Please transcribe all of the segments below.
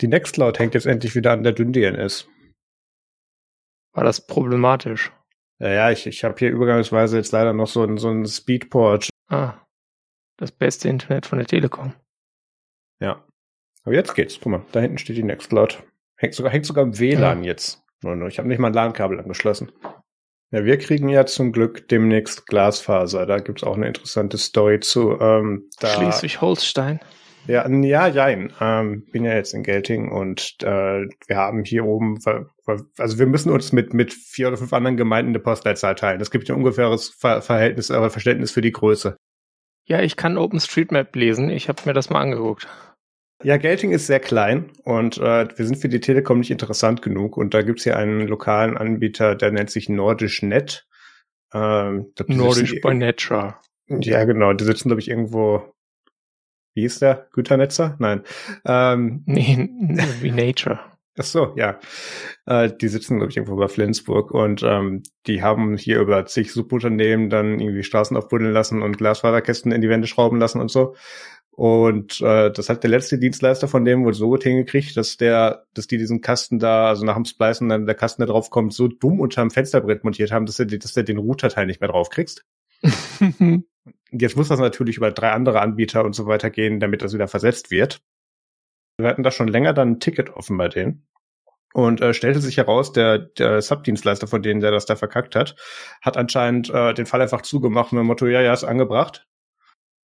Die Nextcloud hängt jetzt endlich wieder an der DynDNS. War das problematisch? Ja, ja, ich, ich habe hier übergangsweise jetzt leider noch so ein, so Speedport. Ah, das beste Internet von der Telekom. Ja. Aber jetzt geht's. Guck mal, da hinten steht die Nextcloud. Hängt sogar, hängt sogar im WLAN ja. jetzt. Ich habe nicht mal ein LAN-Kabel angeschlossen. Ja, wir kriegen ja zum Glück demnächst Glasfaser. Da gibt's auch eine interessante Story zu. Ähm, Schleswig-Holstein. Ja, ja, jein. Ähm, bin ja jetzt in Gelting und äh, wir haben hier oben, also wir müssen uns mit mit vier oder fünf anderen Gemeinden eine Postleitzahl teilen. Es gibt ein ungefähres Ver Verhältnis, aber Verständnis für die Größe. Ja, ich kann OpenStreetMap lesen. Ich habe mir das mal angeguckt. Ja, Gelting ist sehr klein und äh, wir sind für die Telekom nicht interessant genug. Und da gibt's hier einen lokalen Anbieter, der nennt sich Nordisch Net. Ähm, Nordisch by Nature. Ja, genau. Die sitzen, glaube ich, irgendwo. Wie ist der? Güternetzer? Nein. Ähm, nee, wie Nature. Ach so, ja. Äh, die sitzen, glaube ich, irgendwo bei Flensburg und ähm, die haben hier über zig Subunternehmen dann irgendwie Straßen aufbuddeln lassen und Glasfaserkästen in die Wände schrauben lassen und so. Und äh, das hat der letzte Dienstleister von dem wohl so gut hingekriegt, dass der, dass die diesen Kasten da, also nach dem Splicen dann der Kasten, der drauf kommt, so dumm unterm Fensterbrett montiert haben, dass du, dass du den Routerteil nicht mehr drauf kriegst. Jetzt muss das natürlich über drei andere Anbieter und so weiter gehen, damit das wieder versetzt wird. Wir hatten da schon länger dann ein Ticket offen bei denen. Und äh, stellte sich heraus, der, der Subdienstleister von denen, der das da verkackt hat, hat anscheinend äh, den Fall einfach zugemacht mit dem Motto, ja, ja, ist angebracht.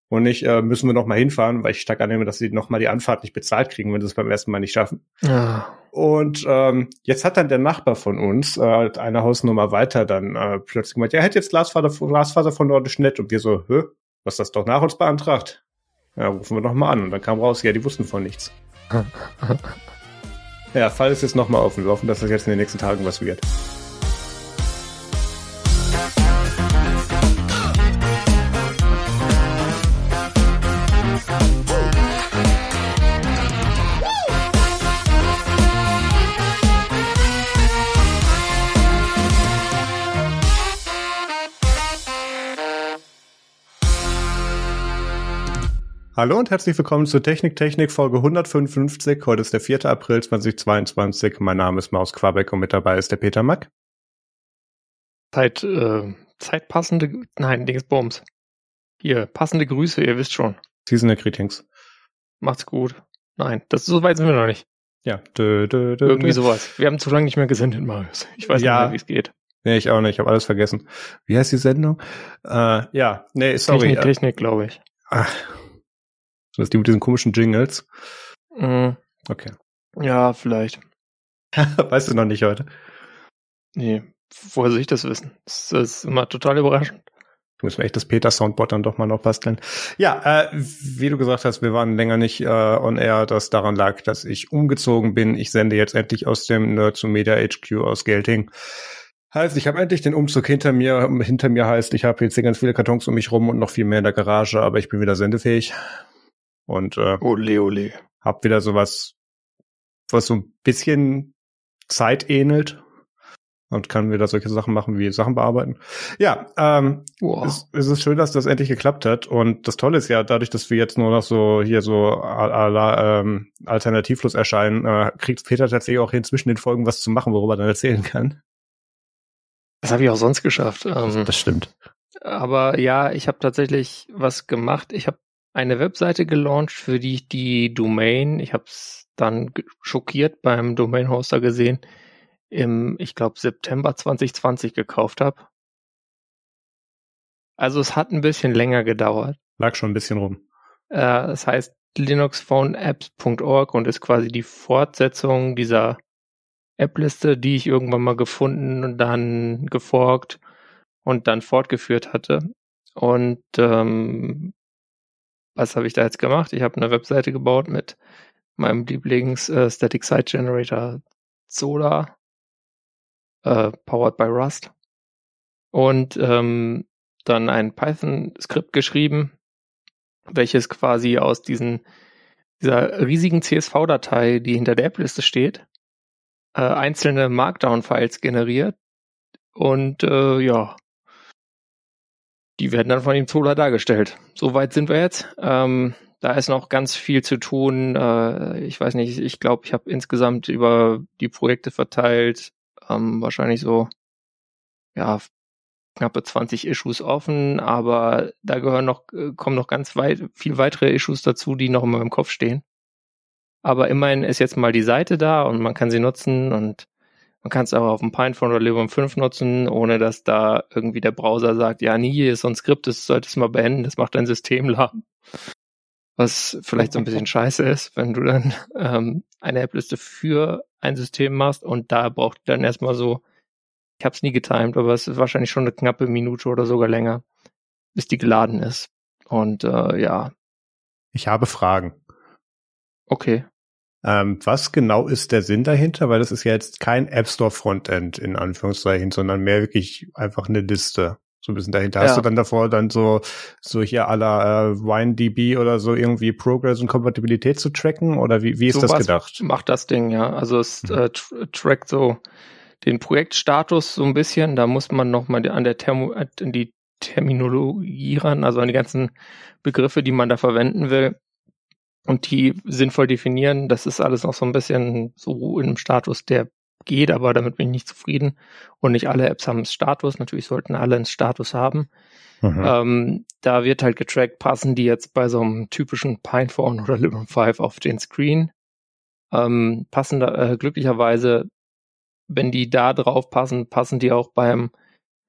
Und nicht, äh, müssen wir noch mal hinfahren, weil ich stark annehme, dass sie noch mal die Anfahrt nicht bezahlt kriegen, wenn sie es beim ersten Mal nicht schaffen. Ja. Und ähm, jetzt hat dann der Nachbar von uns, äh, eine Hausnummer weiter, dann äh, plötzlich gemeint, ja, er hätte jetzt Glasfaser, Glasfaser von Nordisch Net. Und wir so, hä, was das doch nach uns beantragt? Ja, rufen wir noch mal an. Und dann kam raus, ja, die wussten von nichts. ja, Fall ist jetzt noch mal offen. Wir hoffen, dass das jetzt in den nächsten Tagen was wird. Hallo und herzlich willkommen zu Technik Technik Folge 155. Heute ist der 4. April 2022. Mein Name ist Maus Quabeck und mit dabei ist der Peter Mack. Zeit, äh, zeitpassende, nein, Dingsbums. Hier, passende Grüße, ihr wisst schon. Seasonal Greetings. Macht's gut. Nein, das so weit sind wir noch nicht. Ja. Dö, dö, dö, Irgendwie sowas. Wir haben zu lange nicht mehr gesendet, Marius. Ich weiß ja. nicht mehr, wie es geht. Nee, ich auch nicht. Ich habe alles vergessen. Wie heißt die Sendung? Äh, ja, nee, sorry. Technik, Technik, glaube ich. Ach, das ist die mit diesen komischen Jingles. Mhm. Okay. Ja, vielleicht. weißt du noch nicht heute? Nee, woher soll ich das wissen? Das ist immer total überraschend. Du musst mir echt das Peter-Soundboard dann doch mal noch basteln. Ja, äh, wie du gesagt hast, wir waren länger nicht äh, on air. Das daran lag, dass ich umgezogen bin. Ich sende jetzt endlich aus dem Nerd zu Media HQ aus Gelting. Heißt, ich habe endlich den Umzug hinter mir. Hinter mir heißt, ich habe jetzt hier ganz viele Kartons um mich rum und noch viel mehr in der Garage, aber ich bin wieder sendefähig. Und äh, ole, ole. hab wieder sowas, was so ein bisschen Zeit ähnelt und kann wieder solche Sachen machen wie Sachen bearbeiten. Ja, ähm, wow. es, es ist schön, dass das endlich geklappt hat. Und das Tolle ist ja, dadurch, dass wir jetzt nur noch so hier so a, a, ähm, alternativlos erscheinen, äh, kriegt Peter tatsächlich auch inzwischen den Folgen was zu machen, worüber er dann erzählen kann. Das habe ich auch sonst geschafft. Ähm, das stimmt. Aber ja, ich habe tatsächlich was gemacht. Ich habe eine Webseite gelauncht, für die ich die Domain, ich habe es dann schockiert beim Domain-Hoster gesehen, im, ich glaube, September 2020 gekauft habe. Also es hat ein bisschen länger gedauert. Lag schon ein bisschen rum. Äh, das heißt linuxphoneapps.org und ist quasi die Fortsetzung dieser App-Liste, die ich irgendwann mal gefunden und dann geforkt und dann fortgeführt hatte. Und ähm, was habe ich da jetzt gemacht? Ich habe eine Webseite gebaut mit meinem Lieblings äh, Static Site Generator Zola, äh, powered by Rust. Und ähm, dann ein Python-Skript geschrieben, welches quasi aus diesen, dieser riesigen CSV-Datei, die hinter der App-Liste steht, äh, einzelne Markdown-Files generiert. Und äh, ja, die werden dann von dem Zola dargestellt. Soweit sind wir jetzt. Ähm, da ist noch ganz viel zu tun. Äh, ich weiß nicht, ich glaube, ich habe insgesamt über die Projekte verteilt ähm, wahrscheinlich so ja knappe 20 Issues offen, aber da gehören noch äh, kommen noch ganz weit viel weitere Issues dazu, die noch in meinem Kopf stehen. Aber immerhin ist jetzt mal die Seite da und man kann sie nutzen und man kann es auch auf dem Pinephone oder Librem 5 nutzen, ohne dass da irgendwie der Browser sagt, ja, nie, hier ist so ein Skript, das solltest du mal beenden, das macht dein System lahm. Was vielleicht so ein bisschen scheiße ist, wenn du dann ähm, eine App-Liste für ein System machst und da braucht dann erstmal so, ich habe es nie getimed, aber es ist wahrscheinlich schon eine knappe Minute oder sogar länger, bis die geladen ist. Und äh, ja. Ich habe Fragen. Okay. Ähm, was genau ist der Sinn dahinter? Weil das ist ja jetzt kein App Store Frontend in Anführungszeichen, sondern mehr wirklich einfach eine Liste. So ein bisschen dahinter. Ja. Hast du dann davor dann so, so hier aller äh, WineDB oder so irgendwie Progress und Kompatibilität zu tracken? Oder wie, wie ist so das gedacht? Macht das Ding, ja. Also es mhm. äh, trackt so den Projektstatus so ein bisschen. Da muss man nochmal an der Thermo, an die Terminologie ran, also an die ganzen Begriffe, die man da verwenden will und die sinnvoll definieren. Das ist alles noch so ein bisschen so in einem Status, der geht, aber damit bin ich nicht zufrieden. Und nicht alle Apps haben Status. Natürlich sollten alle einen Status haben. Mhm. Ähm, da wird halt getrackt, passen die jetzt bei so einem typischen Pinephone oder Librem 5 auf den Screen. Ähm, passen da, äh, glücklicherweise, wenn die da drauf passen, passen die auch beim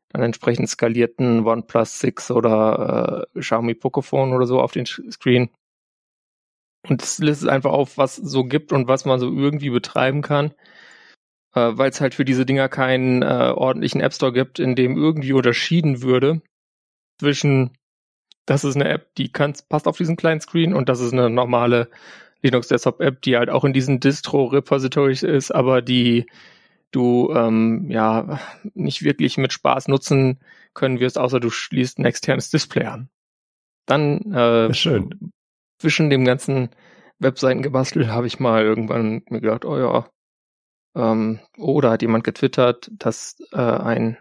dann entsprechend skalierten OnePlus 6 oder äh, Xiaomi Pocophone oder so auf den Screen. Und es listet einfach auf, was so gibt und was man so irgendwie betreiben kann. Äh, Weil es halt für diese Dinger keinen äh, ordentlichen App Store gibt, in dem irgendwie unterschieden würde zwischen, das ist eine App, die kann, passt auf diesen kleinen Screen und das ist eine normale Linux Desktop App, die halt auch in diesen Distro Repositories ist, aber die du ähm, ja nicht wirklich mit Spaß nutzen können wirst, außer du schließt ein externes Display an. Dann äh, Schön zwischen dem ganzen Webseiten gebastelt, habe ich mal irgendwann mir gedacht, oh ja, ähm, da hat jemand getwittert, dass äh, ein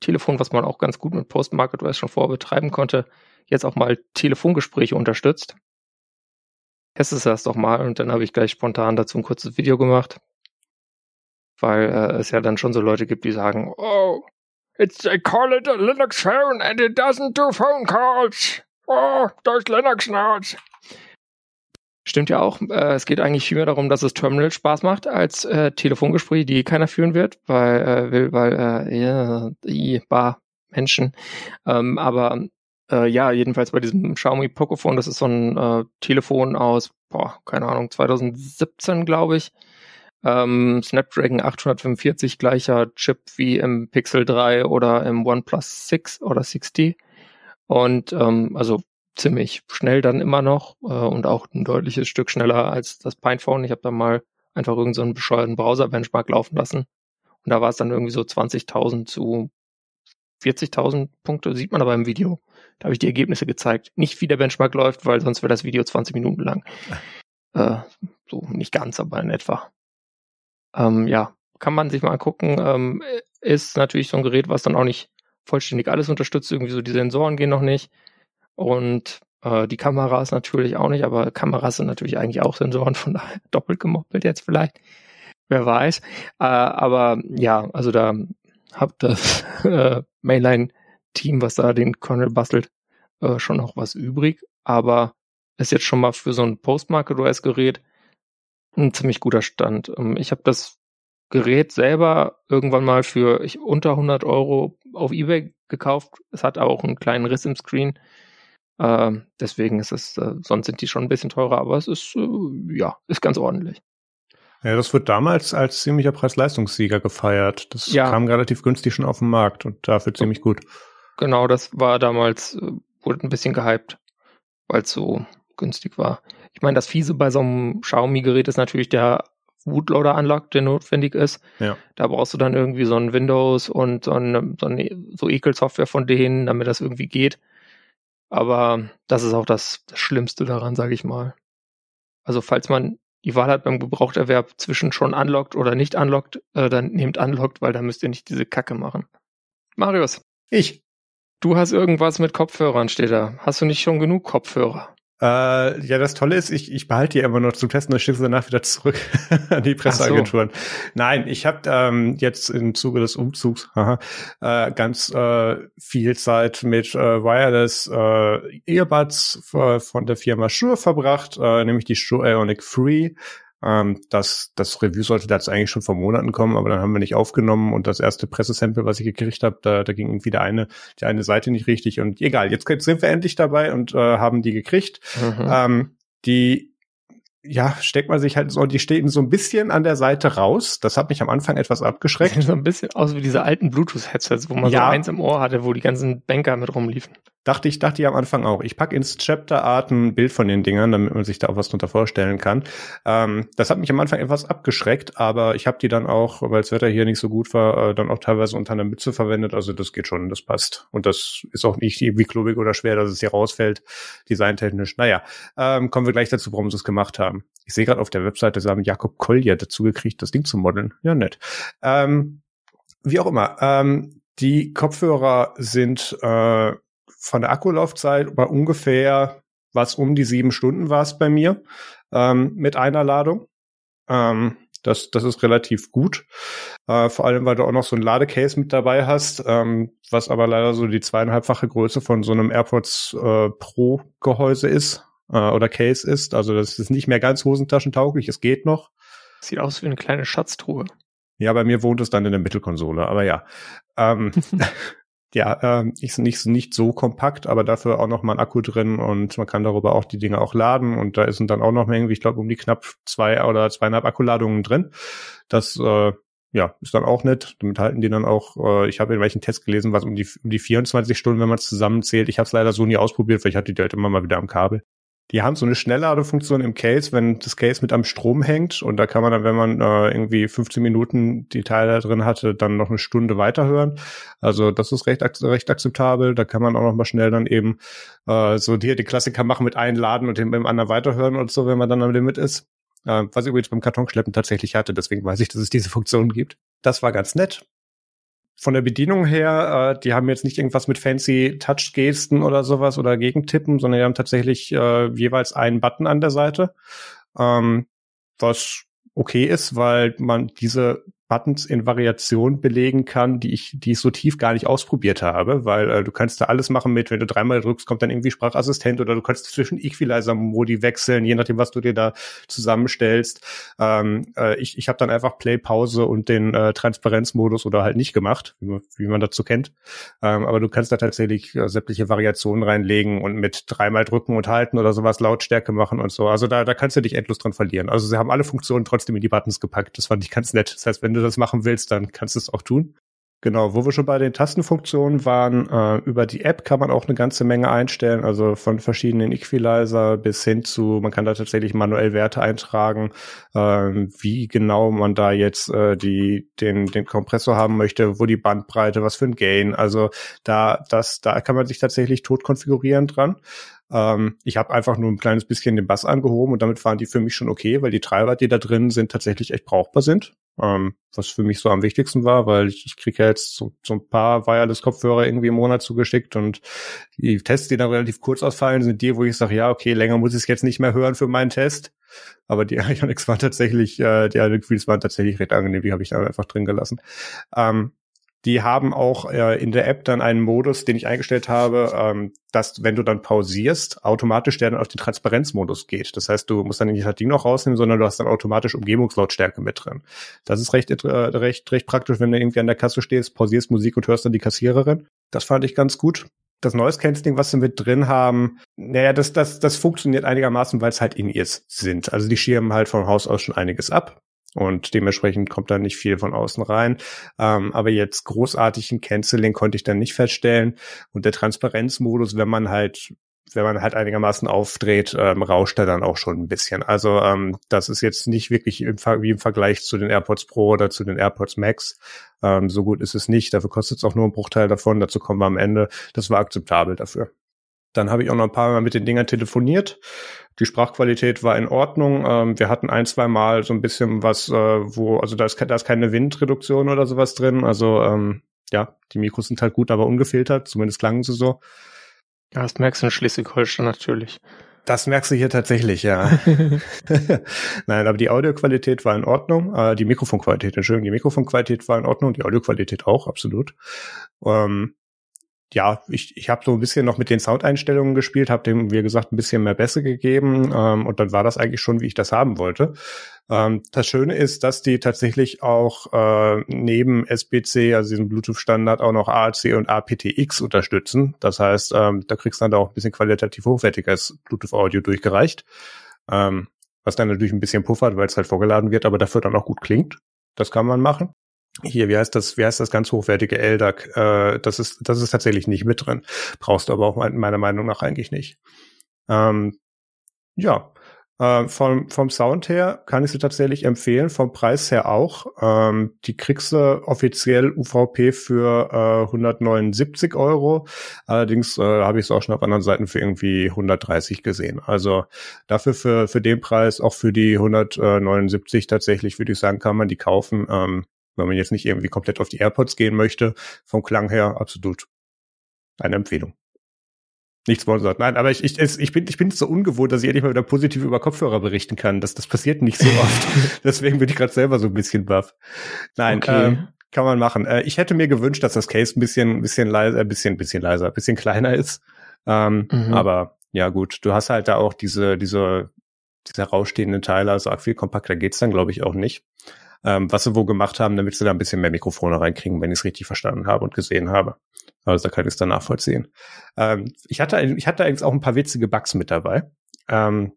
Telefon, was man auch ganz gut mit Post-Market schon vorher betreiben konnte, jetzt auch mal Telefongespräche unterstützt. Testest das doch mal und dann habe ich gleich spontan dazu ein kurzes Video gemacht, weil äh, es ja dann schon so Leute gibt, die sagen, oh, it's they call it a Linux phone and it doesn't do phone calls. Oh, da ist Linux Nerds. Stimmt ja auch. Äh, es geht eigentlich vielmehr darum, dass es Terminal Spaß macht als äh, Telefongespräche, die keiner führen wird, weil äh, will, weil äh, ja, die bar Menschen. Ähm, aber äh, ja, jedenfalls bei diesem Xiaomi Pocophone, das ist so ein äh, Telefon aus, boah, keine Ahnung, 2017, glaube ich. Ähm, Snapdragon 845 gleicher Chip wie im Pixel 3 oder im OnePlus 6 oder 6T. Und ähm, also ziemlich schnell dann immer noch äh, und auch ein deutliches Stück schneller als das Pinephone. Ich habe da mal einfach irgendeinen so einen bescheuerten Browser-Benchmark laufen lassen. Und da war es dann irgendwie so 20.000 zu 40.000 Punkte, sieht man aber im Video. Da habe ich die Ergebnisse gezeigt. Nicht wie der Benchmark läuft, weil sonst wäre das Video 20 Minuten lang. Äh, so nicht ganz, aber in etwa. Ähm, ja, kann man sich mal angucken. Ähm, ist natürlich so ein Gerät, was dann auch nicht vollständig alles unterstützt. Irgendwie so die Sensoren gehen noch nicht. Und äh, die Kameras natürlich auch nicht, aber Kameras sind natürlich eigentlich auch Sensoren, von daher doppelt gemoppelt jetzt vielleicht. Wer weiß. Äh, aber ja, also da habt das äh, Mainline-Team, was da den Kernel bastelt, äh, schon noch was übrig. Aber ist jetzt schon mal für so ein Post-Market-OS-Gerät ein ziemlich guter Stand. Ähm, ich habe das Gerät selber irgendwann mal für ich, unter 100 Euro auf eBay gekauft. Es hat auch einen kleinen Riss im Screen. Äh, deswegen ist es, äh, sonst sind die schon ein bisschen teurer, aber es ist, äh, ja, ist ganz ordentlich. Ja, das wird damals als ziemlicher Preis-Leistungssieger gefeiert. Das ja. kam relativ günstig schon auf den Markt und dafür ziemlich gut. Genau, das war damals, äh, wurde ein bisschen gehypt, weil es so günstig war. Ich meine, das Fiese bei so einem Xiaomi-Gerät ist natürlich der Bootloader-Unlock, der notwendig ist. Ja. Da brauchst du dann irgendwie so ein Windows und so, eine, so, eine, so Ekel-Software von denen, damit das irgendwie geht. Aber das ist auch das, das Schlimmste daran, sage ich mal. Also falls man die Wahl hat beim Gebrauchterwerb zwischen schon unlocked oder nicht unlocked, äh, dann nehmt unlocked, weil dann müsst ihr nicht diese Kacke machen. Marius. Ich. Du hast irgendwas mit Kopfhörern, steht da. Hast du nicht schon genug Kopfhörer? Äh, ja, das Tolle ist, ich, ich behalte die immer noch zum Testen und schicke sie danach wieder zurück an die Presseagenturen. So. Nein, ich habe ähm, jetzt im Zuge des Umzugs haha, äh, ganz äh, viel Zeit mit äh, Wireless äh, Earbuds von der Firma Shure verbracht, äh, nämlich die Shure Ionic Free. Ähm, das, das Review sollte dazu eigentlich schon vor Monaten kommen, aber dann haben wir nicht aufgenommen und das erste Pressesample, was ich gekriegt habe, da, da ging irgendwie der eine, die eine Seite nicht richtig und egal, jetzt sind wir endlich dabei und äh, haben die gekriegt. Mhm. Ähm, die ja, steckt man sich halt so, die stehen so ein bisschen an der Seite raus. Das hat mich am Anfang etwas abgeschreckt. so ein bisschen aus wie diese alten Bluetooth-Headsets, wo man ja. so eins im Ohr hatte, wo die ganzen Banker mit rumliefen. Dachte ich, dachte ich am Anfang auch. Ich pack ins Chapter Art ein Bild von den Dingern, damit man sich da auch was drunter vorstellen kann. Ähm, das hat mich am Anfang etwas abgeschreckt, aber ich habe die dann auch, weil das Wetter hier nicht so gut war, äh, dann auch teilweise unter einer Mütze verwendet. Also das geht schon, das passt. Und das ist auch nicht irgendwie klobig oder schwer, dass es hier rausfällt, designtechnisch. Naja, ähm, kommen wir gleich dazu, warum sie es gemacht haben. Ich sehe gerade auf der Webseite, sie haben Jakob Kolja dazu gekriegt, das Ding zu modeln. Ja, nett. Ähm, wie auch immer. Ähm, die Kopfhörer sind äh, von der Akkulaufzeit bei ungefähr was um die sieben Stunden war es bei mir ähm, mit einer Ladung. Ähm, das, das ist relativ gut. Äh, vor allem, weil du auch noch so ein Ladecase mit dabei hast, ähm, was aber leider so die zweieinhalbfache Größe von so einem AirPods äh, Pro Gehäuse ist äh, oder Case ist. Also das ist nicht mehr ganz hosentaschentauglich, es geht noch. Sieht aus wie eine kleine Schatztruhe. Ja, bei mir wohnt es dann in der Mittelkonsole, aber ja. Ähm, ja, äh, ist nicht, nicht so kompakt, aber dafür auch noch mal ein Akku drin und man kann darüber auch die Dinge auch laden und da sind dann auch noch irgendwie, ich glaube, um die knapp zwei oder zweieinhalb Akkuladungen drin. Das äh, ja, ist dann auch nett. Damit halten die dann auch, äh, ich habe in welchen Tests gelesen, was um die, um die 24 Stunden, wenn man es zusammenzählt. Ich habe es leider so nie ausprobiert, weil ich hatte die halt immer mal wieder am Kabel. Die haben so eine Schnellladefunktion im Case, wenn das Case mit am Strom hängt und da kann man dann, wenn man äh, irgendwie 15 Minuten die Teile drin hatte, dann noch eine Stunde weiterhören. Also das ist recht, recht akzeptabel. Da kann man auch noch mal schnell dann eben äh, so hier die Klassiker machen mit einladen und dem beim anderen weiterhören und so, wenn man dann am Limit ist. Äh, was ich übrigens beim Kartonschleppen tatsächlich hatte, deswegen weiß ich, dass es diese Funktion gibt. Das war ganz nett von der Bedienung her, äh, die haben jetzt nicht irgendwas mit fancy Touch-Gesten oder sowas oder Gegentippen, sondern die haben tatsächlich äh, jeweils einen Button an der Seite, ähm, was okay ist, weil man diese Buttons in Variation belegen kann, die ich, die ich so tief gar nicht ausprobiert habe, weil äh, du kannst da alles machen mit, wenn du dreimal drückst, kommt dann irgendwie Sprachassistent oder du kannst zwischen Equalizer-Modi wechseln, je nachdem, was du dir da zusammenstellst. Ähm, äh, ich ich habe dann einfach Play, Pause und den äh, Transparenzmodus oder halt nicht gemacht, wie man, wie man dazu kennt. Ähm, aber du kannst da tatsächlich äh, sämtliche Variationen reinlegen und mit dreimal drücken und halten oder sowas Lautstärke machen und so. Also da, da kannst du dich endlos dran verlieren. Also sie haben alle Funktionen trotzdem in die Buttons gepackt. Das fand ich ganz nett. Das heißt, wenn du das machen willst, dann kannst du es auch tun. Genau, wo wir schon bei den Tastenfunktionen waren, äh, über die App kann man auch eine ganze Menge einstellen, also von verschiedenen Equalizer bis hin zu, man kann da tatsächlich manuell Werte eintragen, äh, wie genau man da jetzt äh, die, den, den Kompressor haben möchte, wo die Bandbreite, was für ein Gain, also da, das, da kann man sich tatsächlich tot konfigurieren dran. Ähm, ich habe einfach nur ein kleines bisschen den Bass angehoben und damit waren die für mich schon okay, weil die Treiber, die da drin sind, tatsächlich echt brauchbar sind. Ähm, was für mich so am wichtigsten war, weil ich, ich kriege ja jetzt so, so ein paar Wireless-Kopfhörer irgendwie im Monat zugeschickt und die Tests, die dann relativ kurz ausfallen, sind die, wo ich sage, ja, okay, länger muss ich es jetzt nicht mehr hören für meinen Test. Aber die Ionics waren tatsächlich, äh, die Ionic waren tatsächlich recht angenehm, die habe ich da einfach drin gelassen. Ähm, die haben auch äh, in der App dann einen Modus, den ich eingestellt habe, ähm, dass wenn du dann pausierst, automatisch der dann auf den Transparenzmodus geht. Das heißt, du musst dann nicht das Ding noch rausnehmen, sondern du hast dann automatisch Umgebungslautstärke mit drin. Das ist recht, äh, recht, recht praktisch, wenn du irgendwie an der Kasse stehst, pausierst Musik und hörst dann die Kassiererin. Das fand ich ganz gut. Das Noise Cancelling, was sie mit drin haben, naja, das, das, das funktioniert einigermaßen, weil es halt In-Ears sind. Also die schirmen halt vom Haus aus schon einiges ab und dementsprechend kommt da nicht viel von außen rein. Ähm, aber jetzt großartigen Canceling konnte ich dann nicht feststellen. Und der Transparenzmodus, wenn man halt wenn man halt einigermaßen aufdreht, ähm, rauscht er dann auch schon ein bisschen. Also ähm, das ist jetzt nicht wirklich im, wie im Vergleich zu den AirPods Pro oder zu den AirPods Max. Ähm, so gut ist es nicht. Dafür kostet es auch nur einen Bruchteil davon. Dazu kommen wir am Ende. Das war akzeptabel dafür. Dann habe ich auch noch ein paar Mal mit den Dingern telefoniert. Die Sprachqualität war in Ordnung. Ähm, wir hatten ein, zwei Mal so ein bisschen was, äh, wo, also da ist, da ist keine Windreduktion oder sowas drin. Also ähm, ja, die Mikros sind halt gut, aber ungefiltert. Zumindest klangen sie so. Ja, das merkst du in Schleswig-Holstein natürlich. Das merkst du hier tatsächlich, ja. Nein, aber die Audioqualität war in Ordnung. Äh, die Mikrofonqualität, Entschuldigung, die Mikrofonqualität war in Ordnung, die Audioqualität auch, absolut. Ähm, ja, ich, ich habe so ein bisschen noch mit den Soundeinstellungen gespielt, habe dem, wie gesagt, ein bisschen mehr Bässe gegeben ähm, und dann war das eigentlich schon, wie ich das haben wollte. Ähm, das Schöne ist, dass die tatsächlich auch äh, neben SBC, also diesem Bluetooth-Standard, auch noch AAC und aptX unterstützen. Das heißt, ähm, da kriegst du dann auch ein bisschen qualitativ hochwertiges Bluetooth-Audio durchgereicht, ähm, was dann natürlich ein bisschen puffert, weil es halt vorgeladen wird, aber dafür dann auch gut klingt. Das kann man machen hier, wie heißt das, wie heißt das ganz hochwertige LDAC? Äh, das ist, das ist tatsächlich nicht mit drin. Brauchst du aber auch meiner Meinung nach eigentlich nicht. Ähm, ja, äh, vom, vom Sound her kann ich sie tatsächlich empfehlen, vom Preis her auch. Ähm, die kriegst du offiziell UVP für äh, 179 Euro. Allerdings äh, habe ich es auch schon auf anderen Seiten für irgendwie 130 gesehen. Also dafür für, für den Preis, auch für die 179 tatsächlich, würde ich sagen, kann man die kaufen. Ähm, wenn man jetzt nicht irgendwie komplett auf die AirPods gehen möchte, vom Klang her absolut eine Empfehlung. Nichts sponsert. Nein, aber ich, ich, ich, bin, ich bin so ungewohnt, dass ich endlich mal wieder positiv über Kopfhörer berichten kann. Das, das passiert nicht so oft. Deswegen bin ich gerade selber so ein bisschen baff. Nein, okay. ähm, kann man machen. Äh, ich hätte mir gewünscht, dass das Case ein bisschen, ein bisschen leiser, ein bisschen, bisschen leiser, ein bisschen kleiner ist. Ähm, mhm. Aber ja, gut, du hast halt da auch diese, diese, diese rausstehenden Teile, also viel kompakter geht's dann, glaube ich, auch nicht ähm, was sie wo gemacht haben, damit sie da ein bisschen mehr Mikrofone reinkriegen, wenn ich es richtig verstanden habe und gesehen habe. Also da kann ich es dann nachvollziehen. Ähm, ich hatte, ich hatte eigentlich auch ein paar witzige Bugs mit dabei. Ähm,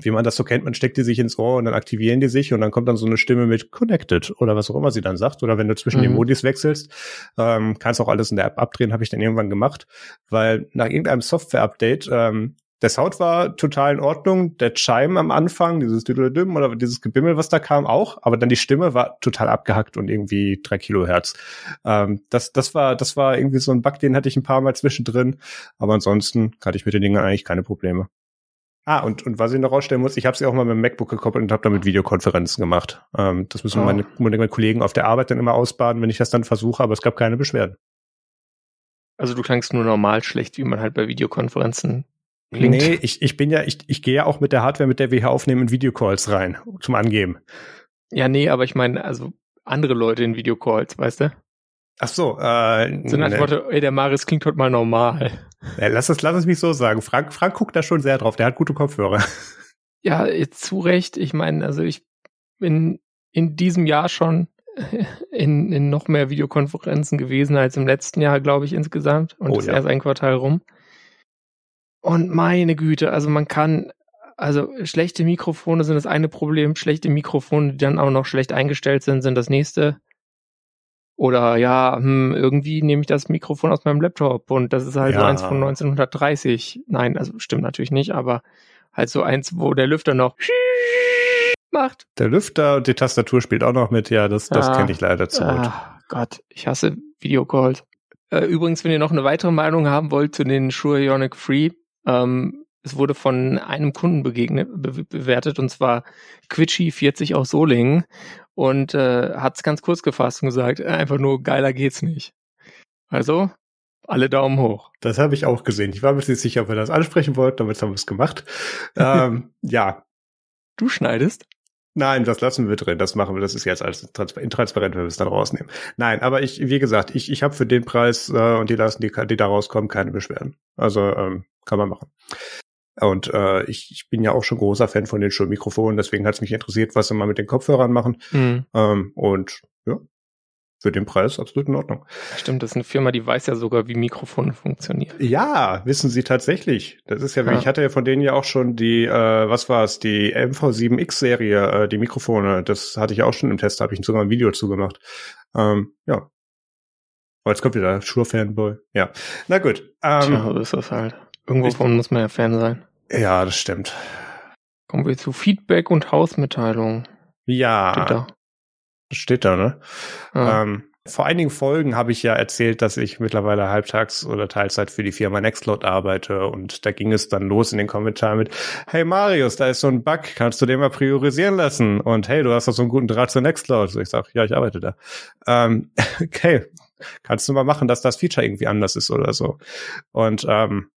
wie man das so kennt, man steckt die sich ins Ohr und dann aktivieren die sich und dann kommt dann so eine Stimme mit Connected oder was auch immer sie dann sagt. Oder wenn du zwischen mhm. den Modis wechselst, ähm, kannst auch alles in der App abdrehen, habe ich dann irgendwann gemacht, weil nach irgendeinem Software-Update ähm, der Sound war total in Ordnung. Der Chime am Anfang, dieses Düdeldümm oder dieses Gebimmel, was da kam, auch. Aber dann die Stimme war total abgehackt und irgendwie drei Kilohertz. Ähm, das, das war, das war irgendwie so ein Bug, den hatte ich ein paar Mal zwischendrin. Aber ansonsten hatte ich mit den Dingen eigentlich keine Probleme. Ah, und, und was ich noch rausstellen muss, ich habe sie auch mal mit dem MacBook gekoppelt und habe damit Videokonferenzen gemacht. Ähm, das müssen oh. meine, meine Kollegen auf der Arbeit dann immer ausbaden, wenn ich das dann versuche, aber es gab keine Beschwerden. Also du klangst nur normal schlecht, wie man halt bei Videokonferenzen Klingt. Nee, ich, ich bin ja, ich, ich gehe ja auch mit der Hardware, mit der wir hier aufnehmen, in Videocalls rein, zum Angeben. Ja, nee, aber ich meine, also andere Leute in Videocalls, weißt du? Ach so, äh, so nach dem Motto, ey, der Maris klingt heute mal normal. Ja, lass es, lass es mich so sagen. Frank, Frank guckt da schon sehr drauf, der hat gute Kopfhörer. Ja, jetzt zu Recht. Ich meine, also ich bin in diesem Jahr schon in, in noch mehr Videokonferenzen gewesen als im letzten Jahr, glaube ich, insgesamt. Und oh, das ja. erst ein Quartal rum. Und meine Güte, also man kann, also schlechte Mikrofone sind das eine Problem, schlechte Mikrofone, die dann auch noch schlecht eingestellt sind, sind das nächste. Oder ja, hm, irgendwie nehme ich das Mikrofon aus meinem Laptop und das ist halt ja. so eins von 1930. Nein, also stimmt natürlich nicht, aber halt so eins, wo der Lüfter noch macht. Der Lüfter und die Tastatur spielt auch noch mit, ja, das, das ah, kenne ich leider zu gut. Ah, Gott, ich hasse Videocalls. Äh, übrigens, wenn ihr noch eine weitere Meinung haben wollt zu den Shure Ionic Free, ähm, es wurde von einem Kunden begegnet, be bewertet, und zwar Quitschi40 aus Solingen. Und äh, hat es ganz kurz gefasst und gesagt, äh, einfach nur geiler geht's nicht. Also, alle Daumen hoch. Das habe ich auch gesehen. Ich war mir nicht sicher, ob wir das ansprechen wollten, damit haben wir es gemacht. ähm, ja. Du schneidest? Nein, das lassen wir drin. Das machen wir. Das ist jetzt als intransparent, wenn wir es dann rausnehmen. Nein, aber ich, wie gesagt, ich, ich habe für den Preis äh, und die lassen, die, die da rauskommen, keine Beschwerden. Also ähm, kann man machen. Und äh, ich, ich bin ja auch schon großer Fan von den Schulmikrofonen, deswegen hat es mich interessiert, was sie mal mit den Kopfhörern machen. Mhm. Ähm, und ja, für den Preis absolut in Ordnung. Stimmt, das ist eine Firma, die weiß ja sogar, wie Mikrofone funktionieren. Ja, wissen sie tatsächlich. Das ist ja, ja. ich hatte ja von denen ja auch schon die, äh, was war es, die MV7X-Serie, äh, die Mikrofone, das hatte ich auch schon im Test, habe ich sogar ein Video zugemacht. Ähm, ja. Oh, jetzt kommt wieder Shure-Fanboy. Ja. Na gut. Ähm, Tja, so ist das halt. Irgendwo muss man ja Fan sein. Ja, das stimmt. Kommen wir zu Feedback und Hausmitteilung. Ja. Steht da. Ne? Ja. Ähm, vor einigen Folgen habe ich ja erzählt, dass ich mittlerweile halbtags oder Teilzeit für die Firma Nextcloud arbeite und da ging es dann los in den Kommentaren mit, hey Marius, da ist so ein Bug, kannst du den mal priorisieren lassen? Und hey, du hast doch so einen guten Draht zur Nextcloud. So ich sag, ja, ich arbeite da. Ähm, okay, kannst du mal machen, dass das Feature irgendwie anders ist oder so. Und ähm,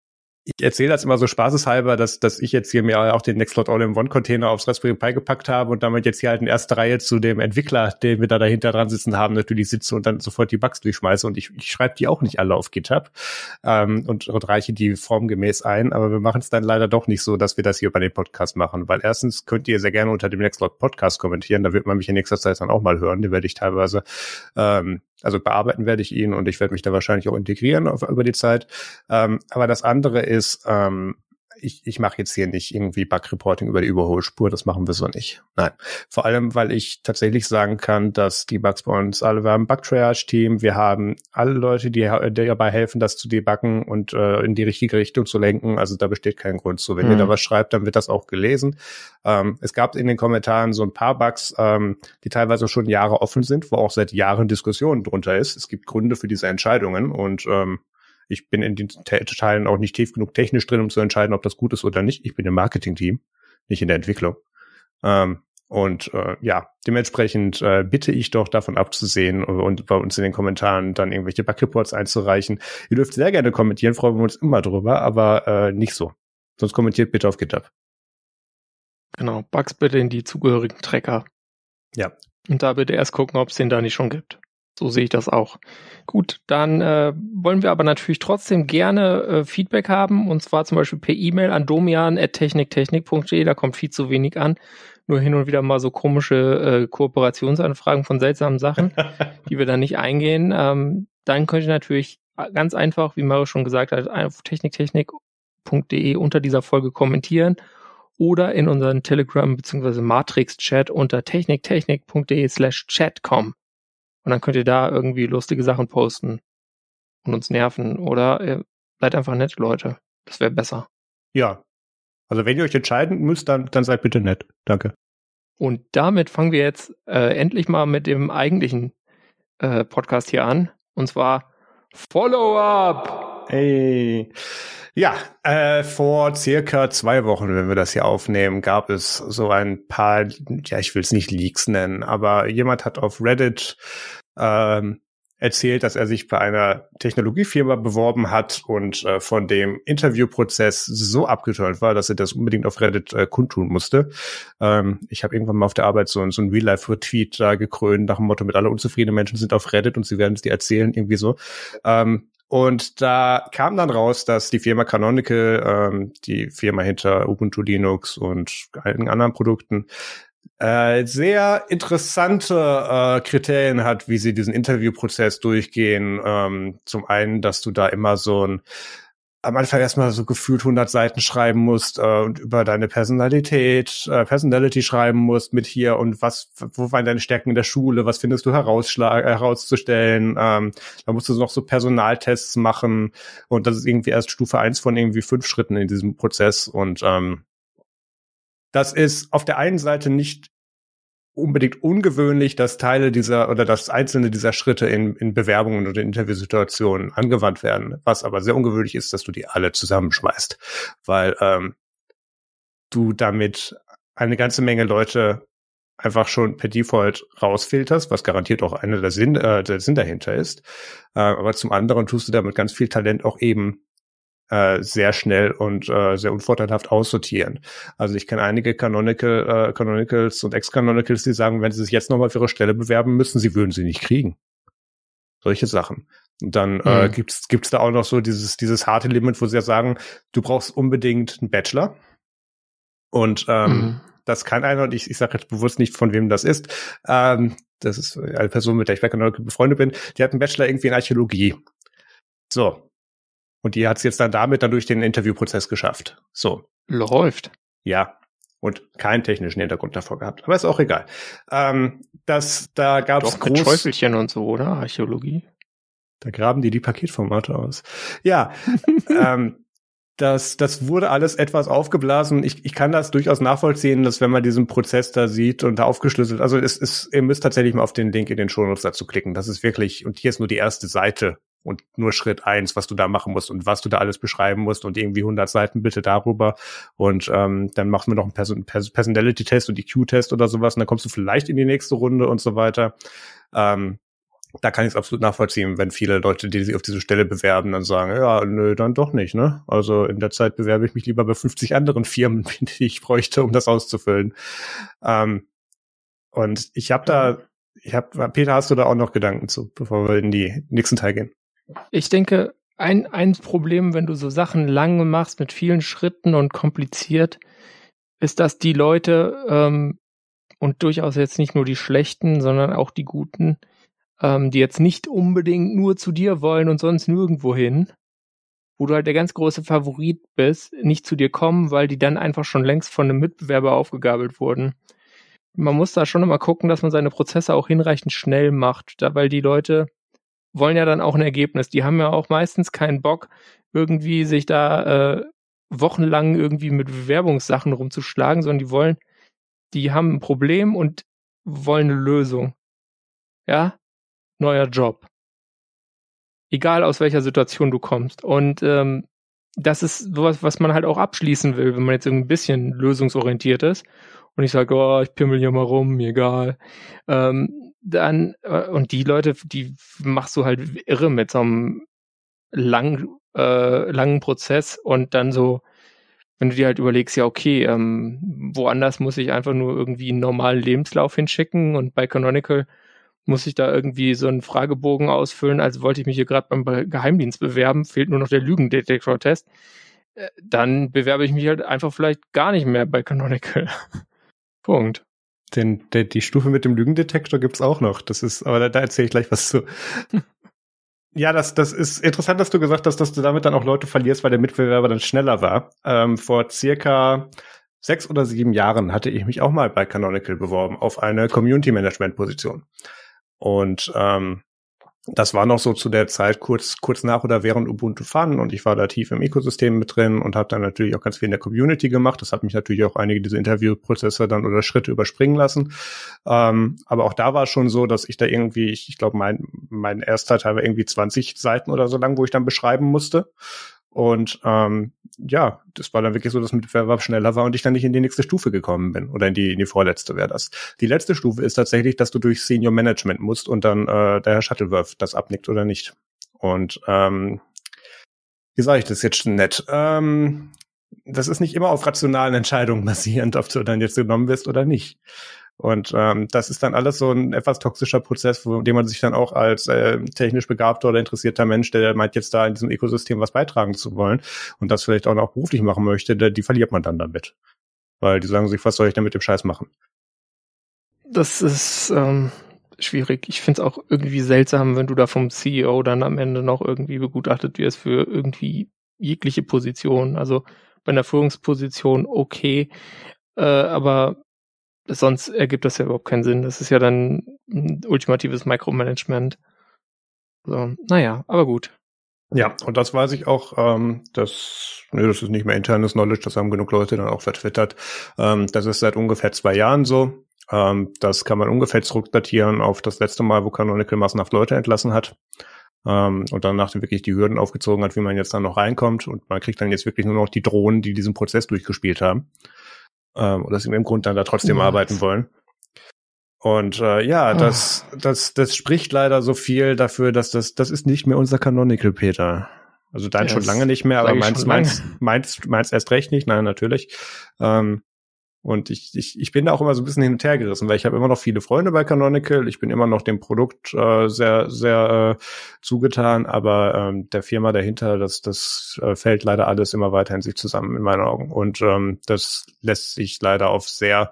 ich erzähle das immer so spaßeshalber, dass, dass ich jetzt hier mir auch den Nextcloud All-in-One-Container aufs Raspberry Pi gepackt habe und damit jetzt hier halt in erster Reihe zu dem Entwickler, den wir da dahinter dran sitzen haben, natürlich sitze und dann sofort die Bugs durchschmeiße. Und ich, ich schreibe die auch nicht alle auf GitHub ähm, und, und reiche die formgemäß ein. Aber wir machen es dann leider doch nicht so, dass wir das hier bei dem Podcast machen. Weil erstens könnt ihr sehr gerne unter dem Nextcloud Podcast kommentieren. Da wird man mich in nächster Zeit dann auch mal hören. Den werde ich teilweise ähm, also bearbeiten werde ich ihn und ich werde mich da wahrscheinlich auch integrieren auf, über die Zeit. Ähm, aber das andere ist, ähm, ich, ich mache jetzt hier nicht irgendwie Bug-Reporting über die Überholspur, das machen wir so nicht. Nein. Vor allem, weil ich tatsächlich sagen kann, dass die Bugs bei uns alle, wir haben ein Bug-Triage-Team, wir haben alle Leute, die, die dabei helfen, das zu debuggen und äh, in die richtige Richtung zu lenken. Also da besteht kein Grund zu. Wenn mhm. ihr da was schreibt, dann wird das auch gelesen. Ähm, es gab in den Kommentaren so ein paar Bugs, ähm, die teilweise schon Jahre offen sind, wo auch seit Jahren Diskussionen drunter ist. Es gibt Gründe für diese Entscheidungen und ähm, ich bin in den Teilen auch nicht tief genug technisch drin, um zu entscheiden, ob das gut ist oder nicht. Ich bin im Marketing-Team, nicht in der Entwicklung. Ähm, und äh, ja, dementsprechend äh, bitte ich doch davon abzusehen und bei uns in den Kommentaren dann irgendwelche Bug-Reports einzureichen. Ihr dürft sehr gerne kommentieren, freuen wir uns immer drüber, aber äh, nicht so. Sonst kommentiert bitte auf GitHub. Genau, Bugs bitte in die zugehörigen Tracker. Ja. Und da bitte erst gucken, ob es den da nicht schon gibt. So sehe ich das auch. Gut, dann äh, wollen wir aber natürlich trotzdem gerne äh, Feedback haben und zwar zum Beispiel per E-Mail an domian.techniktechnik.de. Da kommt viel zu wenig an. Nur hin und wieder mal so komische äh, Kooperationsanfragen von seltsamen Sachen, die wir da nicht eingehen. Ähm, dann könnt ihr natürlich ganz einfach, wie Mario schon gesagt hat, auf techniktechnik.de unter dieser Folge kommentieren oder in unseren Telegram bzw. Matrix-Chat unter techniktechnik.de slash chat kommen. Und dann könnt ihr da irgendwie lustige Sachen posten und uns nerven. Oder ihr seid einfach nett, Leute. Das wäre besser. Ja. Also wenn ihr euch entscheiden müsst, dann, dann seid bitte nett. Danke. Und damit fangen wir jetzt äh, endlich mal mit dem eigentlichen äh, Podcast hier an. Und zwar Follow-up. Hey. Ja, äh, vor circa zwei Wochen, wenn wir das hier aufnehmen, gab es so ein paar, ja, ich will es nicht Leaks nennen, aber jemand hat auf Reddit ähm, erzählt, dass er sich bei einer Technologiefirma beworben hat und äh, von dem Interviewprozess so abgeturnt war, dass er das unbedingt auf Reddit äh, kundtun musste. Ähm, ich habe irgendwann mal auf der Arbeit so, so ein Real-Life-Retweet da gekrönt nach dem Motto, mit alle unzufriedenen Menschen sind auf Reddit und sie werden es dir erzählen, irgendwie so. Ähm, und da kam dann raus, dass die Firma Canonical, ähm, die Firma hinter Ubuntu Linux und einigen anderen Produkten, äh, sehr interessante äh, Kriterien hat, wie sie diesen Interviewprozess durchgehen. Ähm, zum einen, dass du da immer so ein am Anfang erstmal so gefühlt 100 Seiten schreiben musst äh, und über deine Personalität, äh, Personality schreiben musst mit hier und was, wo waren deine Stärken in der Schule, was findest du herauszustellen. Ähm, da musst du noch so Personaltests machen und das ist irgendwie erst Stufe eins von irgendwie fünf Schritten in diesem Prozess und ähm, das ist auf der einen Seite nicht unbedingt ungewöhnlich, dass Teile dieser oder dass einzelne dieser Schritte in, in Bewerbungen oder Interviewsituationen angewandt werden. Was aber sehr ungewöhnlich ist, dass du die alle zusammenschmeißt, weil ähm, du damit eine ganze Menge Leute einfach schon per Default rausfilterst, was garantiert auch einer der Sinn, äh, der Sinn dahinter ist. Äh, aber zum anderen tust du damit ganz viel Talent auch eben äh, sehr schnell und äh, sehr unvorteilhaft aussortieren. Also ich kenne einige Canonical, äh, Canonicals und Ex-Canonicals, die sagen, wenn sie sich jetzt nochmal für ihre Stelle bewerben müssen, sie würden sie nicht kriegen. Solche Sachen. Und dann äh, mhm. äh, gibt's gibt's da auch noch so dieses dieses harte Limit, wo sie ja sagen, du brauchst unbedingt einen Bachelor. Und ähm, mhm. das kann einer, und ich, ich sage jetzt bewusst nicht, von wem das ist. Ähm, das ist eine Person, mit der ich bei Canonical befreundet bin, die hat einen Bachelor irgendwie in Archäologie. So, und die hat es jetzt dann damit dann durch den Interviewprozess geschafft. So. Läuft. Ja. Und keinen technischen Hintergrund davor gehabt. Aber ist auch egal. Ähm, das, da gab es groß... Teufelchen und so, oder? Archäologie. Da graben die die Paketformate aus. Ja. ähm, das, das wurde alles etwas aufgeblasen. Ich, ich kann das durchaus nachvollziehen, dass wenn man diesen Prozess da sieht und da aufgeschlüsselt, also es ist, ihr müsst tatsächlich mal auf den Link in den Shownotes dazu klicken. Das ist wirklich, und hier ist nur die erste Seite und nur Schritt eins, was du da machen musst und was du da alles beschreiben musst und irgendwie 100 Seiten bitte darüber und ähm, dann machen wir noch einen Person Personality-Test und EQ-Test oder sowas und dann kommst du vielleicht in die nächste Runde und so weiter. Ähm, da kann ich es absolut nachvollziehen, wenn viele Leute, die sich auf diese Stelle bewerben, dann sagen, ja, nö, dann doch nicht, ne? Also in der Zeit bewerbe ich mich lieber bei 50 anderen Firmen, die ich bräuchte, um das auszufüllen. Ähm, und ich habe da, ich habe, Peter, hast du da auch noch Gedanken zu, bevor wir in die nächsten Teil gehen? Ich denke, ein, ein Problem, wenn du so Sachen lange machst mit vielen Schritten und kompliziert, ist, dass die Leute ähm, und durchaus jetzt nicht nur die schlechten, sondern auch die guten, ähm, die jetzt nicht unbedingt nur zu dir wollen und sonst nirgendwo hin, wo du halt der ganz große Favorit bist, nicht zu dir kommen, weil die dann einfach schon längst von einem Mitbewerber aufgegabelt wurden. Man muss da schon immer gucken, dass man seine Prozesse auch hinreichend schnell macht, da weil die Leute wollen ja dann auch ein Ergebnis. Die haben ja auch meistens keinen Bock, irgendwie sich da äh, wochenlang irgendwie mit Bewerbungssachen rumzuschlagen, sondern die wollen, die haben ein Problem und wollen eine Lösung. Ja, neuer Job. Egal aus welcher Situation du kommst. Und ähm, das ist sowas, was man halt auch abschließen will, wenn man jetzt ein bisschen lösungsorientiert ist. Und ich sage, oh, ich pimmel hier mal rum, egal. Ähm, dann, äh, und die Leute, die machst du halt irre mit so einem lang, äh, langen Prozess und dann so, wenn du dir halt überlegst, ja, okay, ähm, woanders muss ich einfach nur irgendwie einen normalen Lebenslauf hinschicken und bei Canonical muss ich da irgendwie so einen Fragebogen ausfüllen, als wollte ich mich hier gerade beim Geheimdienst bewerben, fehlt nur noch der Lügendetektor-Test. Äh, dann bewerbe ich mich halt einfach vielleicht gar nicht mehr bei Canonical. Punkt. Den, der, die Stufe mit dem Lügendetektor gibt's auch noch. Das ist, aber da, da erzähle ich gleich was zu. ja, das, das ist interessant, dass du gesagt hast, dass du damit dann auch Leute verlierst, weil der Mitbewerber dann schneller war. Ähm, vor circa sechs oder sieben Jahren hatte ich mich auch mal bei Canonical beworben auf eine Community Management Position. Und ähm, das war noch so zu der Zeit kurz kurz nach oder während Ubuntu Fun und ich war da tief im Ökosystem mit drin und habe dann natürlich auch ganz viel in der Community gemacht. Das hat mich natürlich auch einige dieser Interviewprozesse dann oder Schritte überspringen lassen. Ähm, aber auch da war es schon so, dass ich da irgendwie, ich, ich glaube, mein mein erster Teil war irgendwie 20 Seiten oder so lang, wo ich dann beschreiben musste. Und ähm, ja, das war dann wirklich so, dass mit Mitbewerber schneller war und ich dann nicht in die nächste Stufe gekommen bin. Oder in die, in die vorletzte wäre das. Die letzte Stufe ist tatsächlich, dass du durch Senior Management musst und dann äh, der Herr Shuttleworth das abnickt oder nicht. Und ähm, wie sage ich das jetzt schon nett? Ähm, das ist nicht immer auf rationalen Entscheidungen basierend, ob du dann jetzt genommen wirst oder nicht. Und ähm, das ist dann alles so ein etwas toxischer Prozess, wo dem man sich dann auch als äh, technisch begabter oder interessierter Mensch, der meint jetzt da in diesem Ökosystem was beitragen zu wollen und das vielleicht auch noch beruflich machen möchte, der, die verliert man dann damit. Weil die sagen sich, was soll ich denn mit dem Scheiß machen? Das ist ähm, schwierig. Ich finde es auch irgendwie seltsam, wenn du da vom CEO dann am Ende noch irgendwie begutachtet wirst für irgendwie jegliche Position. Also bei einer Führungsposition okay, äh, aber sonst ergibt das ja überhaupt keinen Sinn. Das ist ja dann ein ultimatives Micromanagement. So, naja, aber gut. Ja, und das weiß ich auch, ähm, das, nee, das ist nicht mehr internes Knowledge, das haben genug Leute dann auch vertwittert. Ähm, das ist seit ungefähr zwei Jahren so. Ähm, das kann man ungefähr zurückdatieren auf das letzte Mal, wo Canonical massenhaft Leute entlassen hat. Ähm, und dann nachdem wirklich die Hürden aufgezogen hat, wie man jetzt dann noch reinkommt. Und man kriegt dann jetzt wirklich nur noch die Drohnen, die diesen Prozess durchgespielt haben ähm, oder aus irgendeinem Grund dann da trotzdem ja. arbeiten wollen. Und äh, ja, oh. das, das, das spricht leider so viel dafür, dass das, das ist nicht mehr unser Canonical, Peter. Also dein yes. schon lange nicht mehr, aber meins, meins, meins, meins erst recht nicht, nein, natürlich. Ähm, und ich, ich, ich bin da auch immer so ein bisschen hin und her gerissen, weil ich habe immer noch viele Freunde bei Canonical. Ich bin immer noch dem Produkt äh, sehr, sehr äh, zugetan, aber ähm, der Firma dahinter, das, das äh, fällt leider alles immer weiter in sich zusammen in meinen Augen. Und ähm, das lässt sich leider auf sehr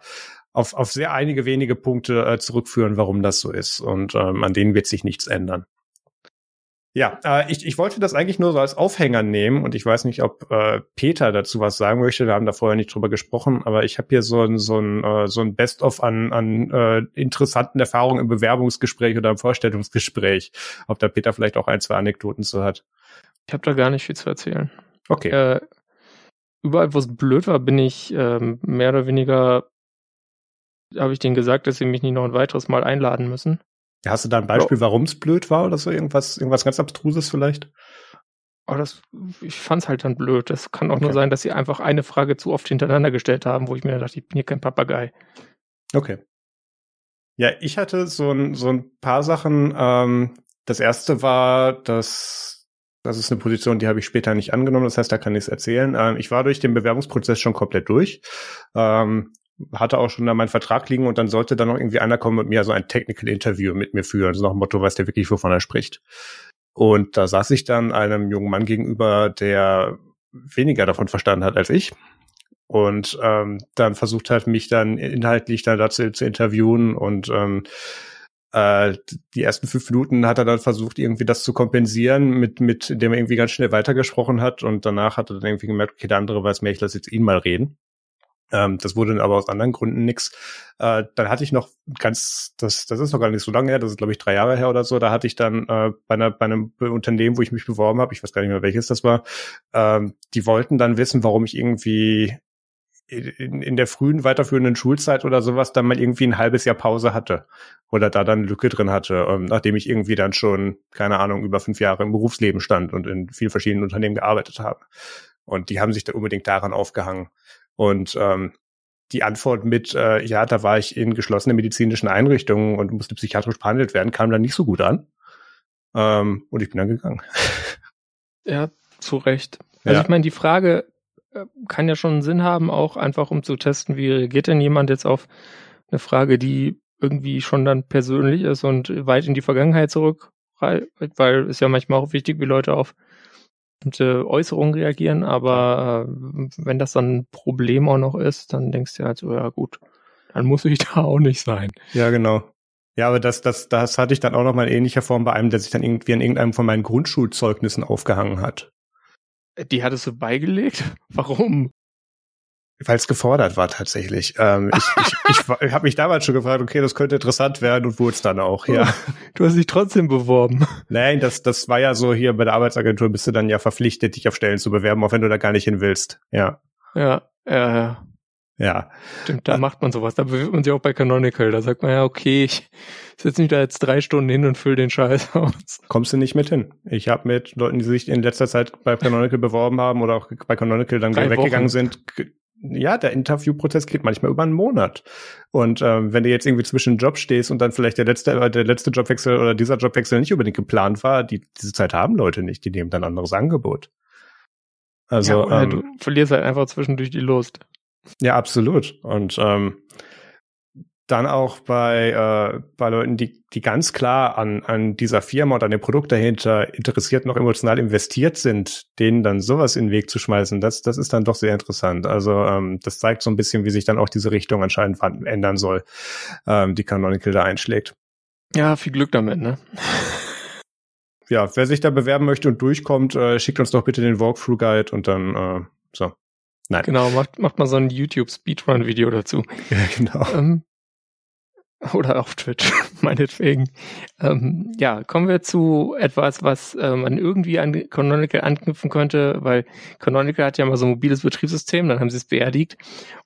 auf, auf sehr einige wenige Punkte äh, zurückführen, warum das so ist. Und ähm, an denen wird sich nichts ändern. Ja, äh, ich, ich wollte das eigentlich nur so als Aufhänger nehmen und ich weiß nicht, ob äh, Peter dazu was sagen möchte. Wir haben da vorher nicht drüber gesprochen, aber ich habe hier so ein so ein äh, so ein Best-of an an äh, interessanten Erfahrungen im Bewerbungsgespräch oder im Vorstellungsgespräch. Ob da Peter vielleicht auch ein zwei Anekdoten zu hat. Ich habe da gar nicht viel zu erzählen. Okay. Äh, überall, wo es blöd war, bin ich ähm, mehr oder weniger habe ich denen gesagt, dass sie mich nicht noch ein weiteres Mal einladen müssen. Hast du da ein Beispiel, warum es blöd war oder so? Irgendwas, irgendwas ganz Abstruses vielleicht? Aber das, ich fand's halt dann blöd. Das kann auch okay. nur sein, dass sie einfach eine Frage zu oft hintereinander gestellt haben, wo ich mir dachte, ich bin hier kein Papagei. Okay. Ja, ich hatte so ein, so ein paar Sachen. Ähm, das erste war, dass das ist eine Position, die habe ich später nicht angenommen. Das heißt, da kann ich es erzählen. Ähm, ich war durch den Bewerbungsprozess schon komplett durch. Ähm, hatte auch schon da meinen Vertrag liegen und dann sollte dann noch irgendwie einer kommen und mir so ein Technical Interview mit mir führen. Also nach dem Motto, weiß der wirklich, wovon er spricht. Und da saß ich dann einem jungen Mann gegenüber, der weniger davon verstanden hat als ich. Und ähm, dann versucht hat, mich dann inhaltlich dann dazu zu interviewen und ähm, äh, die ersten fünf Minuten hat er dann versucht, irgendwie das zu kompensieren, mit, mit dem er irgendwie ganz schnell weitergesprochen hat und danach hat er dann irgendwie gemerkt, okay, der andere weiß mehr, ich lasse jetzt ihn mal reden. Ähm, das wurde dann aber aus anderen Gründen nix. Äh, dann hatte ich noch ganz, das, das ist noch gar nicht so lange her, das ist glaube ich drei Jahre her oder so, da hatte ich dann äh, bei, einer, bei einem Unternehmen, wo ich mich beworben habe, ich weiß gar nicht mehr welches das war, ähm, die wollten dann wissen, warum ich irgendwie in, in der frühen weiterführenden Schulzeit oder sowas dann mal irgendwie ein halbes Jahr Pause hatte oder da dann Lücke drin hatte, ähm, nachdem ich irgendwie dann schon, keine Ahnung, über fünf Jahre im Berufsleben stand und in vielen verschiedenen Unternehmen gearbeitet habe. Und die haben sich da unbedingt daran aufgehangen. Und ähm, die Antwort mit, äh, ja, da war ich in geschlossenen medizinischen Einrichtungen und musste psychiatrisch behandelt werden, kam dann nicht so gut an. Ähm, und ich bin dann gegangen. Ja, zu Recht. Also ja. ich meine, die Frage äh, kann ja schon Sinn haben, auch einfach um zu testen, wie reagiert denn jemand jetzt auf eine Frage, die irgendwie schon dann persönlich ist und weit in die Vergangenheit zurück, weil es ja manchmal auch wichtig, wie Leute auf bestimmte Äußerungen reagieren, aber äh, wenn das dann ein Problem auch noch ist, dann denkst du halt so, ja gut, dann muss ich da auch nicht sein. Ja, genau. Ja, aber das, das, das hatte ich dann auch noch mal in ähnlicher Form bei einem, der sich dann irgendwie an irgendeinem von meinen Grundschulzeugnissen aufgehangen hat. Die hattest du beigelegt? Warum? Weil es gefordert war tatsächlich. Ähm, ich ich, ich, ich habe mich damals schon gefragt, okay, das könnte interessant werden und wurde es dann auch, ja. Du hast dich trotzdem beworben. Nein, das, das war ja so hier bei der Arbeitsagentur bist du dann ja verpflichtet, dich auf Stellen zu bewerben, auch wenn du da gar nicht hin willst. Ja. Ja, ja, ja. Ja. Stimmt, da macht man sowas. Da bewirbt man sich auch bei Canonical. Da sagt man ja, okay, ich setze mich da jetzt drei Stunden hin und fülle den Scheiß aus. Kommst du nicht mit hin. Ich habe mit Leuten, die sich in letzter Zeit bei Canonical beworben haben oder auch bei Canonical dann drei weggegangen Wochen. sind, ja, der Interviewprozess geht manchmal über einen Monat. Und ähm, wenn du jetzt irgendwie zwischen Job stehst und dann vielleicht der letzte, äh, der letzte Jobwechsel oder dieser Jobwechsel nicht unbedingt geplant war, die, diese Zeit haben Leute nicht, die nehmen dann ein anderes Angebot. Also ja, ähm, du verlierst halt einfach zwischendurch die Lust. Ja, absolut. Und ähm, dann auch bei, äh, bei Leuten, die, die ganz klar an, an dieser Firma und an dem Produkt dahinter interessiert noch emotional investiert sind, denen dann sowas in den Weg zu schmeißen, das, das ist dann doch sehr interessant. Also ähm, das zeigt so ein bisschen, wie sich dann auch diese Richtung anscheinend ändern soll, ähm, die Canonical da einschlägt. Ja, viel Glück damit, ne? ja, wer sich da bewerben möchte und durchkommt, äh, schickt uns doch bitte den Walkthrough Guide und dann äh, so. Nein. Genau, macht, macht mal so ein YouTube Speedrun Video dazu. Ja, genau. Ähm, oder auf Twitch, meinetwegen. Ähm, ja, kommen wir zu etwas, was äh, man irgendwie an Canonical anknüpfen könnte, weil Canonical hat ja mal so ein mobiles Betriebssystem, dann haben sie es beerdigt.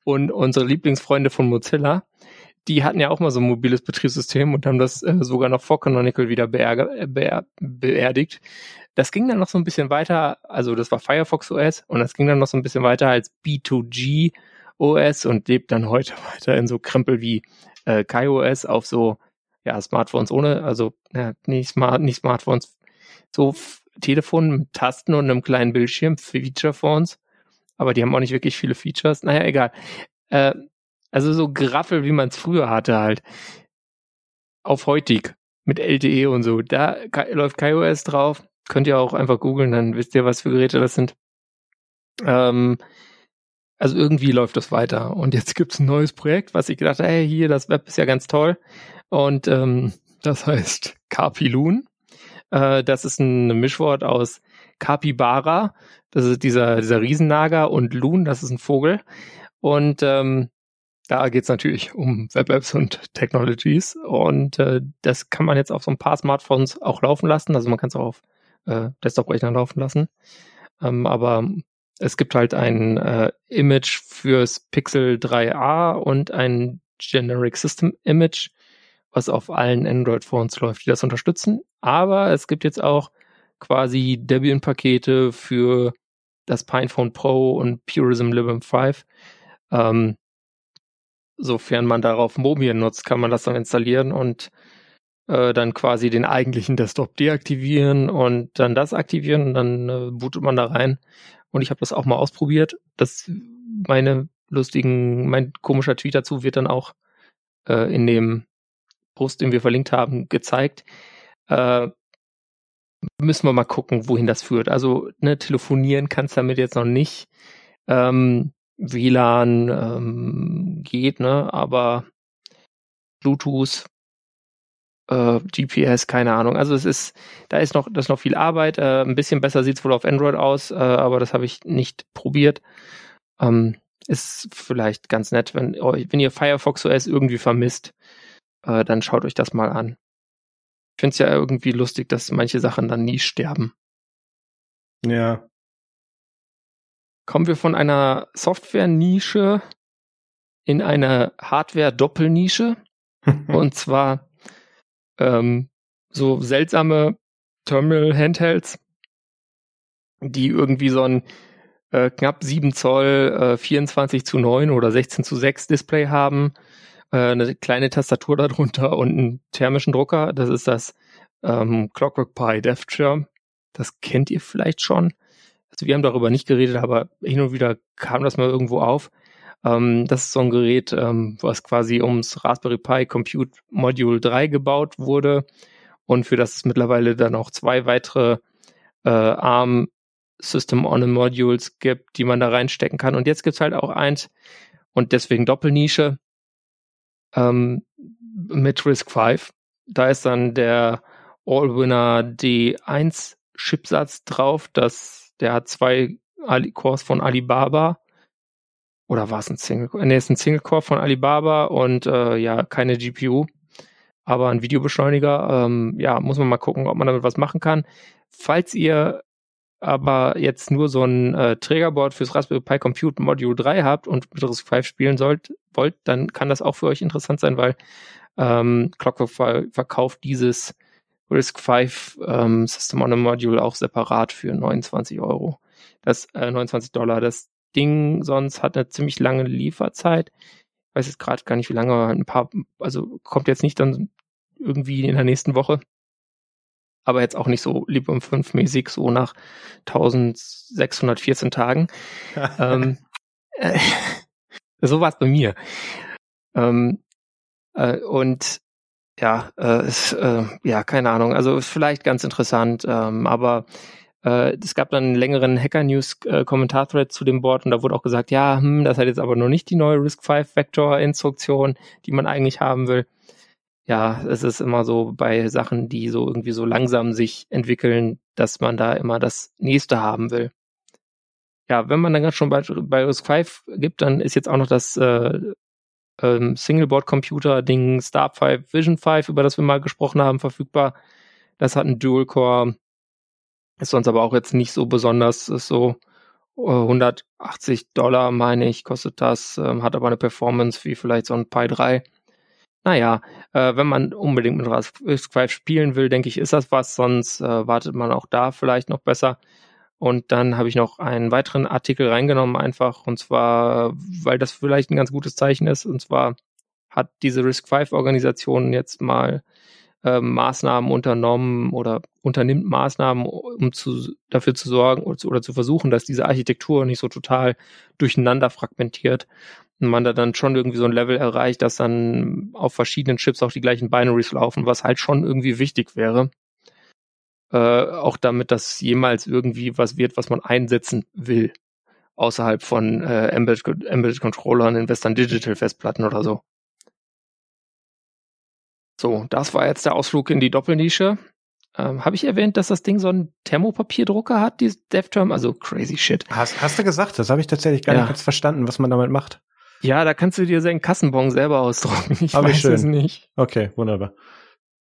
Und unsere Lieblingsfreunde von Mozilla, die hatten ja auch mal so ein mobiles Betriebssystem und haben das äh, sogar noch vor Canonical wieder beer beer beerdigt. Das ging dann noch so ein bisschen weiter, also das war Firefox OS und das ging dann noch so ein bisschen weiter als B2G OS und lebt dann heute weiter in so Krempel wie äh, KaiOS auf so ja, Smartphones ohne, also ja, nicht, Smart, nicht Smartphones, so Telefon mit Tasten und einem kleinen Bildschirm, Feature-Phones, aber die haben auch nicht wirklich viele Features. Naja, egal. Äh, also so Graffel, wie man es früher hatte halt. Auf heutig mit LTE und so. Da läuft KaiOS drauf. Könnt ihr auch einfach googeln, dann wisst ihr, was für Geräte das sind. Ähm, also irgendwie läuft das weiter. Und jetzt gibt's ein neues Projekt, was ich gedacht habe, hey, hier, das Web ist ja ganz toll. Und ähm, das heißt Carpiloon. Äh, das ist ein Mischwort aus Capybara, das ist dieser, dieser Riesennager, und Loon, das ist ein Vogel. Und ähm, da geht's natürlich um Web-Apps und Technologies. Und äh, das kann man jetzt auf so ein paar Smartphones auch laufen lassen. Also man kann es auch auf äh, Desktop-Rechnern laufen lassen. Ähm, aber es gibt halt ein äh, Image fürs Pixel 3a und ein Generic System Image, was auf allen Android-Phones läuft, die das unterstützen. Aber es gibt jetzt auch quasi Debian-Pakete für das PinePhone Pro und Purism Librem 5. Ähm, sofern man darauf Mobian nutzt, kann man das dann installieren und äh, dann quasi den eigentlichen Desktop deaktivieren und dann das aktivieren und dann äh, bootet man da rein. Und ich habe das auch mal ausprobiert. Das meine lustigen, mein komischer Tweet dazu wird dann auch äh, in dem Post, den wir verlinkt haben, gezeigt. Äh, müssen wir mal gucken, wohin das führt. Also ne, telefonieren kannst damit jetzt noch nicht. Ähm, WLAN ähm, geht, ne, aber Bluetooth, äh, GPS, keine Ahnung. Also es ist, da ist noch, das ist noch viel Arbeit. Äh, ein bisschen besser sieht's wohl auf Android aus, äh, aber das habe ich nicht probiert. Ähm, ist vielleicht ganz nett, wenn, wenn ihr Firefox OS irgendwie vermisst, äh, dann schaut euch das mal an. Ich finde es ja irgendwie lustig, dass manche Sachen dann nie sterben. Ja. Kommen wir von einer Software-Nische in eine Hardware-Doppelnische. und zwar ähm, so seltsame Terminal-Handhelds, die irgendwie so ein äh, knapp 7 Zoll äh, 24 zu 9 oder 16 zu 6 Display haben äh, eine kleine Tastatur darunter und einen thermischen Drucker. Das ist das ähm, Clockwork Pi DevShirm. Das kennt ihr vielleicht schon. Also wir haben darüber nicht geredet, aber hin und wieder kam das mal irgendwo auf. Ähm, das ist so ein Gerät, ähm, was quasi ums Raspberry Pi Compute Module 3 gebaut wurde und für das es mittlerweile dann auch zwei weitere äh, ARM System on a Modules gibt, die man da reinstecken kann. Und jetzt gibt's halt auch eins und deswegen Doppelnische ähm, mit Risk 5. Da ist dann der All-Winner D1 Chipsatz drauf. Das, der hat zwei Ali Cores von Alibaba. Oder war es ein Single Core? Nee, ist ein Single Core von Alibaba und äh, ja, keine GPU, aber ein Videobeschleuniger. Ähm, ja, muss man mal gucken, ob man damit was machen kann. Falls ihr aber jetzt nur so ein äh, Trägerboard fürs Raspberry Pi Compute Module 3 habt und mit RISC-V spielen sollt, wollt, dann kann das auch für euch interessant sein, weil ähm, Clockwork verkauft dieses RISC-V ähm, System on a Module auch separat für 29 Euro. Das äh, 29 Dollar. Das Ding sonst hat eine ziemlich lange Lieferzeit. Ich weiß jetzt gerade gar nicht, wie lange, ein paar, also kommt jetzt nicht dann irgendwie in der nächsten Woche aber jetzt auch nicht so lieb um fünf mäßig, so nach 1614 Tagen. ähm, äh, so war es bei mir. Ähm, äh, und ja, äh, ist, äh, ja, keine Ahnung. Also ist vielleicht ganz interessant, ähm, aber äh, es gab dann einen längeren Hacker News äh, zu dem Board und da wurde auch gesagt, ja, hm, das hat jetzt aber noch nicht die neue Risk 5 Vector Instruktion, die man eigentlich haben will ja, es ist immer so bei Sachen, die so irgendwie so langsam sich entwickeln, dass man da immer das nächste haben will. Ja, wenn man dann ganz schon bei, bei RISC 5 gibt, dann ist jetzt auch noch das äh, ähm, Singleboard-Computer-Ding Star 5 Vision 5, über das wir mal gesprochen haben, verfügbar. Das hat einen Dual-Core, ist sonst aber auch jetzt nicht so besonders, ist so 180 äh, Dollar, meine ich, kostet das, ähm, hat aber eine Performance wie vielleicht so ein Pi 3 naja, äh, wenn man unbedingt mit Raspberry spielen will, denke ich, ist das was, sonst äh, wartet man auch da vielleicht noch besser. Und dann habe ich noch einen weiteren Artikel reingenommen, einfach, und zwar, weil das vielleicht ein ganz gutes Zeichen ist, und zwar hat diese Risk-V-Organisation jetzt mal äh, Maßnahmen unternommen oder unternimmt Maßnahmen, um zu, dafür zu sorgen oder zu, oder zu versuchen, dass diese Architektur nicht so total durcheinander fragmentiert und man da dann schon irgendwie so ein Level erreicht, dass dann auf verschiedenen Chips auch die gleichen Binaries laufen, was halt schon irgendwie wichtig wäre. Äh, auch damit das jemals irgendwie was wird, was man einsetzen will. Außerhalb von äh, Embedded, Embedded Controllern in Western Digital Festplatten oder so. So, das war jetzt der Ausflug in die Doppelnische. Ähm, Habe ich erwähnt, dass das Ding so einen Thermopapierdrucker hat, dieses DevTerm? Also crazy shit. Hast, hast du gesagt? Das habe ich tatsächlich gar ja. nicht ganz verstanden, was man damit macht. Ja, da kannst du dir seinen Kassenbon selber ausdrucken. Ich Aber weiß schön. es nicht. Okay, wunderbar.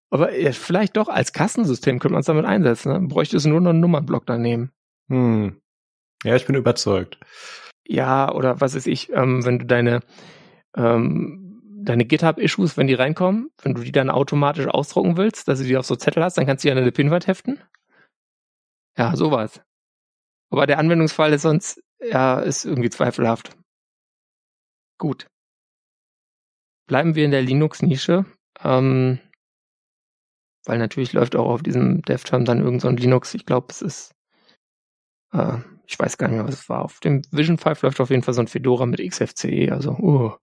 Aber ja, vielleicht doch als Kassensystem könnte man es damit einsetzen. Ne? Bräuchte es nur noch einen Nummernblock daneben. Hm. Ja, ich bin überzeugt. Ja, oder was ist ich, ähm, wenn du deine ähm, deine GitHub-Issues, wenn die reinkommen, wenn du die dann automatisch ausdrucken willst, dass du die auf so Zettel hast, dann kannst du die an eine Pinwand heften. Ja, sowas. Aber der Anwendungsfall ist sonst, ja, ist irgendwie zweifelhaft. Gut. bleiben wir in der Linux-Nische. Ähm, weil natürlich läuft auch auf diesem DevTerm dann irgend so ein Linux. Ich glaube, es ist, äh, ich weiß gar nicht mehr, was es war. Auf dem Vision 5 läuft auf jeden Fall so ein Fedora mit XFCE. Also, uh.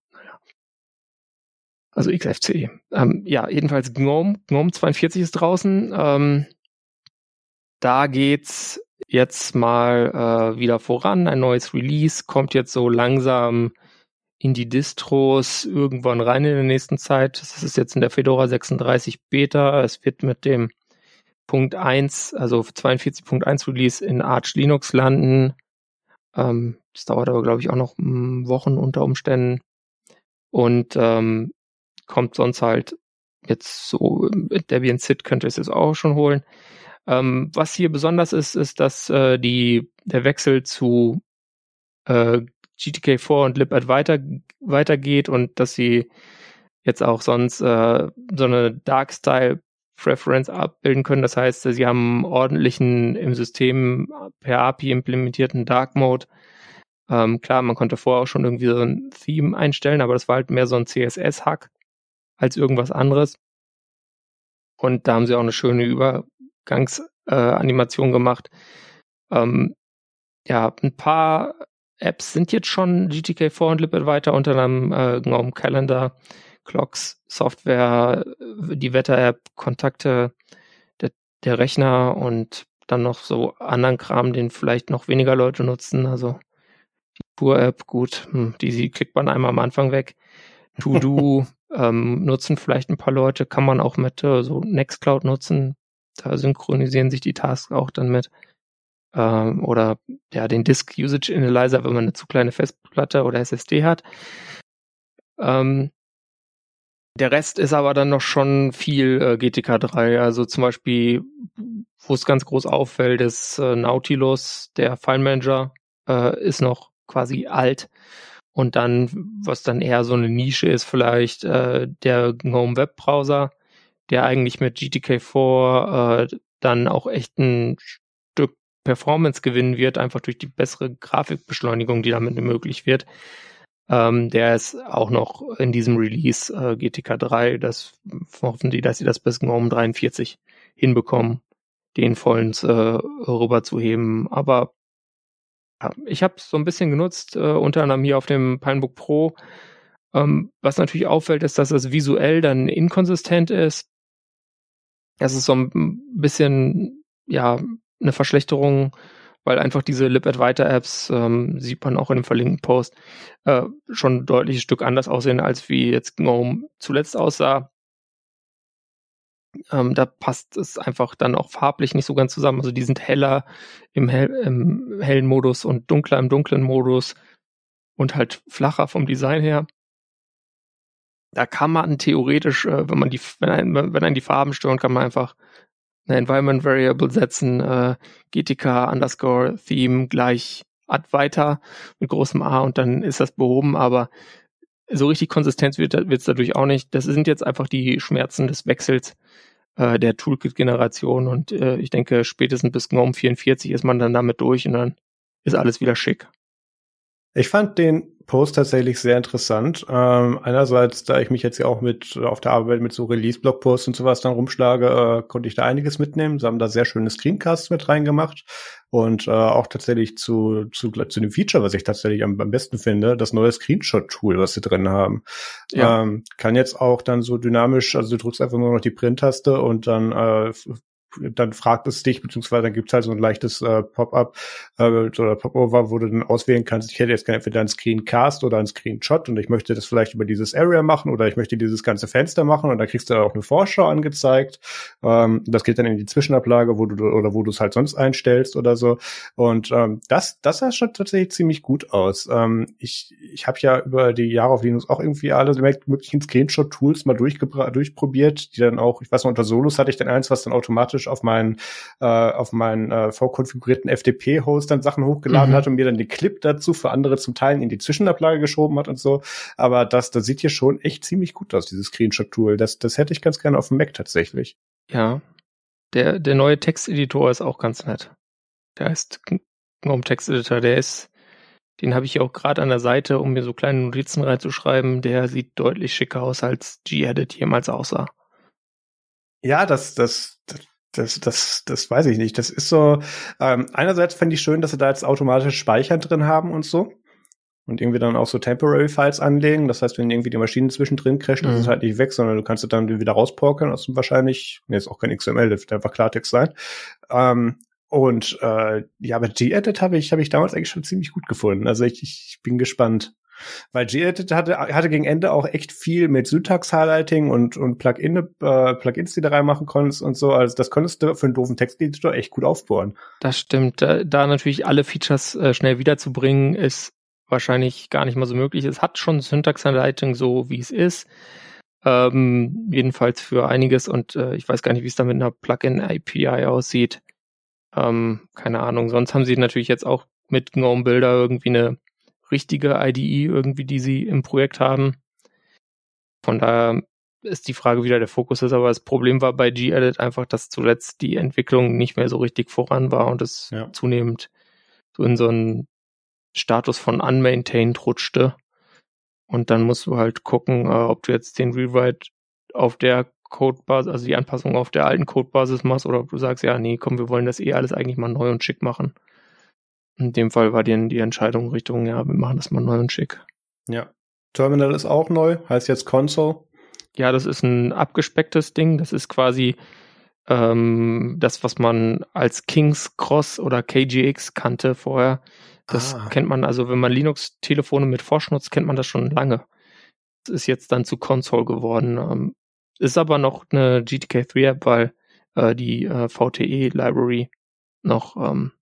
Also XFCE. Ähm, ja, jedenfalls GNOME. GNOME 42 ist draußen. Ähm, da geht's jetzt mal äh, wieder voran. Ein neues Release kommt jetzt so langsam in die Distros irgendwann rein in der nächsten Zeit. Das ist jetzt in der Fedora 36 Beta. Es wird mit dem Punkt 1, also 42.1 Release in Arch Linux landen. Ähm, das dauert aber, glaube ich, auch noch Wochen unter Umständen. Und ähm, kommt sonst halt jetzt so, Debian Sit könnte es jetzt auch schon holen. Ähm, was hier besonders ist, ist, dass äh, die, der Wechsel zu äh, GTK4 und libad weiter, weitergeht und dass sie jetzt auch sonst äh, so eine Dark-Style Preference abbilden können. Das heißt, sie haben ordentlichen im System per API implementierten Dark Mode. Ähm, klar, man konnte vorher auch schon irgendwie so ein Theme einstellen, aber das war halt mehr so ein CSS-Hack als irgendwas anderes. Und da haben sie auch eine schöne Übergangsanimation äh, gemacht. Ähm, ja, ein paar Apps sind jetzt schon GTK4 und Libet weiter unter einem äh, GNOME Calendar, Clocks, Software, äh, die Wetter-App, Kontakte, der, der Rechner und dann noch so anderen Kram, den vielleicht noch weniger Leute nutzen. Also die Pur-App, gut, hm, die klickt man einmal am Anfang weg. To-Do ähm, nutzen vielleicht ein paar Leute, kann man auch mit äh, so Nextcloud nutzen. Da synchronisieren sich die Tasks auch dann mit ähm, oder ja den Disk Usage Analyzer, wenn man eine zu kleine Festplatte oder SSD hat. Ähm, der Rest ist aber dann noch schon viel äh, GTK 3. Also zum Beispiel, wo es ganz groß auffällt, ist äh, Nautilus, der File Manager, äh, ist noch quasi alt. Und dann, was dann eher so eine Nische ist, vielleicht äh, der GNOME Web Browser, der eigentlich mit GTK4 äh, dann auch echt ein Performance gewinnen wird, einfach durch die bessere Grafikbeschleunigung, die damit möglich wird. Ähm, der ist auch noch in diesem Release äh, GTK 3. Das hoffen die, dass sie das bis GNOME 43 hinbekommen, den vollends äh, rüberzuheben. Aber ich habe es so ein bisschen genutzt, äh, unter anderem hier auf dem Pinebook Pro. Ähm, was natürlich auffällt, ist, dass es visuell dann inkonsistent ist. Es ist so ein bisschen, ja, eine Verschlechterung, weil einfach diese LibAdWriter-Apps, ähm, sieht man auch in dem verlinkten Post, äh, schon ein deutliches Stück anders aussehen, als wie jetzt GNOME zuletzt aussah. Ähm, da passt es einfach dann auch farblich nicht so ganz zusammen. Also die sind heller im, hell, im hellen Modus und dunkler im dunklen Modus und halt flacher vom Design her. Da kann man theoretisch, äh, wenn man die, wenn ein, wenn einen die Farben stören, kann man einfach eine Environment Variable setzen, äh, GTK underscore Theme gleich Add weiter mit großem A und dann ist das behoben, aber so richtig Konsistenz wird es dadurch auch nicht. Das sind jetzt einfach die Schmerzen des Wechsels äh, der Toolkit-Generation und äh, ich denke, spätestens bis GNOME 44 ist man dann damit durch und dann ist alles wieder schick. Ich fand den Post tatsächlich sehr interessant. Ähm, einerseits, da ich mich jetzt ja auch mit auf der Arbeit mit so Release-Blog-Posts und sowas dann rumschlage, äh, konnte ich da einiges mitnehmen. Sie haben da sehr schöne Screencasts mit reingemacht und äh, auch tatsächlich zu, zu, zu dem Feature, was ich tatsächlich am, am besten finde, das neue Screenshot-Tool, was sie drin haben. Ja. Ähm, kann jetzt auch dann so dynamisch, also du drückst einfach nur noch die Print-Taste und dann äh, dann fragt es dich, beziehungsweise dann gibt's halt so ein leichtes äh, Pop-up äh, oder Pop-over, wo du dann auswählen kannst, ich hätte jetzt gerne entweder einen Screencast oder einen Screenshot und ich möchte das vielleicht über dieses Area machen oder ich möchte dieses ganze Fenster machen und da kriegst du auch eine Vorschau angezeigt. Ähm, das geht dann in die Zwischenablage, wo du oder wo du es halt sonst einstellst oder so. Und ähm, das, das sah schon tatsächlich ziemlich gut aus. Ähm, ich ich habe ja über die Jahre auf Linux auch irgendwie alle möglichen Screenshot-Tools mal durchprobiert, die dann auch, ich weiß noch, unter Solus hatte ich dann eins, was dann automatisch automatisch auf meinen äh, auf meinen äh, vorkonfigurierten FTP-Host dann Sachen hochgeladen mhm. hat und mir dann den Clip dazu für andere zum Teilen in die Zwischenablage geschoben hat und so. Aber das, das sieht hier schon echt ziemlich gut aus, dieses Screenshot-Tool. Das, das hätte ich ganz gerne auf dem Mac tatsächlich. Ja. Der, der neue Texteditor ist auch ganz nett. Der heißt GNOME Texteditor, der ist Den habe ich auch gerade an der Seite, um mir so kleine Notizen reinzuschreiben. Der sieht deutlich schicker aus, als G-Edit jemals aussah. Ja, das, das, das, das, das weiß ich nicht. Das ist so, ähm, einerseits fände ich schön, dass sie da jetzt automatisch Speicher drin haben und so. Und irgendwie dann auch so Temporary Files anlegen. Das heißt, wenn irgendwie die Maschine zwischendrin crasht, mhm. ist es halt nicht weg, sondern du kannst es dann wieder rausporkeln. Das ist wahrscheinlich, nee, ist auch kein XML, das wird einfach Klartext sein. Ähm, und äh, ja, aber G-Edit habe ich, hab ich damals eigentlich schon ziemlich gut gefunden. Also ich, ich bin gespannt. Weil Gedit hatte, hatte gegen Ende auch echt viel mit Syntax-Highlighting und, und Plugin, äh, Plugins, die da reinmachen konntest und so. Also das konntest du für einen doofen Texteditor echt gut aufbohren. Das stimmt. Da, da natürlich alle Features äh, schnell wiederzubringen, ist wahrscheinlich gar nicht mal so möglich. Es hat schon Syntax-Highlighting so, wie es ist. Ähm, jedenfalls für einiges und äh, ich weiß gar nicht, wie es da mit einer Plugin-API aussieht. Ähm, keine Ahnung. Sonst haben sie natürlich jetzt auch mit GNOME Builder irgendwie eine richtige IDE irgendwie, die sie im Projekt haben. Von daher ist die Frage wieder der Fokus ist, aber das Problem war bei G-Edit einfach, dass zuletzt die Entwicklung nicht mehr so richtig voran war und es ja. zunehmend so in so einen Status von unmaintained rutschte. Und dann musst du halt gucken, äh, ob du jetzt den Rewrite auf der Codebasis, also die Anpassung auf der alten Codebasis machst oder ob du sagst, ja, nee, komm, wir wollen das eh alles eigentlich mal neu und schick machen. In dem Fall war die, die Entscheidung Richtung, ja, wir machen das mal neu und schick. Ja. Terminal ist auch neu, heißt jetzt Console. Ja, das ist ein abgespecktes Ding. Das ist quasi ähm, das, was man als Kings Cross oder KGX kannte vorher. Das ah. kennt man also, wenn man Linux-Telefone mit Forsch nutzt, kennt man das schon lange. Das ist jetzt dann zu Console geworden. Ähm, ist aber noch eine GTK3-App, weil äh, die äh, VTE-Library noch ähm,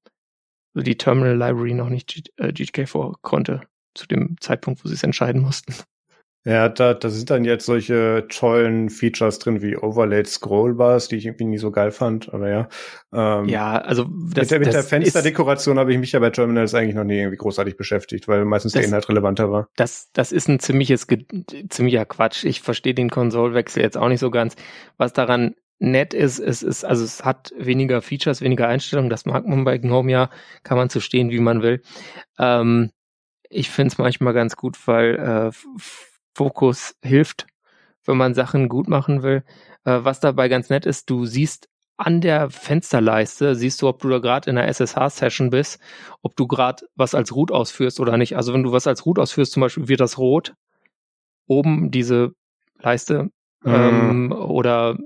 die Terminal Library noch nicht äh, GTK4 konnte, zu dem Zeitpunkt, wo sie es entscheiden mussten. Ja, da, da sind dann jetzt solche tollen Features drin wie Overlaid Scrollbars, die ich irgendwie nie so geil fand, aber ja. Ähm, ja, also das, mit der, mit der Fensterdekoration habe ich mich ja bei Terminals eigentlich noch nie irgendwie großartig beschäftigt, weil meistens das, der Inhalt relevanter war. Das, das ist ein ziemliches, ziemlicher Quatsch. Ich verstehe den Konsolwechsel jetzt auch nicht so ganz. Was daran nett ist, es ist, also es hat weniger Features, weniger Einstellungen, das mag man bei GNOME ja, kann man zu stehen, wie man will. Ähm, ich finde es manchmal ganz gut, weil äh, Fokus hilft, wenn man Sachen gut machen will. Äh, was dabei ganz nett ist, du siehst an der Fensterleiste, siehst du, ob du da gerade in einer SSH-Session bist, ob du gerade was als Root ausführst oder nicht. Also wenn du was als Root ausführst, zum Beispiel wird das rot, oben diese Leiste, mhm. ähm, oder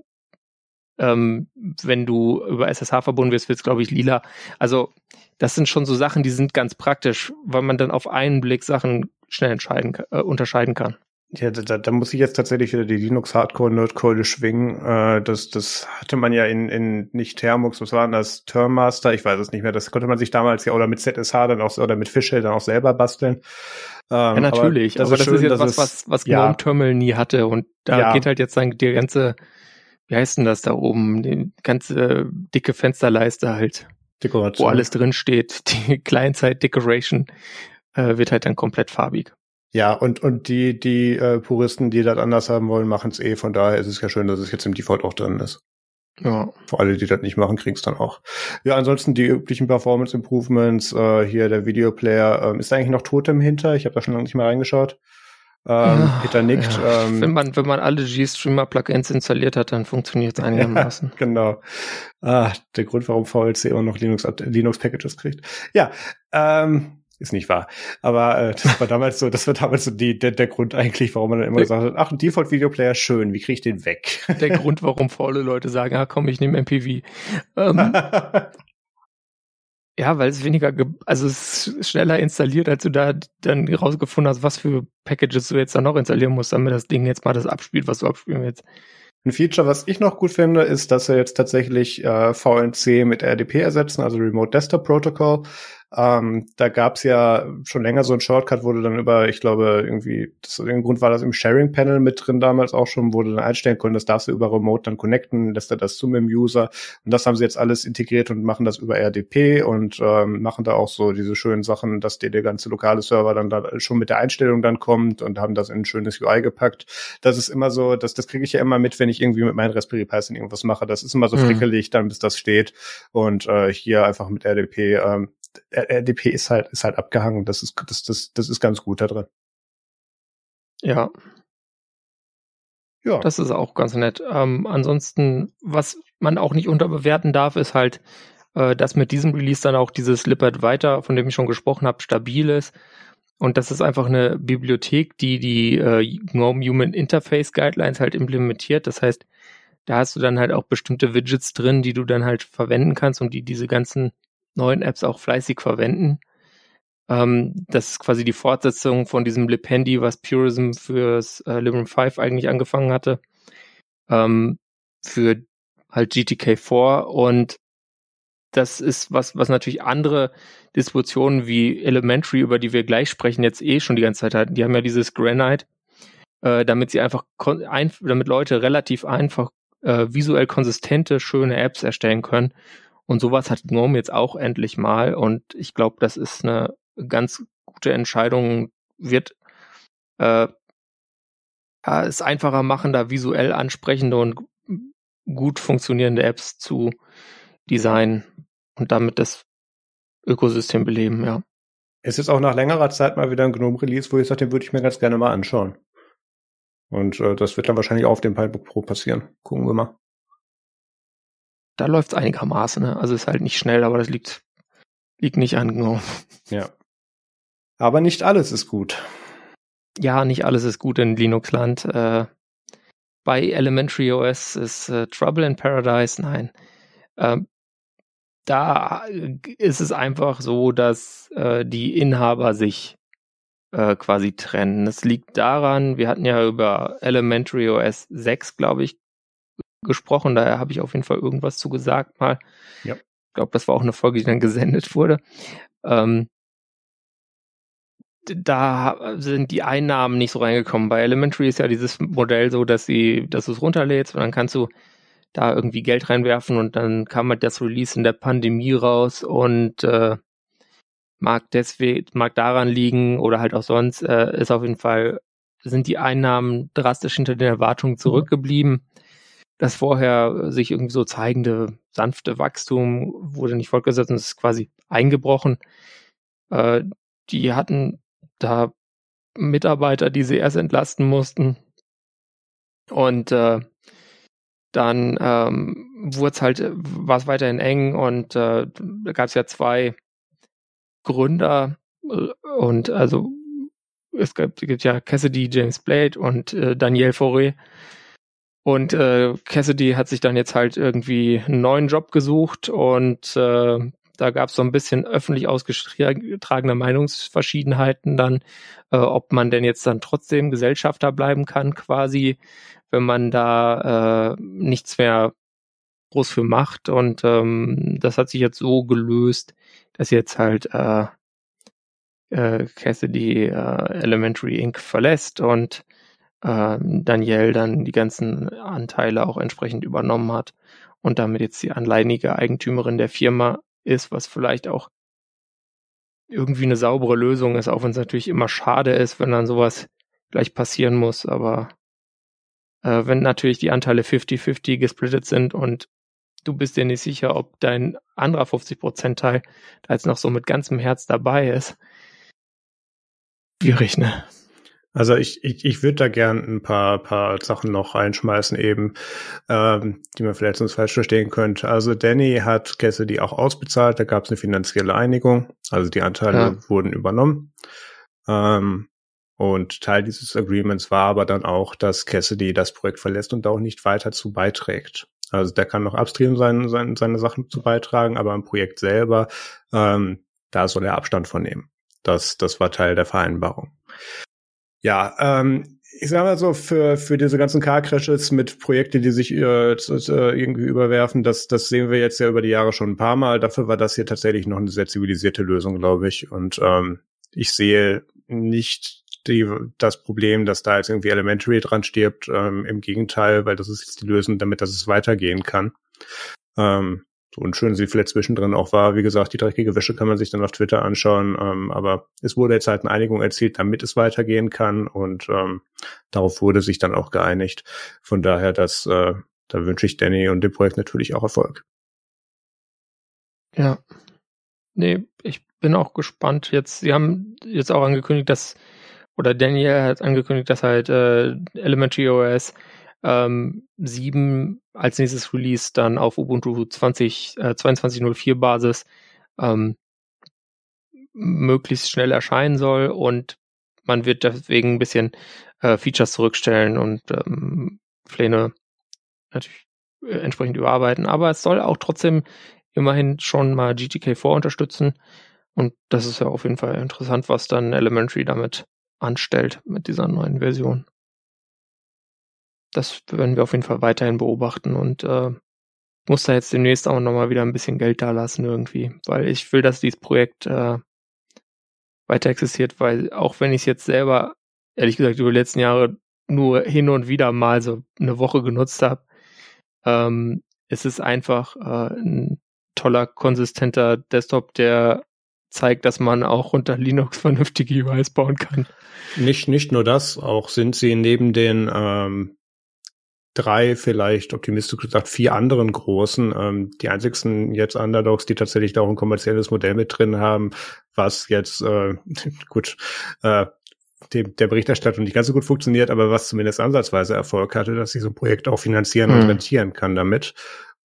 ähm, wenn du über SSH verbunden wirst, wird es, glaube ich, lila. Also das sind schon so Sachen, die sind ganz praktisch, weil man dann auf einen Blick Sachen schnell entscheiden, äh, unterscheiden kann. Ja, da, da muss ich jetzt tatsächlich wieder die Linux Hardcore Nerdkeule schwingen. Äh, das, das hatte man ja in, in nicht Thermux, was war denn das? Termmaster, ich weiß es nicht mehr. Das konnte man sich damals ja oder mit ZSH dann auch oder mit Fishtail dann auch selber basteln. Ähm, ja, natürlich. Aber das, aber ist, das schön, ist jetzt was, was, was GNOME ja. Terminal nie hatte. Und da ja. geht halt jetzt dann die ganze wie heißt denn das da oben? Die ganze dicke Fensterleiste halt. Dekoration. Wo alles drin steht. Die Client-Side Decoration äh, wird halt dann komplett farbig. Ja, und, und die, die äh, Puristen, die das anders haben wollen, machen es eh. Von daher ist es ja schön, dass es jetzt im Default auch drin ist. Ja. Für alle, die das nicht machen, kriegen es dann auch. Ja, ansonsten die üblichen Performance Improvements, äh, hier der Videoplayer, ähm, ist da eigentlich noch Totem hinter? Ich habe da schon lange nicht mehr reingeschaut. Ähm, ah, Peter nickt. Ja. Ähm, wenn man wenn man alle G-Streamer-Plugins installiert hat, dann funktioniert es einigermaßen. genau. Ah, der Grund, warum VLC immer noch Linux Linux kriegt. Ja, ähm, ist nicht wahr. Aber äh, das war damals so, das war damals so die, der, der Grund eigentlich, warum man dann immer gesagt hat, ach, ein Default Videoplayer schön, wie kriege ich den weg? Der Grund, warum faule Leute sagen, ah komm, ich nehme MPV. Ähm, Ja, weil es weniger, also es ist schneller installiert, als du da dann rausgefunden hast, was für Packages du jetzt da noch installieren musst, damit das Ding jetzt mal das abspielt, was du abspielen willst. Ein Feature, was ich noch gut finde, ist, dass er jetzt tatsächlich äh, VNC mit RDP ersetzen, also Remote Desktop Protocol. Ähm, da gab's ja schon länger so ein Shortcut, wurde dann über, ich glaube, irgendwie, das, im Grund war das im Sharing-Panel mit drin damals auch schon, wurde dann einstellen können, das darfst du über Remote dann connecten, lässt er das zu mit dem User. Und das haben sie jetzt alles integriert und machen das über RDP und ähm, machen da auch so diese schönen Sachen, dass dir der ganze lokale Server dann da schon mit der Einstellung dann kommt und haben das in ein schönes UI gepackt. Das ist immer so, das, das kriege ich ja immer mit, wenn ich irgendwie mit meinem Raspberry Pi irgendwas mache. Das ist immer so mhm. frickelig, dann bis das steht. Und äh, hier einfach mit RDP ähm, RDP ist halt, ist halt abgehangen. Das ist, das, das, das ist ganz gut da drin. Ja. Ja. Das ist auch ganz nett. Ähm, ansonsten, was man auch nicht unterbewerten darf, ist halt, äh, dass mit diesem Release dann auch dieses Lippert weiter, von dem ich schon gesprochen habe, stabil ist. Und das ist einfach eine Bibliothek, die die äh, GNOME Human Interface Guidelines halt implementiert. Das heißt, da hast du dann halt auch bestimmte Widgets drin, die du dann halt verwenden kannst und die diese ganzen neuen Apps auch fleißig verwenden. Ähm, das ist quasi die Fortsetzung von diesem Lipendi, was Purism fürs äh, Librem 5 eigentlich angefangen hatte. Ähm, für halt GTK4 und das ist was, was natürlich andere Distributionen wie Elementary, über die wir gleich sprechen, jetzt eh schon die ganze Zeit hatten. Die haben ja dieses Granite, äh, damit sie einfach, ein, damit Leute relativ einfach äh, visuell konsistente, schöne Apps erstellen können. Und sowas hat GNOME jetzt auch endlich mal. Und ich glaube, das ist eine ganz gute Entscheidung, wird äh, ja, es einfacher machen, da visuell ansprechende und gut funktionierende Apps zu designen und damit das Ökosystem beleben, ja. Es ist auch nach längerer Zeit mal wieder ein GNOME-Release, wo ich sage, den würde ich mir ganz gerne mal anschauen. Und äh, das wird dann wahrscheinlich auch auf dem Pinebook Pro passieren. Gucken wir mal. Da läuft es einigermaßen, ne? Also ist halt nicht schnell, aber das liegt, liegt nicht an GNOME. Ja. Aber nicht alles ist gut. Ja, nicht alles ist gut in Linux-Land. Äh, bei Elementary OS ist äh, Trouble in Paradise, nein. Ähm, da ist es einfach so, dass äh, die Inhaber sich äh, quasi trennen. Das liegt daran, wir hatten ja über Elementary OS 6, glaube ich, gesprochen. Daher habe ich auf jeden Fall irgendwas zu gesagt mal. Ja. Ich glaube, das war auch eine Folge, die dann gesendet wurde. Ähm, da sind die Einnahmen nicht so reingekommen. Bei Elementary ist ja dieses Modell so, dass sie, dass du es runterlädst und dann kannst du da irgendwie Geld reinwerfen und dann kam halt das Release in der Pandemie raus und äh, mag deswegen, mag daran liegen oder halt auch sonst, äh, ist auf jeden Fall, sind die Einnahmen drastisch hinter den Erwartungen zurückgeblieben. Das vorher sich irgendwie so zeigende sanfte Wachstum wurde nicht fortgesetzt und ist quasi eingebrochen. Äh, die hatten da Mitarbeiter, die sie erst entlasten mussten. Und äh, dann ähm, wurde es halt, war es weiterhin eng und äh, da gab es ja zwei Gründer äh, und also es gibt, gibt ja Cassidy, James Blade und äh, Daniel Fauré. Und äh, Cassidy hat sich dann jetzt halt irgendwie einen neuen Job gesucht und äh, da gab es so ein bisschen öffentlich ausgetragene Meinungsverschiedenheiten dann, äh, ob man denn jetzt dann trotzdem Gesellschafter bleiben kann, quasi, wenn man da äh, nichts mehr groß für macht. Und ähm, das hat sich jetzt so gelöst, dass jetzt halt äh, äh, Cassidy äh, Elementary Inc. verlässt und äh, Danielle dann die ganzen Anteile auch entsprechend übernommen hat und damit jetzt die alleinige Eigentümerin der Firma ist, was vielleicht auch irgendwie eine saubere Lösung ist, auch wenn es natürlich immer schade ist, wenn dann sowas gleich passieren muss. Aber äh, wenn natürlich die Anteile 50-50 gesplittet sind und du bist dir nicht sicher, ob dein anderer 50% Teil da jetzt noch so mit ganzem Herz dabei ist. Schwierig, ne? Also ich, ich, ich würde da gern ein paar, paar Sachen noch reinschmeißen eben, ähm, die man vielleicht sonst falsch verstehen könnte. Also Danny hat Cassidy auch ausbezahlt, da gab es eine finanzielle Einigung, also die Anteile ja. wurden übernommen. Ähm, und Teil dieses Agreements war aber dann auch, dass Cassidy das Projekt verlässt und auch nicht weiter zu beiträgt. Also der kann noch upstream sein, sein, seine Sachen zu beitragen, aber im Projekt selber, ähm, da soll er Abstand von nehmen. Das, das war Teil der Vereinbarung. Ja, ähm, ich sage mal so, für, für diese ganzen Car-Crashes mit Projekten, die sich äh, irgendwie überwerfen, das, das sehen wir jetzt ja über die Jahre schon ein paar Mal. Dafür war das hier tatsächlich noch eine sehr zivilisierte Lösung, glaube ich. Und ähm, ich sehe nicht die, das Problem, dass da jetzt irgendwie Elementary dran stirbt. Ähm, Im Gegenteil, weil das ist jetzt die Lösung, damit dass es weitergehen kann. Ähm, so unschön sie vielleicht zwischendrin auch war. Wie gesagt, die dreckige Wäsche kann man sich dann auf Twitter anschauen. Ähm, aber es wurde jetzt halt eine Einigung erzielt, damit es weitergehen kann. Und ähm, darauf wurde sich dann auch geeinigt. Von daher, dass, äh, da wünsche ich Danny und dem Projekt natürlich auch Erfolg. Ja. nee, ich bin auch gespannt. Jetzt, sie haben jetzt auch angekündigt, dass, oder Daniel hat angekündigt, dass halt äh, Elementary OS ähm, 7 als nächstes Release dann auf Ubuntu 20, äh, 22.04 Basis ähm, möglichst schnell erscheinen soll und man wird deswegen ein bisschen äh, Features zurückstellen und ähm, Pläne natürlich äh, entsprechend überarbeiten. Aber es soll auch trotzdem immerhin schon mal GTK4 unterstützen. Und das ist ja auf jeden Fall interessant, was dann Elementary damit anstellt mit dieser neuen Version. Das werden wir auf jeden Fall weiterhin beobachten und äh, muss da jetzt demnächst auch nochmal wieder ein bisschen Geld da lassen irgendwie, weil ich will, dass dieses Projekt äh, weiter existiert, weil auch wenn ich es jetzt selber, ehrlich gesagt, über die letzten Jahre nur hin und wieder mal so eine Woche genutzt habe, ähm, es ist einfach äh, ein toller, konsistenter Desktop, der zeigt, dass man auch unter Linux vernünftige UIs bauen kann. Nicht, nicht nur das, auch sind sie neben den ähm, drei, vielleicht optimistisch gesagt vier anderen großen, ähm, die einzigsten jetzt Underdogs, die tatsächlich da auch ein kommerzielles Modell mit drin haben, was jetzt äh, gut äh, dem, der Berichterstattung nicht ganz so gut funktioniert, aber was zumindest ansatzweise Erfolg hatte, dass sich so ein Projekt auch finanzieren mhm. und rentieren kann damit.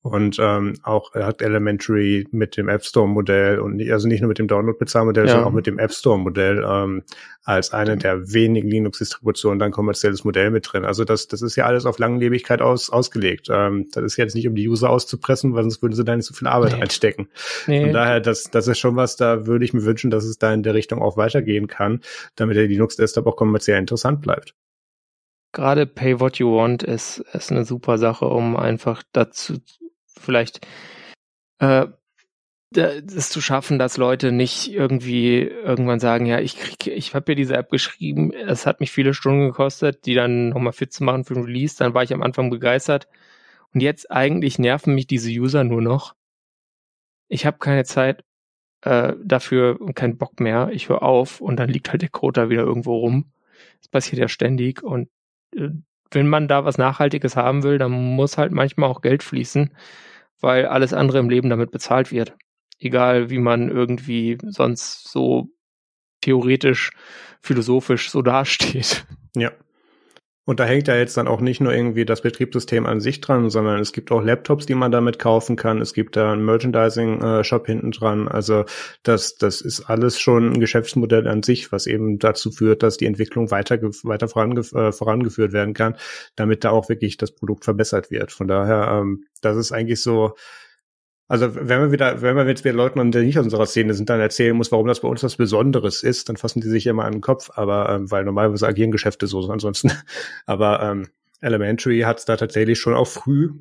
Und ähm, auch er hat Elementary mit dem App Store Modell und also nicht nur mit dem Download-Bezahlmodell, ja. sondern auch mit dem App Store Modell ähm, als eine der wenigen Linux-Distributionen dann kommerzielles Modell mit drin. Also das, das ist ja alles auf Langlebigkeit aus, ausgelegt. Ähm, das ist jetzt nicht, um die User auszupressen, weil sonst würden sie da nicht so viel Arbeit nee. einstecken. Nee. Von daher, das, das ist schon was, da würde ich mir wünschen, dass es da in der Richtung auch weitergehen kann, damit der Linux-Desktop auch kommerziell interessant bleibt gerade Pay What You Want ist, ist eine super Sache, um einfach dazu vielleicht äh, das zu schaffen, dass Leute nicht irgendwie irgendwann sagen, ja, ich krieg, ich habe ja diese App geschrieben, es hat mich viele Stunden gekostet, die dann nochmal fit zu machen für den Release, dann war ich am Anfang begeistert und jetzt eigentlich nerven mich diese User nur noch. Ich habe keine Zeit äh, dafür und keinen Bock mehr. Ich höre auf und dann liegt halt der Code da wieder irgendwo rum. Das passiert ja ständig und äh, wenn man da was Nachhaltiges haben will, dann muss halt manchmal auch Geld fließen, weil alles andere im Leben damit bezahlt wird. Egal wie man irgendwie sonst so theoretisch, philosophisch so dasteht. Ja. Und da hängt ja jetzt dann auch nicht nur irgendwie das Betriebssystem an sich dran, sondern es gibt auch Laptops, die man damit kaufen kann. Es gibt da einen Merchandising-Shop hinten dran. Also das, das ist alles schon ein Geschäftsmodell an sich, was eben dazu führt, dass die Entwicklung weiter, weiter vorangef äh, vorangeführt werden kann, damit da auch wirklich das Produkt verbessert wird. Von daher, ähm, das ist eigentlich so, also wenn man wieder, wenn man jetzt wieder Leuten, die nicht aus unserer Szene sind, dann erzählen muss, warum das bei uns was Besonderes ist, dann fassen die sich immer an den Kopf, aber ähm, weil normalerweise agieren Geschäfte so ansonsten. aber ähm, Elementary hat es da tatsächlich schon auch früh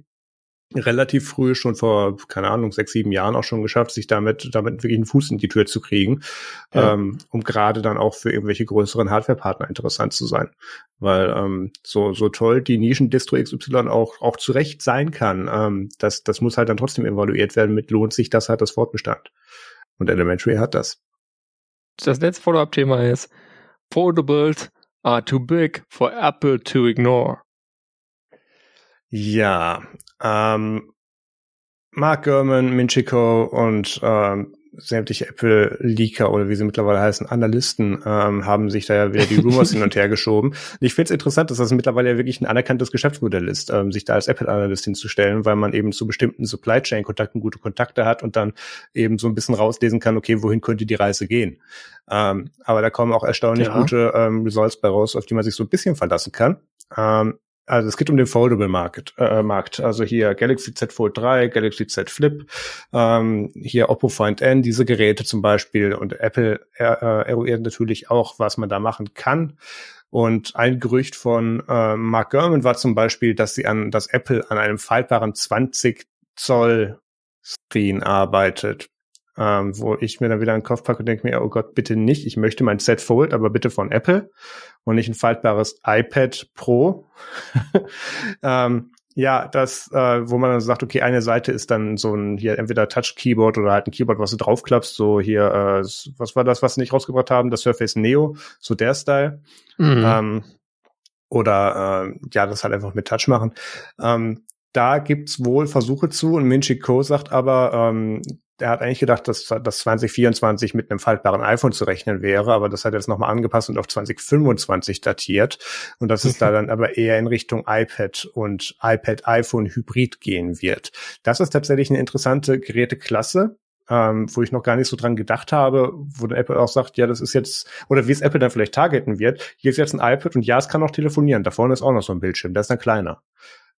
relativ früh, schon vor, keine Ahnung, sechs, sieben Jahren auch schon geschafft, sich damit, damit wirklich einen Fuß in die Tür zu kriegen, ja. ähm, um gerade dann auch für irgendwelche größeren Hardware-Partner interessant zu sein. Weil ähm, so, so toll die Nischen-Distro XY auch, auch zurecht sein kann, ähm, das, das muss halt dann trotzdem evaluiert werden mit lohnt sich das halt das Fortbestand. Und Elementary hat das. Das letzte Follow-up-Thema ist Foldables are too big for Apple to ignore. Ja, ähm, Mark Gurman, Minchiko und ähm, sämtliche Apple-Leaker oder wie sie mittlerweile heißen, Analysten ähm, haben sich da ja wieder die Rumors hin und her geschoben. Ich finde es interessant, dass das mittlerweile ja wirklich ein anerkanntes Geschäftsmodell ist, ähm, sich da als Apple-Analyst hinzustellen, weil man eben zu bestimmten Supply Chain-Kontakten gute Kontakte hat und dann eben so ein bisschen rauslesen kann, okay, wohin könnte die Reise gehen. Ähm, aber da kommen auch erstaunlich ja. gute ähm, Results bei raus, auf die man sich so ein bisschen verlassen kann. Ähm, also es geht um den Foldable Market, äh, Markt. Also hier Galaxy Z Fold 3, Galaxy Z Flip, ähm, hier Oppo Find N, diese Geräte zum Beispiel. Und Apple äh, eruiert natürlich auch, was man da machen kann. Und ein Gerücht von äh, Mark Gurman war zum Beispiel, dass sie an, dass Apple an einem faltbaren 20 Zoll Screen arbeitet ähm, wo ich mir dann wieder einen Kopf packe und denke mir, oh Gott, bitte nicht. Ich möchte mein Set Fold, aber bitte von Apple und nicht ein faltbares iPad Pro. ähm, ja, das, äh, wo man dann sagt, okay, eine Seite ist dann so ein hier entweder Touch Keyboard oder halt ein Keyboard, was du draufklappst, so hier, äh, was war das, was sie nicht rausgebracht haben, das Surface Neo, so der Style. Mhm. Ähm, oder äh, ja, das halt einfach mit Touch machen. Ähm, da gibt's wohl Versuche zu und Minchi Ko sagt aber, ähm, der hat eigentlich gedacht, dass das 2024 mit einem faltbaren iPhone zu rechnen wäre, aber das hat er jetzt nochmal angepasst und auf 2025 datiert. Und dass es da dann aber eher in Richtung iPad und iPad-iPhone-Hybrid gehen wird. Das ist tatsächlich eine interessante Geräteklasse. Ähm, wo ich noch gar nicht so dran gedacht habe, wo dann Apple auch sagt, ja, das ist jetzt, oder wie es Apple dann vielleicht targeten wird, hier ist jetzt ein iPad und ja, es kann auch telefonieren. Da vorne ist auch noch so ein Bildschirm, der ist dann kleiner.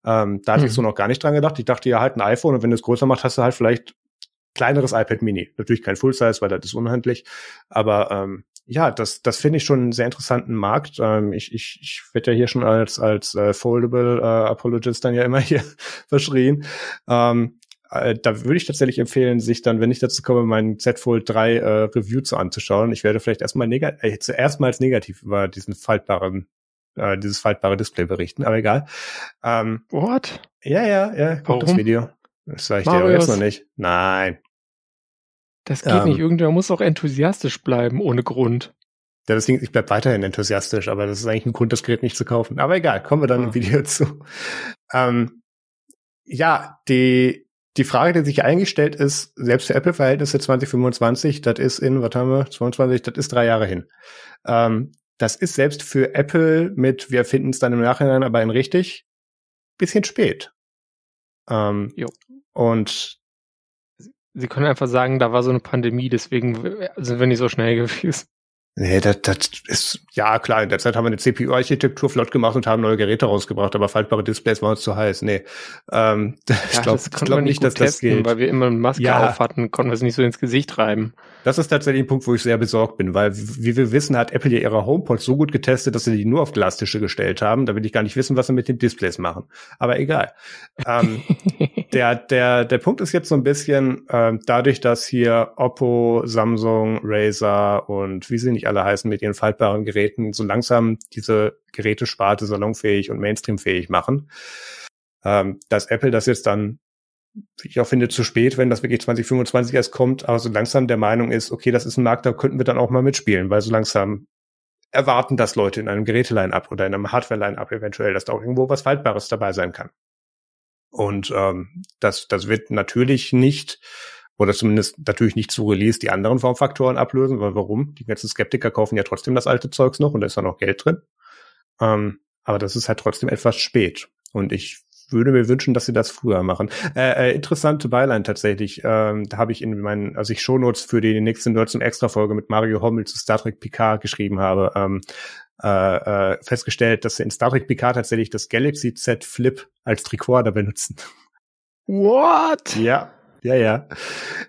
Ähm, da hatte hm. ich so noch gar nicht dran gedacht. Ich dachte ja halt ein iPhone und wenn du es größer macht, hast du halt vielleicht kleineres iPad Mini. Natürlich kein Full Size, weil das ist unhandlich. Aber ähm, ja, das, das finde ich schon einen sehr interessanten Markt. Ähm, ich ich, ich werde ja hier schon als, als äh, Foldable äh, Apologist dann ja immer hier verschrien. Ähm, äh, da würde ich tatsächlich empfehlen, sich dann, wenn ich dazu komme, meinen Z Fold 3 äh, Review zu anzuschauen. Ich werde vielleicht erstmal negativ, äh, zuerst mal negativ über diesen faltbaren äh, dieses faltbare Display berichten, aber egal. Ähm, What? Ja, ja, ja, kommt das Video. Das sage ich Marius. dir aber jetzt noch nicht. Nein. Das geht ähm, nicht. Irgendwer muss auch enthusiastisch bleiben, ohne Grund. Ja, deswegen, ich bleib weiterhin enthusiastisch, aber das ist eigentlich ein Grund, das Gerät nicht zu kaufen. Aber egal, kommen wir dann im Video zu. Ähm, ja, die, die Frage, die sich eigentlich stellt, ist, selbst für Apple-Verhältnisse 2025, das ist in, was haben wir, 22, das ist drei Jahre hin. Ähm, das ist selbst für Apple mit, wir finden es dann im Nachhinein aber in richtig, bisschen spät. Ähm, jo. Und Sie können einfach sagen, da war so eine Pandemie, deswegen sind wir nicht so schnell gewesen. Nee, das, das ist, ja klar, in der Zeit haben wir eine CPU-Architektur flott gemacht und haben neue Geräte rausgebracht, aber faltbare Displays waren uns zu heiß. Nee. Ähm, ja, ich glaube glaub nicht, dass testen, das geht. Weil wir immer eine Maske ja. auf hatten, konnten wir es nicht so ins Gesicht reiben. Das ist tatsächlich ein Punkt, wo ich sehr besorgt bin, weil, wie wir wissen, hat Apple ja ihre HomePods so gut getestet, dass sie die nur auf Glastische gestellt haben. Da will ich gar nicht wissen, was sie mit den Displays machen. Aber egal. ähm, der, der, der Punkt ist jetzt so ein bisschen, ähm, dadurch, dass hier Oppo, Samsung, Razer und wie sie nicht alle heißen, mit ihren faltbaren Geräten so langsam diese Gerätesparte salonfähig und mainstreamfähig machen, ähm, dass Apple das jetzt dann ich auch finde, zu spät, wenn das wirklich 2025 erst kommt, aber so langsam der Meinung ist, okay, das ist ein Markt, da könnten wir dann auch mal mitspielen, weil so langsam erwarten das Leute in einem Geräteline-up oder in einem Hardware-Line-up eventuell, dass da auch irgendwo was Faltbares dabei sein kann. Und ähm, das, das wird natürlich nicht, oder zumindest natürlich nicht zu Release die anderen Formfaktoren ablösen, weil warum? Die ganzen Skeptiker kaufen ja trotzdem das alte Zeugs noch und da ist ja noch Geld drin. Ähm, aber das ist halt trotzdem etwas spät. Und ich würde mir wünschen, dass sie das früher machen. Äh, äh, interessante Beilein tatsächlich. Ähm, da habe ich in meinen, als ich Shownotes für die nächste Nerds und Extra Folge mit Mario Hommel zu Star Trek Picard geschrieben habe, ähm, äh, äh, festgestellt, dass sie in Star Trek Picard tatsächlich das Galaxy Z Flip als Tricorder benutzen. What? Ja, ja, ja.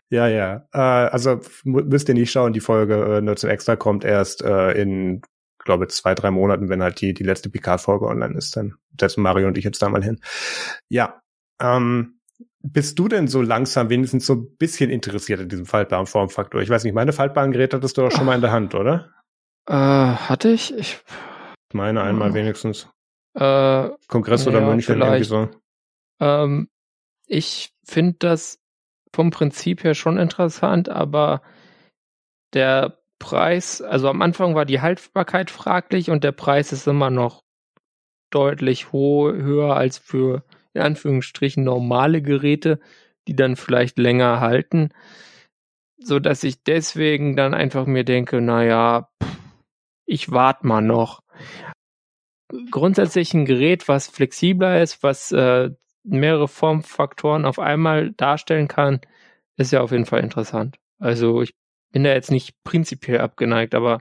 Ja, ja. Äh, also müsst ihr nicht schauen, die Folge äh, Nerds und Extra kommt erst äh, in glaube, zwei, drei Monaten, wenn halt die, die letzte Picard-Folge online ist, dann setzen Mario und ich jetzt da mal hin. Ja, ähm, bist du denn so langsam wenigstens so ein bisschen interessiert in diesem faltbaren Formfaktor? Ich weiß nicht, meine faltbaren Geräte hattest du doch schon mal in der Hand, oder? Äh, hatte ich? Ich meine einmal wenigstens. Äh, Kongress oder ja, München vielleicht. irgendwie so. Ähm, ich finde das vom Prinzip her schon interessant, aber der Preis, also am Anfang war die Haltbarkeit fraglich und der Preis ist immer noch deutlich ho höher als für in Anführungsstrichen normale Geräte, die dann vielleicht länger halten, so dass ich deswegen dann einfach mir denke, naja, ich warte mal noch. Grundsätzlich ein Gerät, was flexibler ist, was äh, mehrere Formfaktoren auf einmal darstellen kann, ist ja auf jeden Fall interessant. Also ich bin da jetzt nicht prinzipiell abgeneigt, aber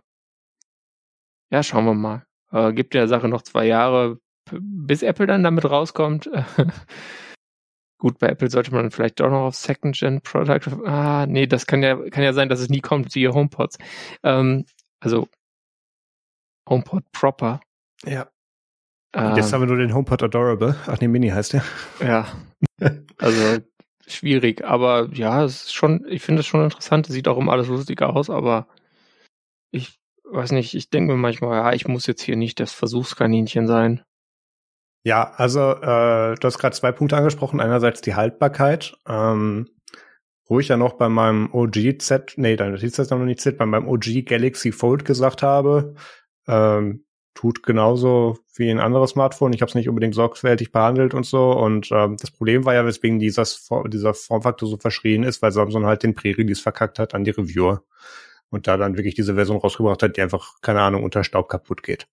ja, schauen wir mal. Äh, gibt der Sache noch zwei Jahre, bis Apple dann damit rauskommt. Gut, bei Apple sollte man vielleicht doch noch auf Second Gen Product. Ah, nee, das kann ja, kann ja sein, dass es nie kommt, siehe HomePods. Ähm, also HomePod Proper. Ja. Ähm, jetzt haben wir nur den HomePod Adorable. Ach nee, Mini heißt der. Ja. Also schwierig, aber ja, es ist schon, ich finde es schon interessant, es sieht auch immer alles lustiger aus, aber ich weiß nicht, ich denke mir manchmal, ja, ich muss jetzt hier nicht das Versuchskaninchen sein. Ja, also äh, du hast gerade zwei Punkte angesprochen. Einerseits die Haltbarkeit, ähm, wo ich ja noch bei meinem OG Z, nee, dann hieß das noch nicht Z, bei meinem OG Galaxy Fold gesagt habe, ähm, tut genauso wie ein anderes Smartphone. Ich habe es nicht unbedingt sorgfältig behandelt und so. Und ähm, das Problem war ja, weswegen dieses, dieser Formfaktor so verschrien ist, weil Samsung halt den Pre-Release verkackt hat an die Reviewer. Und da dann wirklich diese Version rausgebracht hat, die einfach, keine Ahnung, unter Staub kaputt geht.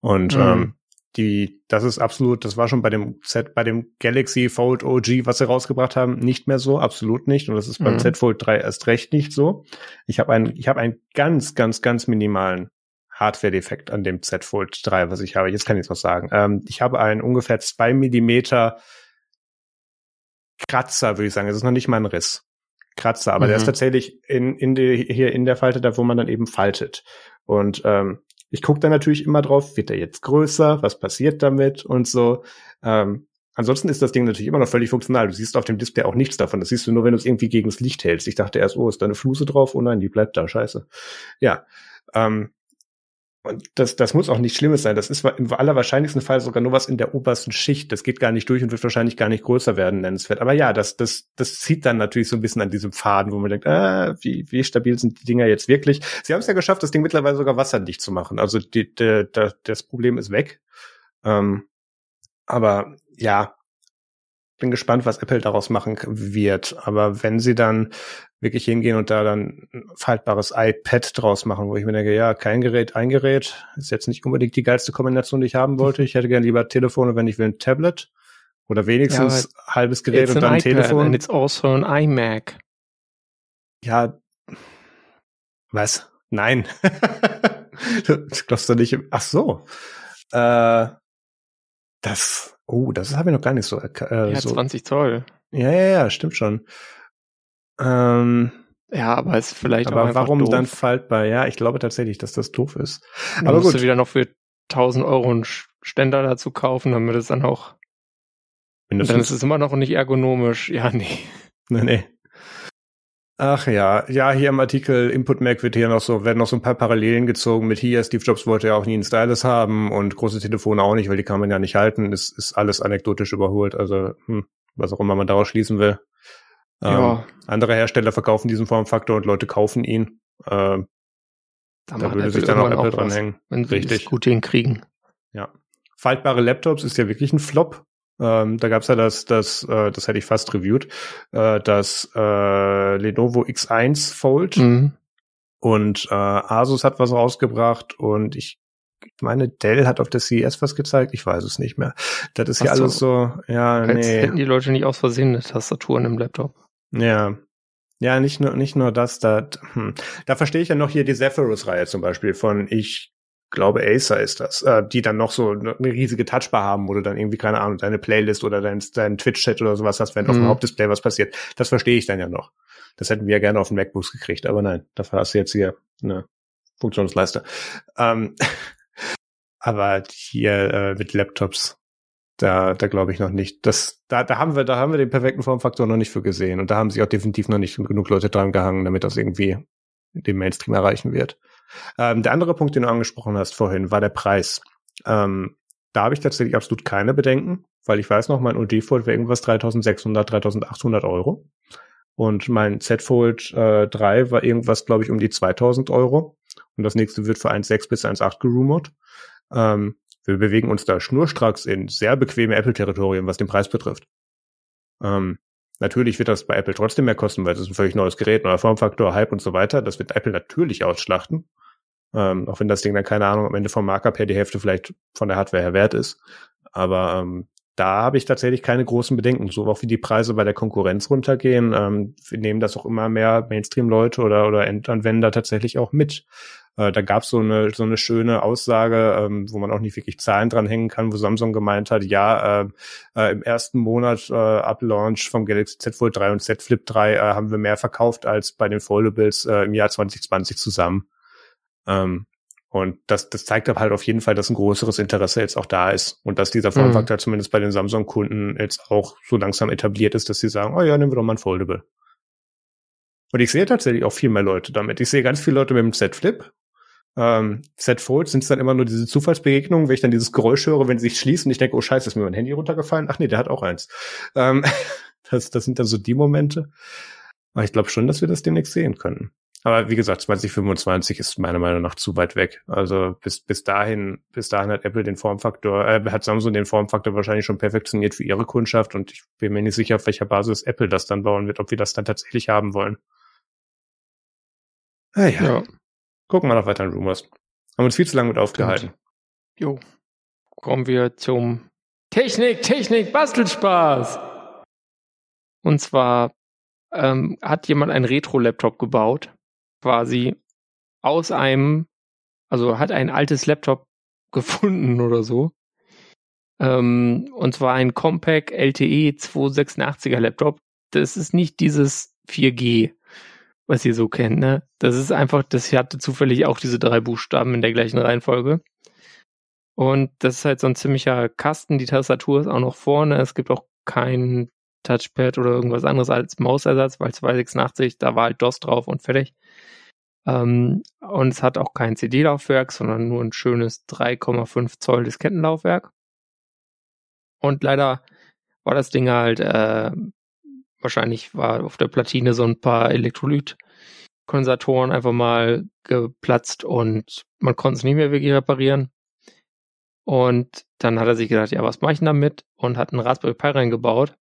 Und mhm. ähm, die, das ist absolut, das war schon bei dem Z, bei dem Galaxy Fold OG, was sie rausgebracht haben, nicht mehr so, absolut nicht. Und das ist beim mhm. Z Fold 3 erst recht nicht so. Ich habe einen, ich habe einen ganz, ganz, ganz minimalen Hardware-Defekt an dem Z Fold 3, was ich habe. Jetzt kann ich es was sagen. Ähm, ich habe einen ungefähr zwei Millimeter Kratzer, würde ich sagen. Es ist noch nicht mal ein Riss. Kratzer, aber mhm. der ist mhm. tatsächlich in, in die, hier in der Falte, da wo man dann eben faltet. Und ähm, ich gucke da natürlich immer drauf, wird der jetzt größer, was passiert damit und so. Ähm, ansonsten ist das Ding natürlich immer noch völlig funktional. Du siehst auf dem Display auch nichts davon. Das siehst du nur, wenn du es irgendwie gegen das Licht hältst. Ich dachte erst, oh, ist da eine Fluse drauf? Oh nein, die bleibt da, scheiße. Ja. Ähm, und das, das muss auch nichts Schlimmes sein. Das ist im allerwahrscheinlichsten Fall sogar nur was in der obersten Schicht. Das geht gar nicht durch und wird wahrscheinlich gar nicht größer werden, nennenswert. Aber ja, das, das, das zieht dann natürlich so ein bisschen an diesem Faden, wo man denkt, ah, wie, wie stabil sind die Dinger jetzt wirklich? Sie haben es ja geschafft, das Ding mittlerweile sogar wasserdicht zu machen. Also die, die, die, das Problem ist weg. Ähm, aber ja, bin gespannt, was Apple daraus machen wird. Aber wenn sie dann wirklich hingehen und da dann ein faltbares iPad draus machen, wo ich mir denke, ja, kein Gerät, ein Gerät, ist jetzt nicht unbedingt die geilste Kombination, die ich haben wollte. Ich hätte gerne lieber Telefon und wenn ich will ein Tablet oder wenigstens ja, halbes Gerät und dann ein Telefon. And it's also an iMac. Ja, was? Nein. das glaubst du nicht. Ach so. Äh, das, oh, das habe ich noch gar nicht so. Äh, ja, so. 20 Zoll. Ja, ja, ja, stimmt schon. Ähm, ja, aber ist vielleicht aber auch warum doof. dann faltbar? Ja, ich glaube tatsächlich, dass das doof ist. Dann aber musst gut. du wieder noch für 1000 Euro einen Ständer dazu kaufen, damit es dann auch. Mindestens. Dann ist es immer noch nicht ergonomisch. Ja, nee. Nee, nee. Ach ja, ja, hier im Artikel Input Mac wird hier noch so, werden noch so ein paar Parallelen gezogen mit hier. Steve Jobs wollte ja auch nie einen Stylus haben und große Telefone auch nicht, weil die kann man ja nicht halten. Es ist alles anekdotisch überholt. Also, hm, was auch immer man daraus schließen will. Ja. Ähm, andere Hersteller verkaufen diesen Formfaktor und Leute kaufen ihn. Äh, da, da würde sich dann auch Apple dranhängen. Wenn sie Richtig. gut hinkriegen. Ja. Faltbare Laptops ist ja wirklich ein Flop. Ähm, da gab's ja das, das, äh, das hätte ich fast reviewed, äh, das äh, Lenovo X1 Fold. Mhm. Und äh, Asus hat was rausgebracht und ich meine, Dell hat auf der CES was gezeigt, ich weiß es nicht mehr. Das ist Ach ja alles so, ja, Jetzt nee. hätten die Leute nicht aus Versehen eine Tastatur in einem Laptop. Ja. Ja, nicht nur, nicht nur das, da, hm. da verstehe ich ja noch hier die Zephyrus-Reihe zum Beispiel von, ich glaube Acer ist das, äh, die dann noch so eine riesige Touchbar haben, wo du dann irgendwie, keine Ahnung, deine Playlist oder dein, dein Twitch-Chat oder sowas hast, wenn mhm. auf dem mhm. Hauptdisplay was passiert. Das verstehe ich dann ja noch. Das hätten wir ja gerne auf den MacBooks gekriegt, aber nein, dafür hast du jetzt hier eine Funktionsleiste. Ähm, aber hier äh, mit Laptops da, da glaube ich noch nicht. Das, da, da haben wir, da haben wir den perfekten Formfaktor noch nicht für gesehen. Und da haben sich auch definitiv noch nicht genug Leute dran gehangen, damit das irgendwie den Mainstream erreichen wird. Ähm, der andere Punkt, den du angesprochen hast vorhin, war der Preis. Ähm, da habe ich tatsächlich absolut keine Bedenken, weil ich weiß noch, mein OD Fold wäre irgendwas 3600, 3800 Euro. Und mein Z Fold äh, 3 war irgendwas, glaube ich, um die 2000 Euro. Und das nächste wird für 1,6 bis 1,8 gerumort. Ähm, wir bewegen uns da schnurstracks in sehr bequeme Apple-Territorium, was den Preis betrifft. Ähm, natürlich wird das bei Apple trotzdem mehr kosten, weil es ist ein völlig neues Gerät, neuer Formfaktor, Hype und so weiter. Das wird Apple natürlich ausschlachten. Ähm, auch wenn das Ding dann, keine Ahnung, am Ende vom Markup her die Hälfte vielleicht von der Hardware her wert ist. Aber ähm, da habe ich tatsächlich keine großen Bedenken. So auch wie die Preise bei der Konkurrenz runtergehen, ähm, wir nehmen das auch immer mehr Mainstream-Leute oder, oder Endanwender tatsächlich auch mit. Äh, da gab es so eine, so eine schöne Aussage, ähm, wo man auch nicht wirklich Zahlen dran hängen kann, wo Samsung gemeint hat, ja, äh, äh, im ersten Monat äh, ab Launch vom Galaxy Z Fold 3 und Z Flip 3 äh, haben wir mehr verkauft als bei den Foldables äh, im Jahr 2020 zusammen. Ähm, und das, das zeigt aber halt auf jeden Fall, dass ein größeres Interesse jetzt auch da ist und dass dieser Formfaktor mhm. zumindest bei den Samsung-Kunden jetzt auch so langsam etabliert ist, dass sie sagen, oh ja, nehmen wir doch mal ein Foldable. Und ich sehe tatsächlich auch viel mehr Leute damit. Ich sehe ganz viele Leute mit dem Z Flip ähm, Z Fold sind es dann immer nur diese Zufallsbegegnungen, wenn ich dann dieses Geräusch höre, wenn sie sich schließen und ich denke, oh scheiße, ist mir mein Handy runtergefallen? Ach nee, der hat auch eins. Ähm, das, das sind dann so die Momente. Aber ich glaube schon, dass wir das demnächst sehen können. Aber wie gesagt, 2025 ist meiner Meinung nach zu weit weg. Also bis, bis dahin, bis dahin hat Apple den Formfaktor, äh, hat Samsung den Formfaktor wahrscheinlich schon perfektioniert für ihre Kundschaft und ich bin mir nicht sicher, auf welcher Basis Apple das dann bauen wird, ob wir das dann tatsächlich haben wollen. Ah, ja. Gucken wir noch weiter in Rumors. Haben uns viel zu lange mit aufgehalten. Jo. Kommen wir zum Technik, Technik, Bastelspaß. Und zwar ähm, hat jemand einen Retro-Laptop gebaut quasi aus einem, also hat ein altes Laptop gefunden oder so. Ähm, und zwar ein Compaq LTE 286er Laptop. Das ist nicht dieses 4G, was ihr so kennt, ne? Das ist einfach, das hatte zufällig auch diese drei Buchstaben in der gleichen Reihenfolge. Und das ist halt so ein ziemlicher Kasten. Die Tastatur ist auch noch vorne. Es gibt auch kein Touchpad oder irgendwas anderes als Mausersatz, weil 286, da war halt DOS drauf und fertig. Ähm, und es hat auch kein CD-Laufwerk, sondern nur ein schönes 3,5 Zoll Diskettenlaufwerk. Und leider war das Ding halt, äh, wahrscheinlich war auf der Platine so ein paar Elektrolytkondensatoren einfach mal geplatzt und man konnte es nicht mehr wirklich reparieren. Und dann hat er sich gedacht, ja, was mache ich denn damit? Und hat einen Raspberry Pi reingebaut.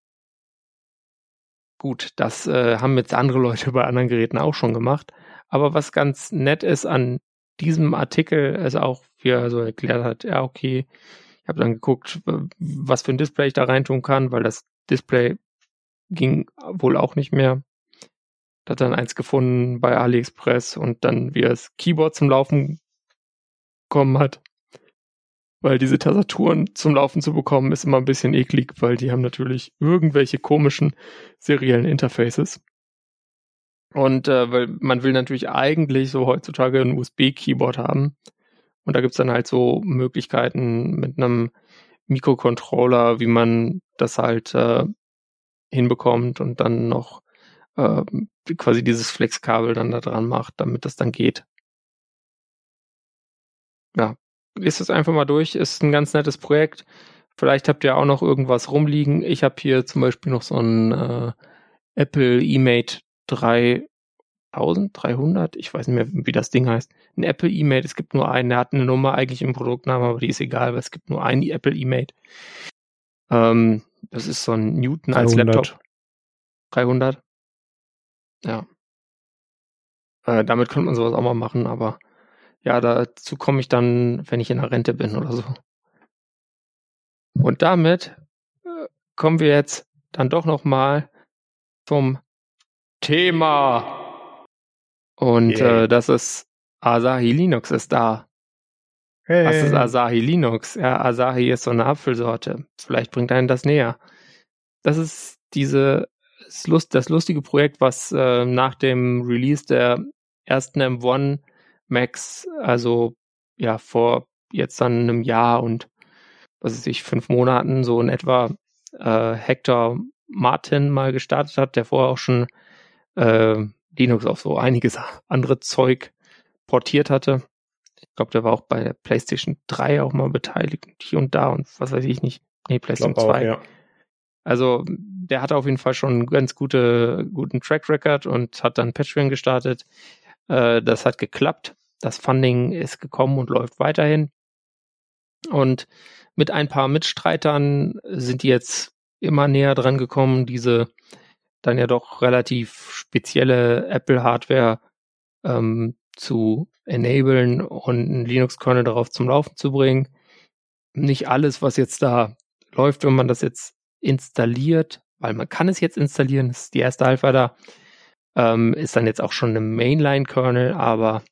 Gut, das äh, haben jetzt andere Leute bei anderen Geräten auch schon gemacht. Aber was ganz nett ist an diesem Artikel, ist auch, wie er so erklärt hat, ja, okay, ich habe dann geguckt, was für ein Display ich da reintun kann, weil das Display ging wohl auch nicht mehr. Hat dann eins gefunden bei AliExpress und dann, wie er das Keyboard zum Laufen bekommen hat. Weil diese Tastaturen zum Laufen zu bekommen, ist immer ein bisschen eklig, weil die haben natürlich irgendwelche komischen seriellen Interfaces. Und äh, weil man will natürlich eigentlich so heutzutage ein USB-Keyboard haben. Und da gibt's dann halt so Möglichkeiten mit einem Mikrocontroller, wie man das halt äh, hinbekommt und dann noch äh, quasi dieses Flexkabel dann da dran macht, damit das dann geht. Ja, ist es einfach mal durch. Ist ein ganz nettes Projekt. Vielleicht habt ihr auch noch irgendwas rumliegen. Ich habe hier zum Beispiel noch so ein äh, Apple eMate 3300, ich weiß nicht mehr, wie das Ding heißt. Ein Apple E-Mate, es gibt nur einen, der hat eine Nummer eigentlich im Produktnamen, aber die ist egal, weil es gibt nur einen Apple E-Mate. Ähm, das ist so ein Newton 300. als Laptop. 300? Ja. Äh, damit könnte man sowas auch mal machen, aber ja, dazu komme ich dann, wenn ich in der Rente bin oder so. Und damit äh, kommen wir jetzt dann doch noch mal zum Thema. Und yeah. äh, das ist Asahi Linux ist da. Hey. Was ist Asahi Linux? Ja, Asahi ist so eine Apfelsorte. Vielleicht bringt einen das näher. Das ist diese das, Lust, das lustige Projekt, was äh, nach dem Release der ersten M1 Max, also ja vor jetzt dann einem Jahr und was weiß ich, fünf Monaten so in etwa äh, Hector Martin mal gestartet hat, der vorher auch schon äh, Linux auf so einiges andere Zeug portiert hatte. Ich glaube, der war auch bei der PlayStation 3 auch mal beteiligt, hier und da und was weiß ich nicht. Nee, PlayStation 2. Auch, ja. Also der hatte auf jeden Fall schon einen ganz gute, guten Track Record und hat dann Patreon gestartet. Äh, das hat geklappt. Das Funding ist gekommen und läuft weiterhin. Und mit ein paar Mitstreitern sind die jetzt immer näher dran gekommen, diese dann ja doch relativ spezielle Apple-Hardware ähm, zu enablen und einen Linux-Kernel darauf zum Laufen zu bringen. Nicht alles, was jetzt da läuft, wenn man das jetzt installiert, weil man kann es jetzt installieren, ist die erste Alpha da, ähm, ist dann jetzt auch schon eine Mainline-Kernel, aber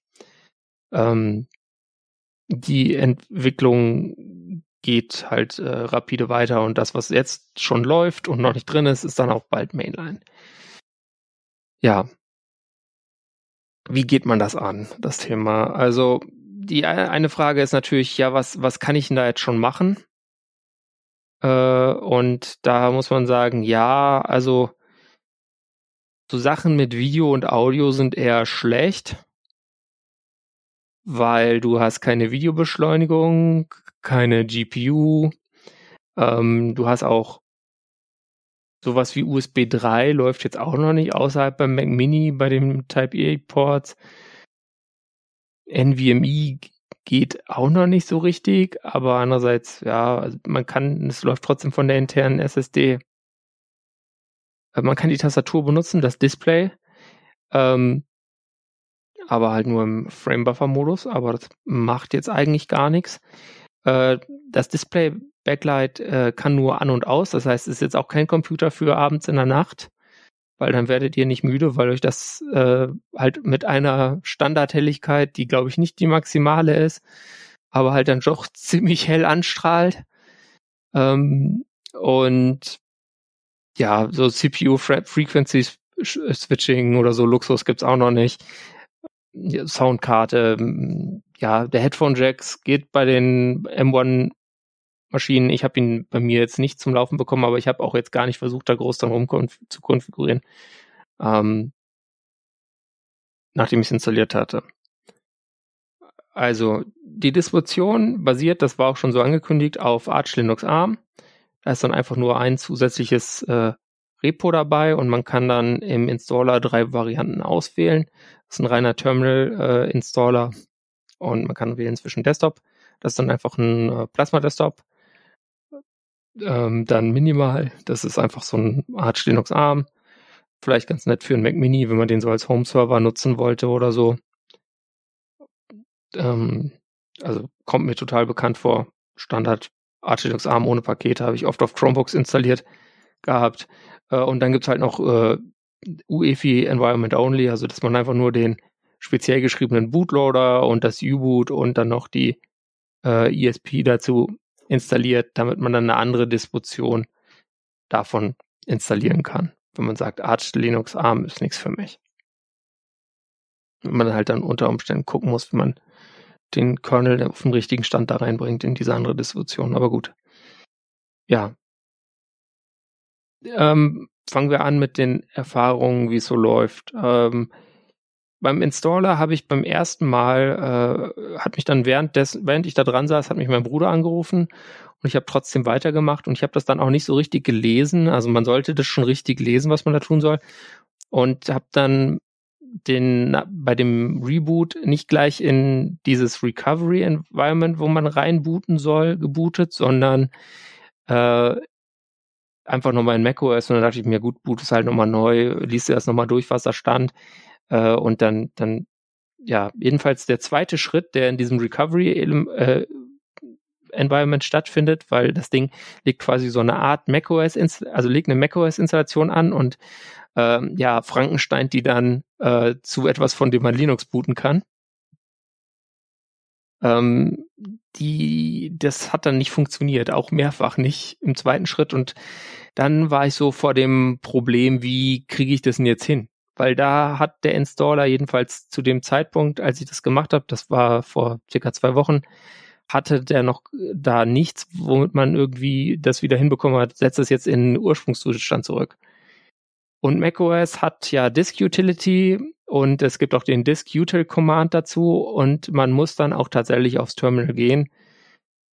ähm, die Entwicklung geht halt äh, rapide weiter und das, was jetzt schon läuft und noch nicht drin ist, ist dann auch bald Mainline. Ja. Wie geht man das an, das Thema? Also, die eine Frage ist natürlich, ja, was, was kann ich denn da jetzt schon machen? Äh, und da muss man sagen, ja, also so Sachen mit Video und Audio sind eher schlecht, weil du hast keine Videobeschleunigung, keine GPU, ähm, du hast auch sowas wie USB 3 läuft jetzt auch noch nicht außerhalb beim Mac Mini bei den Type-A-Ports. NVMe geht auch noch nicht so richtig, aber andererseits, ja, also man kann, es läuft trotzdem von der internen SSD. Äh, man kann die Tastatur benutzen, das Display, ähm, aber halt nur im Frame-Buffer-Modus, aber das macht jetzt eigentlich gar nichts. Äh, das Display Backlight äh, kann nur an und aus, das heißt, es ist jetzt auch kein Computer für abends in der Nacht, weil dann werdet ihr nicht müde, weil euch das äh, halt mit einer Standardhelligkeit, die glaube ich nicht die maximale ist, aber halt dann doch ziemlich hell anstrahlt. Ähm, und ja, so CPU Frequency Switching oder so Luxus gibt's auch noch nicht. Soundkarte, ja, der Headphone Jacks geht bei den M1 Maschinen. Ich habe ihn bei mir jetzt nicht zum Laufen bekommen, aber ich habe auch jetzt gar nicht versucht, da groß dran rum zu konfigurieren, ähm, nachdem ich es installiert hatte. Also die Distribution basiert, das war auch schon so angekündigt, auf Arch Linux ARM. Da ist dann einfach nur ein zusätzliches äh, Repo dabei und man kann dann im Installer drei Varianten auswählen. Das ist ein reiner Terminal-Installer äh, und man kann wählen zwischen Desktop. Das ist dann einfach ein äh, Plasma-Desktop. Ähm, dann Minimal, das ist einfach so ein Arch Linux ARM. Vielleicht ganz nett für einen Mac Mini, wenn man den so als Home-Server nutzen wollte oder so. Ähm, also kommt mir total bekannt vor. Standard Arch Linux ARM ohne Pakete habe ich oft auf Chromebooks installiert gehabt. Äh, und dann gibt's halt noch äh, UEFI Environment Only, also dass man einfach nur den speziell geschriebenen Bootloader und das U-Boot und dann noch die äh, ESP dazu installiert, damit man dann eine andere Distribution davon installieren kann. Wenn man sagt, Arch Linux ARM ist nichts für mich. Wenn man halt dann unter Umständen gucken muss, wie man den Kernel auf den richtigen Stand da reinbringt in diese andere Distribution. Aber gut. Ja. Ähm, fangen wir an mit den Erfahrungen, wie es so läuft. Ähm, beim Installer habe ich beim ersten Mal, äh, hat mich dann während, des, während ich da dran saß, hat mich mein Bruder angerufen und ich habe trotzdem weitergemacht und ich habe das dann auch nicht so richtig gelesen. Also man sollte das schon richtig lesen, was man da tun soll. Und habe dann den bei dem Reboot nicht gleich in dieses Recovery Environment, wo man reinbooten soll, gebootet, sondern äh, einfach nochmal in macOS und dann dachte ich mir, gut, boot es halt nochmal neu, liest dir das nochmal durch, was da stand. Äh, und dann, dann, ja, jedenfalls der zweite Schritt, der in diesem Recovery äh, Environment stattfindet, weil das Ding legt quasi so eine Art macOS, also legt eine macOS-Installation an und ähm, ja, Frankenstein die dann äh, zu etwas, von dem man Linux booten kann. Ähm, die, das hat dann nicht funktioniert, auch mehrfach nicht im zweiten Schritt und dann war ich so vor dem Problem, wie kriege ich das denn jetzt hin? weil da hat der Installer jedenfalls zu dem Zeitpunkt, als ich das gemacht habe, das war vor circa zwei Wochen, hatte der noch da nichts, womit man irgendwie das wieder hinbekommen hat, setzt es jetzt in den Ursprungszustand zurück. Und macOS hat ja Disk Utility und es gibt auch den Disk Util Command dazu und man muss dann auch tatsächlich aufs Terminal gehen,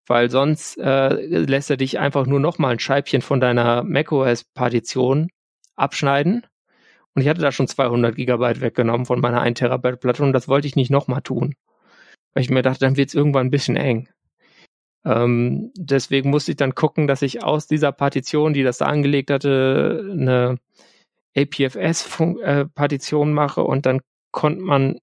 weil sonst äh, lässt er dich einfach nur nochmal ein Scheibchen von deiner macOS Partition abschneiden und ich hatte da schon 200 Gigabyte weggenommen von meiner 1 Terabyte Platte und das wollte ich nicht nochmal tun. Weil ich mir dachte, dann wird es irgendwann ein bisschen eng. Ähm, deswegen musste ich dann gucken, dass ich aus dieser Partition, die das da angelegt hatte, eine APFS-Partition mache und dann konnte man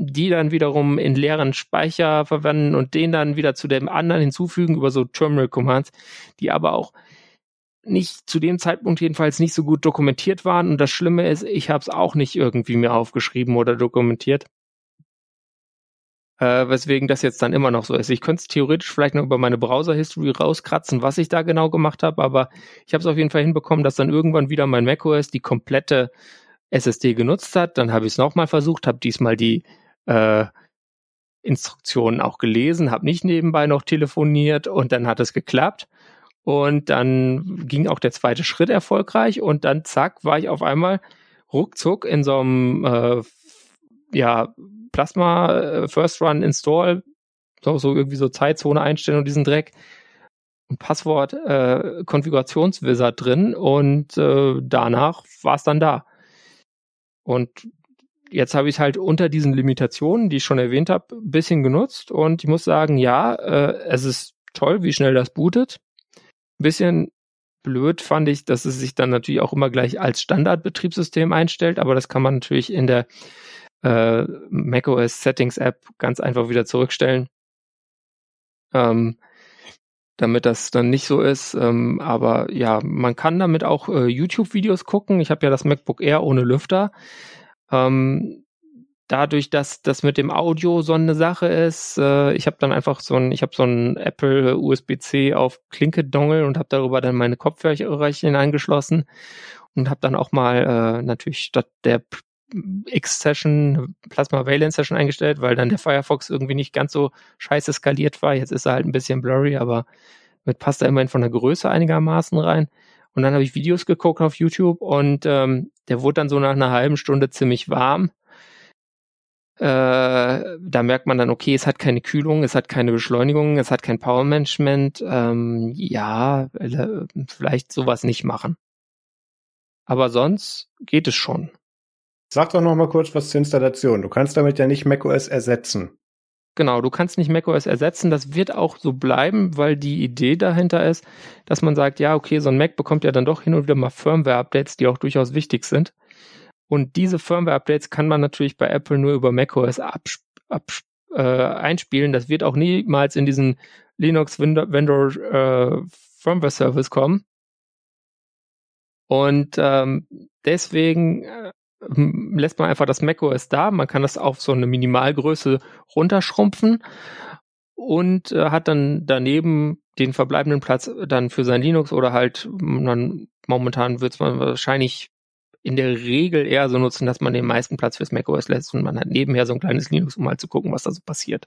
die dann wiederum in leeren Speicher verwenden und den dann wieder zu dem anderen hinzufügen über so Terminal Commands, die aber auch nicht zu dem Zeitpunkt jedenfalls nicht so gut dokumentiert waren. Und das Schlimme ist, ich habe es auch nicht irgendwie mir aufgeschrieben oder dokumentiert. Äh, weswegen das jetzt dann immer noch so ist. Ich könnte es theoretisch vielleicht noch über meine Browser-History rauskratzen, was ich da genau gemacht habe, aber ich habe es auf jeden Fall hinbekommen, dass dann irgendwann wieder mein macOS die komplette SSD genutzt hat. Dann habe ich es nochmal versucht, habe diesmal die äh, Instruktionen auch gelesen, habe nicht nebenbei noch telefoniert und dann hat es geklappt. Und dann ging auch der zweite Schritt erfolgreich und dann zack, war ich auf einmal ruckzuck in so einem äh, ja, Plasma äh, First Run Install, so, so irgendwie so Zeitzone einstellen und diesen Dreck. und Passwort äh, Konfigurationswizard drin und äh, danach war es dann da. Und jetzt habe ich halt unter diesen Limitationen, die ich schon erwähnt habe, ein bisschen genutzt und ich muss sagen, ja, äh, es ist toll, wie schnell das bootet. Ein bisschen blöd fand ich, dass es sich dann natürlich auch immer gleich als Standardbetriebssystem einstellt, aber das kann man natürlich in der äh, macOS Settings App ganz einfach wieder zurückstellen. Ähm, damit das dann nicht so ist. Ähm, aber ja, man kann damit auch äh, YouTube-Videos gucken. Ich habe ja das MacBook Air ohne Lüfter. Ähm, dadurch, dass das mit dem Audio so eine Sache ist, äh, ich habe dann einfach so ein, ich habe so ein Apple USB-C auf Klinke-Dongle und habe darüber dann meine Kopfhörerchen angeschlossen und habe dann auch mal äh, natürlich statt der X-Session, Plasma Valence Session eingestellt, weil dann der Firefox irgendwie nicht ganz so scheiße skaliert war. Jetzt ist er halt ein bisschen blurry, aber mit passt er immerhin von der Größe einigermaßen rein. Und dann habe ich Videos geguckt auf YouTube und ähm, der wurde dann so nach einer halben Stunde ziemlich warm. Äh, da merkt man dann, okay, es hat keine Kühlung, es hat keine Beschleunigung, es hat kein Power Management. Ähm, ja, vielleicht sowas nicht machen. Aber sonst geht es schon. Sag doch noch mal kurz was zur Installation. Du kannst damit ja nicht macOS ersetzen. Genau, du kannst nicht macOS ersetzen. Das wird auch so bleiben, weil die Idee dahinter ist, dass man sagt, ja, okay, so ein Mac bekommt ja dann doch hin und wieder mal Firmware-Updates, die auch durchaus wichtig sind. Und diese Firmware-Updates kann man natürlich bei Apple nur über macOS ab, ab, äh, einspielen. Das wird auch niemals in diesen Linux Vendor äh, Firmware Service kommen. Und ähm, deswegen äh, lässt man einfach das macOS da. Man kann das auf so eine Minimalgröße runterschrumpfen und äh, hat dann daneben den verbleibenden Platz dann für sein Linux oder halt man, momentan wird man wahrscheinlich in der Regel eher so nutzen, dass man den meisten Platz fürs macOS lässt und man hat nebenher so ein kleines Linux, um mal zu gucken, was da so passiert.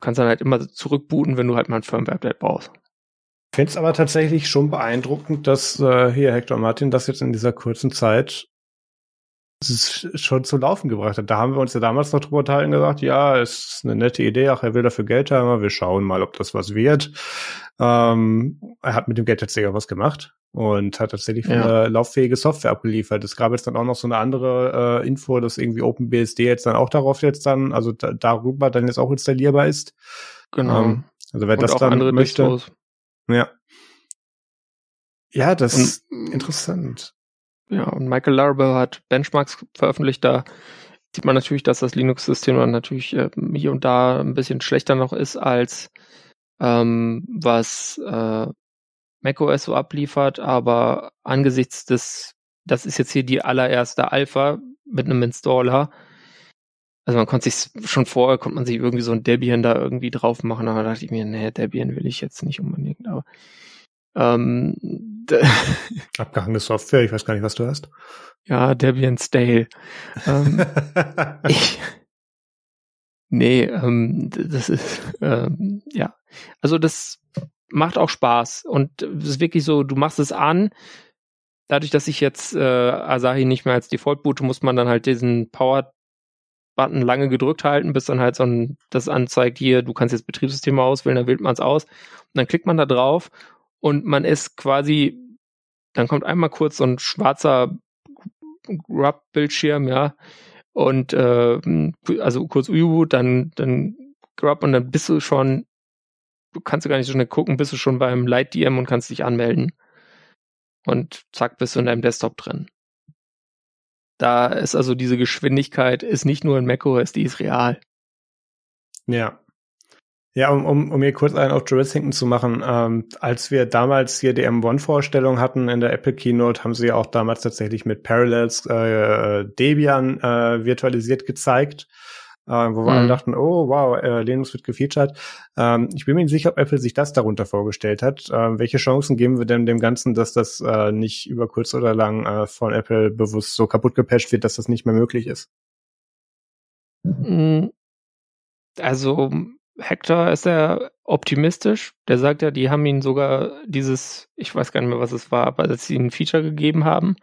Du kannst dann halt immer zurückbooten, wenn du halt mal ein Firmware-Update brauchst. Ich finde es aber tatsächlich schon beeindruckend, dass äh, hier Hector Martin das jetzt in dieser kurzen Zeit schon zu laufen gebracht hat. Da haben wir uns ja damals noch drüber unterhalten gesagt, ja, ist eine nette Idee, ach, er will dafür Geld haben, wir schauen mal, ob das was wird. Ähm, er hat mit dem Geld tatsächlich auch was gemacht und hat tatsächlich ja. eine lauffähige Software abgeliefert. Es gab jetzt dann auch noch so eine andere äh, Info, dass irgendwie OpenBSD jetzt dann auch darauf jetzt dann, also da, darüber dann jetzt auch installierbar ist. Genau. Ähm, also wer und das dann möchte. Distros. Ja. Ja, das und, ist interessant. Ja, und Michael Laravel hat Benchmarks veröffentlicht. Da sieht man natürlich, dass das Linux-System dann natürlich äh, hier und da ein bisschen schlechter noch ist als ähm, was äh, macOS so abliefert. Aber angesichts des, das ist jetzt hier die allererste Alpha mit einem Installer. Also man konnte sich schon vorher, konnte man sich irgendwie so ein Debian da irgendwie drauf machen, aber da dachte ich mir, nee, Debian will ich jetzt nicht unbedingt, aber ähm, Abgehangene Software, ich weiß gar nicht, was du hast. Ja, Debian Stale. ähm, ich, nee, ähm, das ist, ähm, ja. Also das macht auch Spaß und es ist wirklich so, du machst es an, dadurch, dass ich jetzt äh, Asahi nicht mehr als Default boote, muss man dann halt diesen Power Button lange gedrückt halten, bis dann halt so ein, das anzeigt, hier, du kannst jetzt Betriebssysteme auswählen, dann wählt man es aus. Und dann klickt man da drauf und man ist quasi, dann kommt einmal kurz so ein schwarzer Grub-Bildschirm, ja, und äh, also kurz U-Boot, dann, dann Grub und dann bist du schon, du kannst du gar nicht so schnell gucken, bist du schon beim Light-DM und kannst dich anmelden. Und zack, bist du in deinem Desktop drin. Da ist also diese Geschwindigkeit, ist nicht nur in macOS, die ist real. Ja. Ja, um, um, um hier kurz einen auf Joe Hinton zu machen, ähm, als wir damals hier die M1-Vorstellung hatten in der Apple Keynote, haben sie ja auch damals tatsächlich mit Parallels äh, Debian äh, virtualisiert gezeigt, äh, wo wir alle mhm. dachten, oh wow, äh, Linux wird gefeatured. Ähm, ich bin mir nicht sicher, ob Apple sich das darunter vorgestellt hat. Äh, welche Chancen geben wir denn dem Ganzen, dass das äh, nicht über kurz oder lang äh, von Apple bewusst so kaputt gepatcht wird, dass das nicht mehr möglich ist? Mhm. Also Hector ist er optimistisch. Der sagt ja, die haben ihn sogar dieses, ich weiß gar nicht mehr, was es war, aber dass sie ihm ein Feature gegeben haben,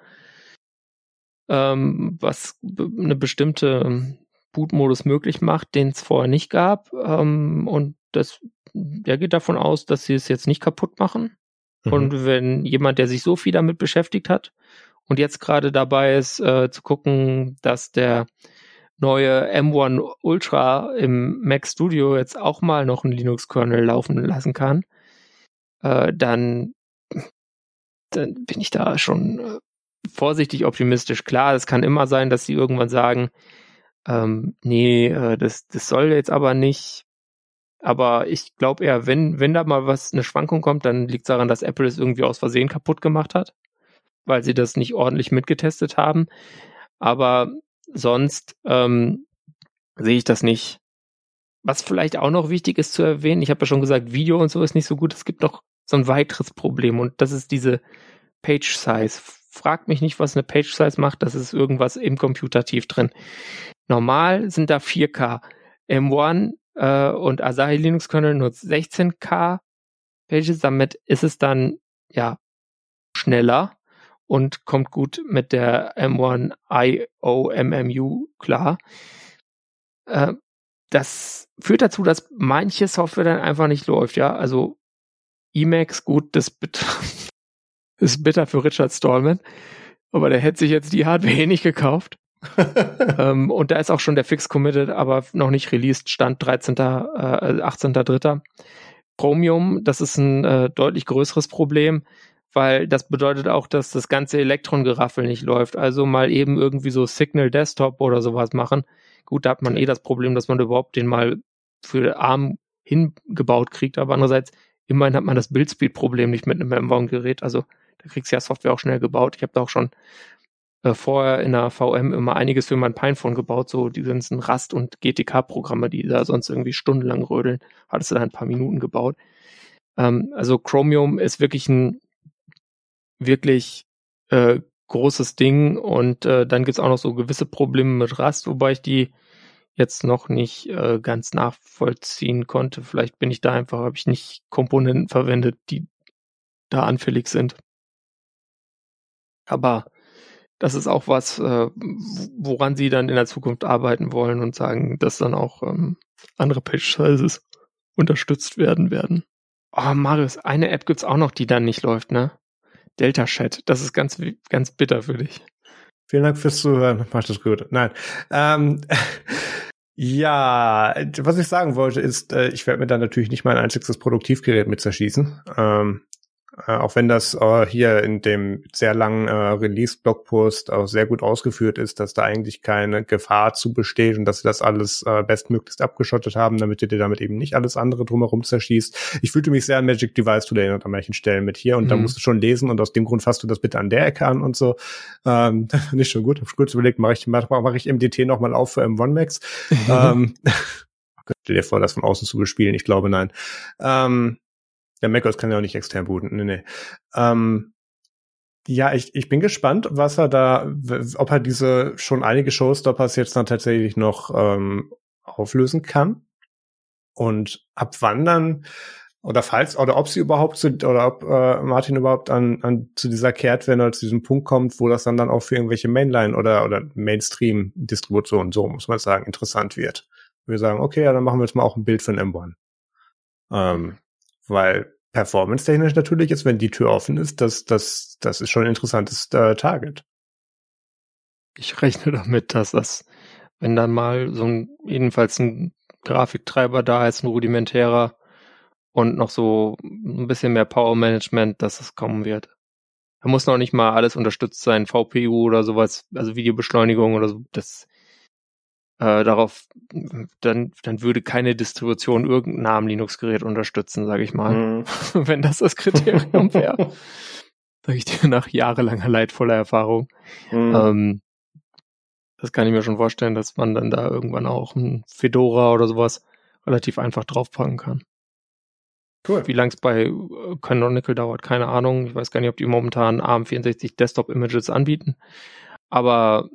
ähm, was eine bestimmte Bootmodus möglich macht, den es vorher nicht gab. Ähm, und das der geht davon aus, dass sie es jetzt nicht kaputt machen. Mhm. Und wenn jemand, der sich so viel damit beschäftigt hat und jetzt gerade dabei ist, äh, zu gucken, dass der neue M1 Ultra im Mac Studio jetzt auch mal noch einen Linux-Kernel laufen lassen kann, äh, dann, dann bin ich da schon äh, vorsichtig optimistisch. Klar, es kann immer sein, dass sie irgendwann sagen, ähm, nee, äh, das, das soll jetzt aber nicht. Aber ich glaube eher, wenn, wenn da mal was, eine Schwankung kommt, dann liegt es daran, dass Apple es irgendwie aus Versehen kaputt gemacht hat, weil sie das nicht ordentlich mitgetestet haben. Aber sonst ähm, sehe ich das nicht. Was vielleicht auch noch wichtig ist zu erwähnen, ich habe ja schon gesagt, Video und so ist nicht so gut. Es gibt noch so ein weiteres Problem und das ist diese Page Size. Fragt mich nicht, was eine Page Size macht, das ist irgendwas im Computer tief drin. Normal sind da 4K. M1 äh, und Asahi Linux Kernel nutzt 16K Pages, damit ist es dann ja schneller und kommt gut mit der M1 IOMMU klar. Äh, das führt dazu, dass manche Software dann einfach nicht läuft, ja. Also Emacs, gut, das ist bitter für Richard Stallman, aber der hätte sich jetzt die Hardware eh nicht gekauft. ähm, und da ist auch schon der Fix committed, aber noch nicht released, Stand 13., äh, 18.3. Chromium, das ist ein äh, deutlich größeres Problem, weil das bedeutet auch, dass das ganze Elektron-Geraffel nicht läuft. Also mal eben irgendwie so Signal Desktop oder sowas machen. Gut, da hat man eh das Problem, dass man überhaupt den mal für ARM hingebaut kriegt, aber andererseits immerhin hat man das Bildspeed-Problem nicht mit einem M-Gerät. Also da kriegst du ja Software auch schnell gebaut. Ich habe da auch schon äh, vorher in der VM immer einiges für mein Pinephone gebaut, so die ganzen Rast- und GTK-Programme, die da sonst irgendwie stundenlang rödeln, hattest du da ein paar Minuten gebaut. Ähm, also Chromium ist wirklich ein wirklich äh, großes Ding und äh, dann gibt's auch noch so gewisse Probleme mit Rast, wobei ich die jetzt noch nicht äh, ganz nachvollziehen konnte. Vielleicht bin ich da einfach, habe ich nicht Komponenten verwendet, die da anfällig sind. Aber das ist auch was, äh, woran sie dann in der Zukunft arbeiten wollen und sagen, dass dann auch ähm, andere Page Sizes unterstützt werden werden. Oh, Marius, eine App gibt's auch noch, die dann nicht läuft, ne? Delta Chat. Das ist ganz, ganz bitter für dich. Vielen Dank fürs Zuhören. Macht das gut. Nein. Ähm, ja, was ich sagen wollte, ist, äh, ich werde mir dann natürlich nicht mein einziges Produktivgerät mit zerschießen. Ähm, äh, auch wenn das äh, hier in dem sehr langen äh, Release-Blogpost auch sehr gut ausgeführt ist, dass da eigentlich keine Gefahr zu besteht und dass sie das alles äh, bestmöglichst abgeschottet haben, damit ihr dir damit eben nicht alles andere drumherum zerschießt. Ich fühlte mich sehr an Magic Device Today an manchen Stellen mit hier und mhm. da musst du schon lesen und aus dem Grund fasst du das bitte an der Ecke an und so. Ähm, nicht schon gut. Hab kurz überlegt, mache ich, mach, mach ich MDT nochmal auf für M1 Max. ähm, stell dir vor, das von außen zu bespielen. Ich glaube, nein. Ähm, der macOS kann ja auch nicht extern booten. Nee, nee. Ähm, ja, ich, ich bin gespannt, was er da, ob er diese schon einige Showstoppers jetzt dann tatsächlich noch ähm, auflösen kann. Und ab wann dann, oder falls, oder ob sie überhaupt zu, oder ob äh, Martin überhaupt an, an zu dieser Kehrtwende zu diesem Punkt kommt, wo das dann dann auch für irgendwelche Mainline oder, oder Mainstream-Distributionen, so muss man sagen, interessant wird. Wir sagen, okay, ja, dann machen wir jetzt mal auch ein Bild ein M1. Ähm, weil performance-technisch natürlich ist, wenn die Tür offen ist, das, das, das ist schon ein interessantes äh, Target. Ich rechne damit, dass das, wenn dann mal so ein, jedenfalls ein Grafiktreiber da ist, ein rudimentärer und noch so ein bisschen mehr Power Management, dass es kommen wird. Da muss noch nicht mal alles unterstützt sein, VPU oder sowas, also Videobeschleunigung oder so, das äh, darauf, dann, dann würde keine Distribution irgendein ARM Linux-Gerät unterstützen, sage ich mal. Mhm. Wenn das das Kriterium wäre. sage ich dir nach jahrelanger leidvoller Erfahrung. Mhm. Ähm, das kann ich mir schon vorstellen, dass man dann da irgendwann auch ein Fedora oder sowas relativ einfach draufpacken kann. Cool. Wie lang es bei äh, Canonical dauert, keine Ahnung. Ich weiß gar nicht, ob die momentan ARM64 Desktop Images anbieten. Aber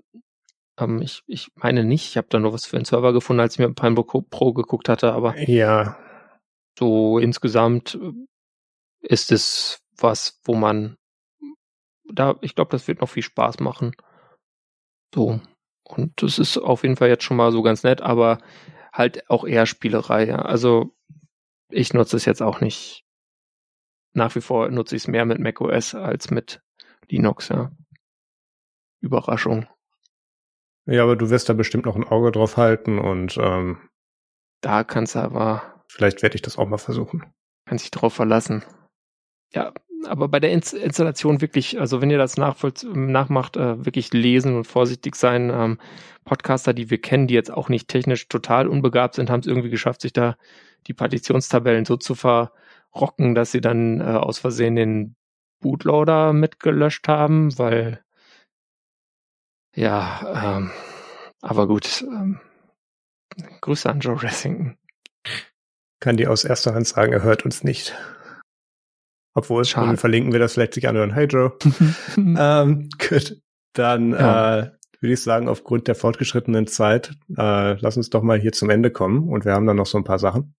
ähm, ich, ich meine nicht. Ich habe da nur was für einen Server gefunden, als ich mir Pinebook Pro geguckt hatte, aber ja. so insgesamt äh, ist es was, wo man da, ich glaube, das wird noch viel Spaß machen. So. Und das ist auf jeden Fall jetzt schon mal so ganz nett, aber halt auch eher Spielerei. Ja. Also ich nutze es jetzt auch nicht. Nach wie vor nutze ich es mehr mit macOS als mit Linux, ja. Überraschung. Ja, aber du wirst da bestimmt noch ein Auge drauf halten und ähm, da kannst du aber. Vielleicht werde ich das auch mal versuchen. Kann sich drauf verlassen. Ja, aber bei der Installation wirklich, also wenn ihr das nachmacht, äh, wirklich lesen und vorsichtig sein. Ähm, Podcaster, die wir kennen, die jetzt auch nicht technisch total unbegabt sind, haben es irgendwie geschafft, sich da die Partitionstabellen so zu verrocken, dass sie dann äh, aus Versehen den Bootloader mitgelöscht haben, weil ja, ähm, aber gut. Ähm, Grüße an Joe Ressington. Kann die aus erster Hand sagen, er hört uns nicht. Obwohl, Schade. verlinken wir das vielleicht sich anhören. Hey Joe. ähm, gut. Dann ja. äh, würde ich sagen, aufgrund der fortgeschrittenen Zeit, äh, lass uns doch mal hier zum Ende kommen und wir haben dann noch so ein paar Sachen.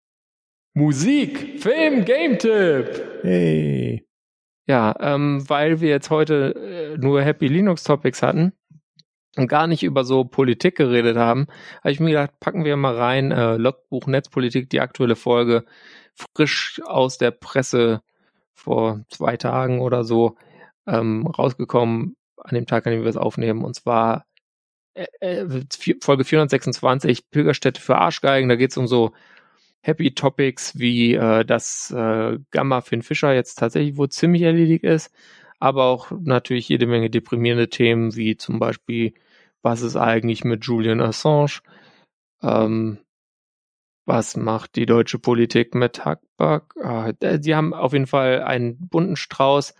Musik, Film, Game-Tipp. Hey. Ja, ähm, weil wir jetzt heute äh, nur Happy Linux Topics hatten und gar nicht über so Politik geredet haben, habe ich mir gedacht, packen wir mal rein, äh, Logbuch Netzpolitik, die aktuelle Folge, frisch aus der Presse vor zwei Tagen oder so ähm, rausgekommen, an dem Tag, an dem wir es aufnehmen. Und zwar äh, äh, Folge 426, Pilgerstätte für Arschgeigen. Da geht es um so Happy Topics wie äh, dass äh, Gamma Finn Fischer jetzt tatsächlich wohl ziemlich erledigt ist, aber auch natürlich jede Menge deprimierende Themen wie zum Beispiel, was ist eigentlich mit Julian Assange? Ähm, was macht die deutsche Politik mit Hackback? Ah, sie haben auf jeden Fall einen bunten Strauß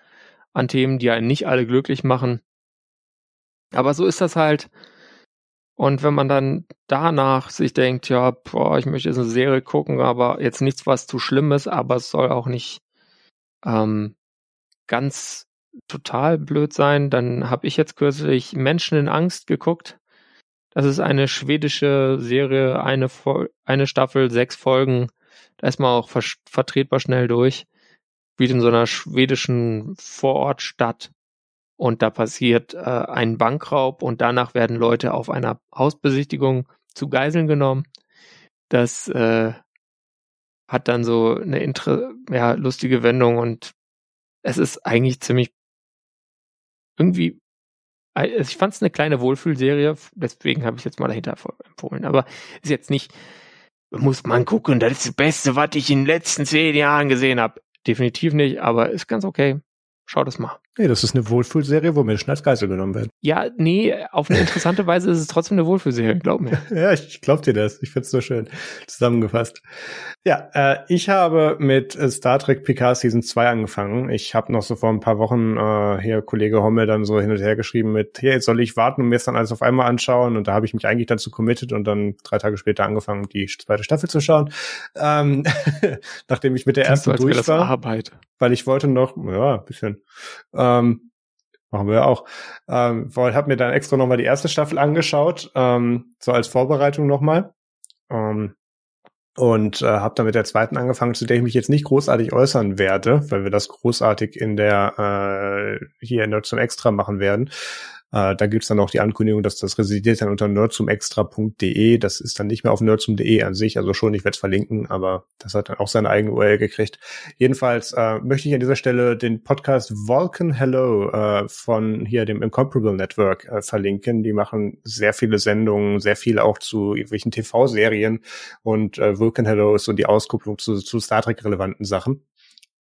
an Themen, die einen nicht alle glücklich machen. Aber so ist das halt. Und wenn man dann danach sich denkt, ja, boah, ich möchte jetzt eine Serie gucken, aber jetzt nichts, was zu schlimm ist, aber es soll auch nicht ähm, ganz total blöd sein, dann habe ich jetzt kürzlich Menschen in Angst geguckt. Das ist eine schwedische Serie, eine, eine Staffel, sechs Folgen. Da ist man auch ver vertretbar schnell durch. Wie in so einer schwedischen Vorortstadt. Und da passiert äh, ein Bankraub und danach werden Leute auf einer Hausbesichtigung zu Geiseln genommen. Das äh, hat dann so eine inter ja, lustige Wendung und es ist eigentlich ziemlich irgendwie also ich fand es eine kleine Wohlfühlserie, deswegen habe ich jetzt mal dahinter empfohlen. Aber ist jetzt nicht, muss man gucken, das ist das Beste, was ich in den letzten zehn Jahren gesehen habe. Definitiv nicht, aber ist ganz okay. Schau das mal. Nee, das ist eine Wohlfühlserie, wo Menschen als Geisel genommen werden. Ja, nee, auf eine interessante Weise ist es trotzdem eine Wohlfühlserie, glaub mir. ja, ich glaub dir das. Ich find's so schön zusammengefasst. Ja, äh, ich habe mit Star Trek Picard Season 2 angefangen. Ich habe noch so vor ein paar Wochen äh, hier Kollege Hommel dann so hin und her geschrieben mit, hier, jetzt soll ich warten und mir es dann alles auf einmal anschauen. Und da habe ich mich eigentlich dazu committed und dann drei Tage später angefangen, die zweite Staffel zu schauen. Ähm, nachdem ich mit der ersten durch war. Arbeit. Weil ich wollte noch, ja, bisschen ähm, machen wir ja auch. Ähm, weil habe mir dann extra nochmal die erste Staffel angeschaut, ähm, so als Vorbereitung nochmal. Ähm, und äh, habe dann mit der zweiten angefangen, zu der ich mich jetzt nicht großartig äußern werde, weil wir das großartig in der äh, hier in der zum Extra machen werden. Äh, da gibt's dann auch die Ankündigung, dass das residiert dann unter nerdsumextra.de. Das ist dann nicht mehr auf nerdsum.de an sich, also schon, ich werde es verlinken, aber das hat dann auch seine eigene URL gekriegt. Jedenfalls äh, möchte ich an dieser Stelle den Podcast Vulcan Hello äh, von hier dem Incomparable Network äh, verlinken. Die machen sehr viele Sendungen, sehr viel auch zu irgendwelchen TV-Serien und äh, Vulcan Hello ist so die Auskupplung zu, zu Star Trek relevanten Sachen.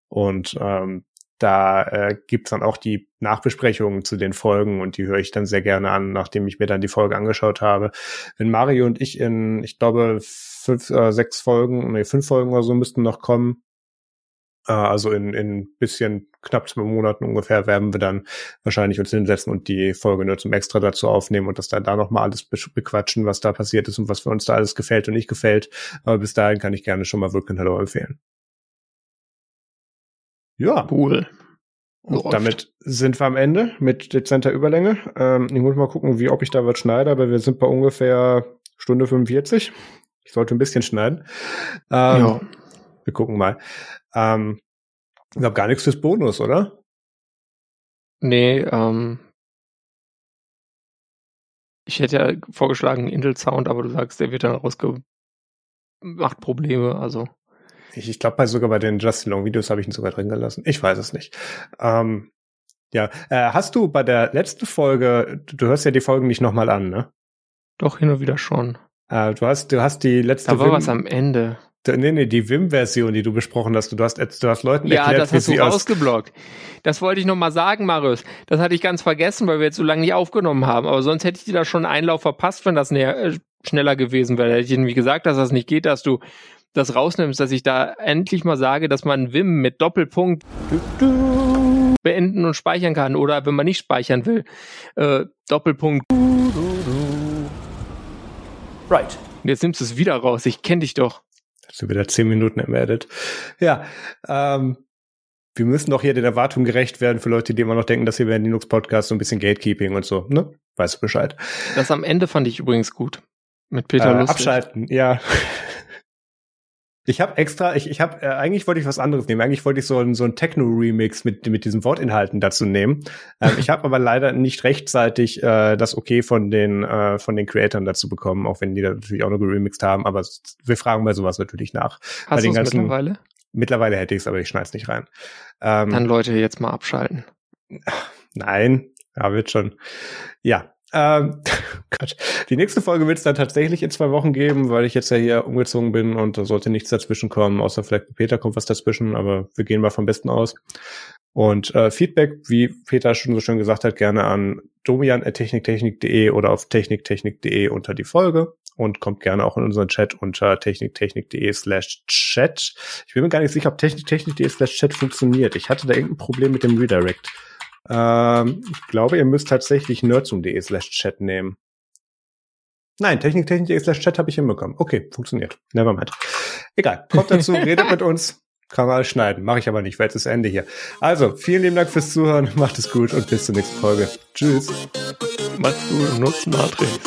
Und ähm, da äh, gibt's dann auch die Nachbesprechungen zu den Folgen und die höre ich dann sehr gerne an, nachdem ich mir dann die Folge angeschaut habe. Wenn Mario und ich in, ich glaube, fünf, äh, sechs Folgen, nee, fünf Folgen oder so müssten noch kommen. Äh, also in, in bisschen knapp zwei Monaten ungefähr werden wir dann wahrscheinlich uns hinsetzen und die Folge nur zum Extra dazu aufnehmen und das dann da nochmal alles bequatschen, was da passiert ist und was für uns da alles gefällt und nicht gefällt. Aber bis dahin kann ich gerne schon mal Vulcan Hello empfehlen. Ja. Cool. Und damit sind wir am Ende mit dezenter Überlänge. Ähm, ich muss mal gucken, wie ob ich da was schneide, aber wir sind bei ungefähr Stunde 45. Ich sollte ein bisschen schneiden. Ähm, ja. Wir gucken mal. Ähm, ich glaube gar nichts fürs Bonus, oder? Nee, ähm, ich hätte ja vorgeschlagen Intel Sound, aber du sagst, der wird dann rausgemacht Probleme, also. Ich, ich glaube sogar bei den Justin Long Videos habe ich ihn sogar drin gelassen. Ich weiß es nicht. Ähm, ja, äh, hast du bei der letzten Folge, du hörst ja die Folgen nicht nochmal an, ne? Doch, hin und wieder schon. Äh, du hast, du hast die letzte. Da war Wim, was am Ende. Nee, nee, die Wim-Version, die du besprochen hast. Du hast, du hast Leuten ja, erklärt, das hast du rausgeblockt. Das wollte ich noch mal sagen, Marius. Das hatte ich ganz vergessen, weil wir jetzt so lange nicht aufgenommen haben. Aber sonst hätte ich dir da schon einen Einlauf verpasst, wenn das näher, äh, schneller gewesen wäre. Hätte ich irgendwie gesagt, dass das nicht geht, dass du das rausnimmst, dass ich da endlich mal sage, dass man Wim mit Doppelpunkt beenden und speichern kann. Oder wenn man nicht speichern will, äh, Doppelpunkt. Right. Jetzt nimmst du es wieder raus. Ich kenne dich doch. Das sind wieder zehn Minuten im Edit. Ja, ähm, wir müssen doch hier den Erwartungen gerecht werden für Leute, die immer noch denken, dass hier wären Linux-Podcast so ein bisschen Gatekeeping und so, ne? Weißt du Bescheid. Das am Ende fand ich übrigens gut. Mit Peter äh, Lustig. Abschalten, ja. Ich habe extra, ich, ich habe, äh, eigentlich wollte ich was anderes nehmen. Eigentlich wollte ich so, ein so ein Techno-Remix mit, mit diesen Wortinhalten dazu nehmen. Ähm, ich habe aber leider nicht rechtzeitig äh, das Okay von den, äh, von den Creatoren dazu bekommen, auch wenn die da natürlich auch noch geremixed haben. Aber wir fragen bei sowas natürlich nach. Hast du es mittlerweile? Mittlerweile hätte ich es, aber ich schneide es nicht rein. Ähm, Dann Leute jetzt mal abschalten. Nein, ja, wird schon. Ja, ähm, Gott. Die nächste Folge wird es dann tatsächlich in zwei Wochen geben, weil ich jetzt ja hier umgezogen bin und da sollte nichts dazwischen kommen, außer vielleicht Peter kommt was dazwischen, aber wir gehen mal vom Besten aus. Und äh, Feedback, wie Peter schon so schön gesagt hat, gerne an domian.techniktechnik.de oder auf techniktechnik.de unter die Folge und kommt gerne auch in unseren Chat unter techniktechnik.de slash chat. Ich bin mir gar nicht sicher, ob techniktechnik.de slash chat funktioniert. Ich hatte da irgendein Problem mit dem Redirect. Ähm, ich glaube, ihr müsst tatsächlich nerdzoom.de slash chat nehmen. Nein, techniktechnik.de slash chat habe ich hinbekommen. Okay, funktioniert. Nevermind. Egal, kommt dazu, redet mit uns. Kann man alles schneiden. Mache ich aber nicht, weil jetzt ist Ende hier. Also, vielen lieben Dank fürs Zuhören. Macht es gut und bis zur nächsten Folge. Tschüss. Macht's gut und nutzt Matrix.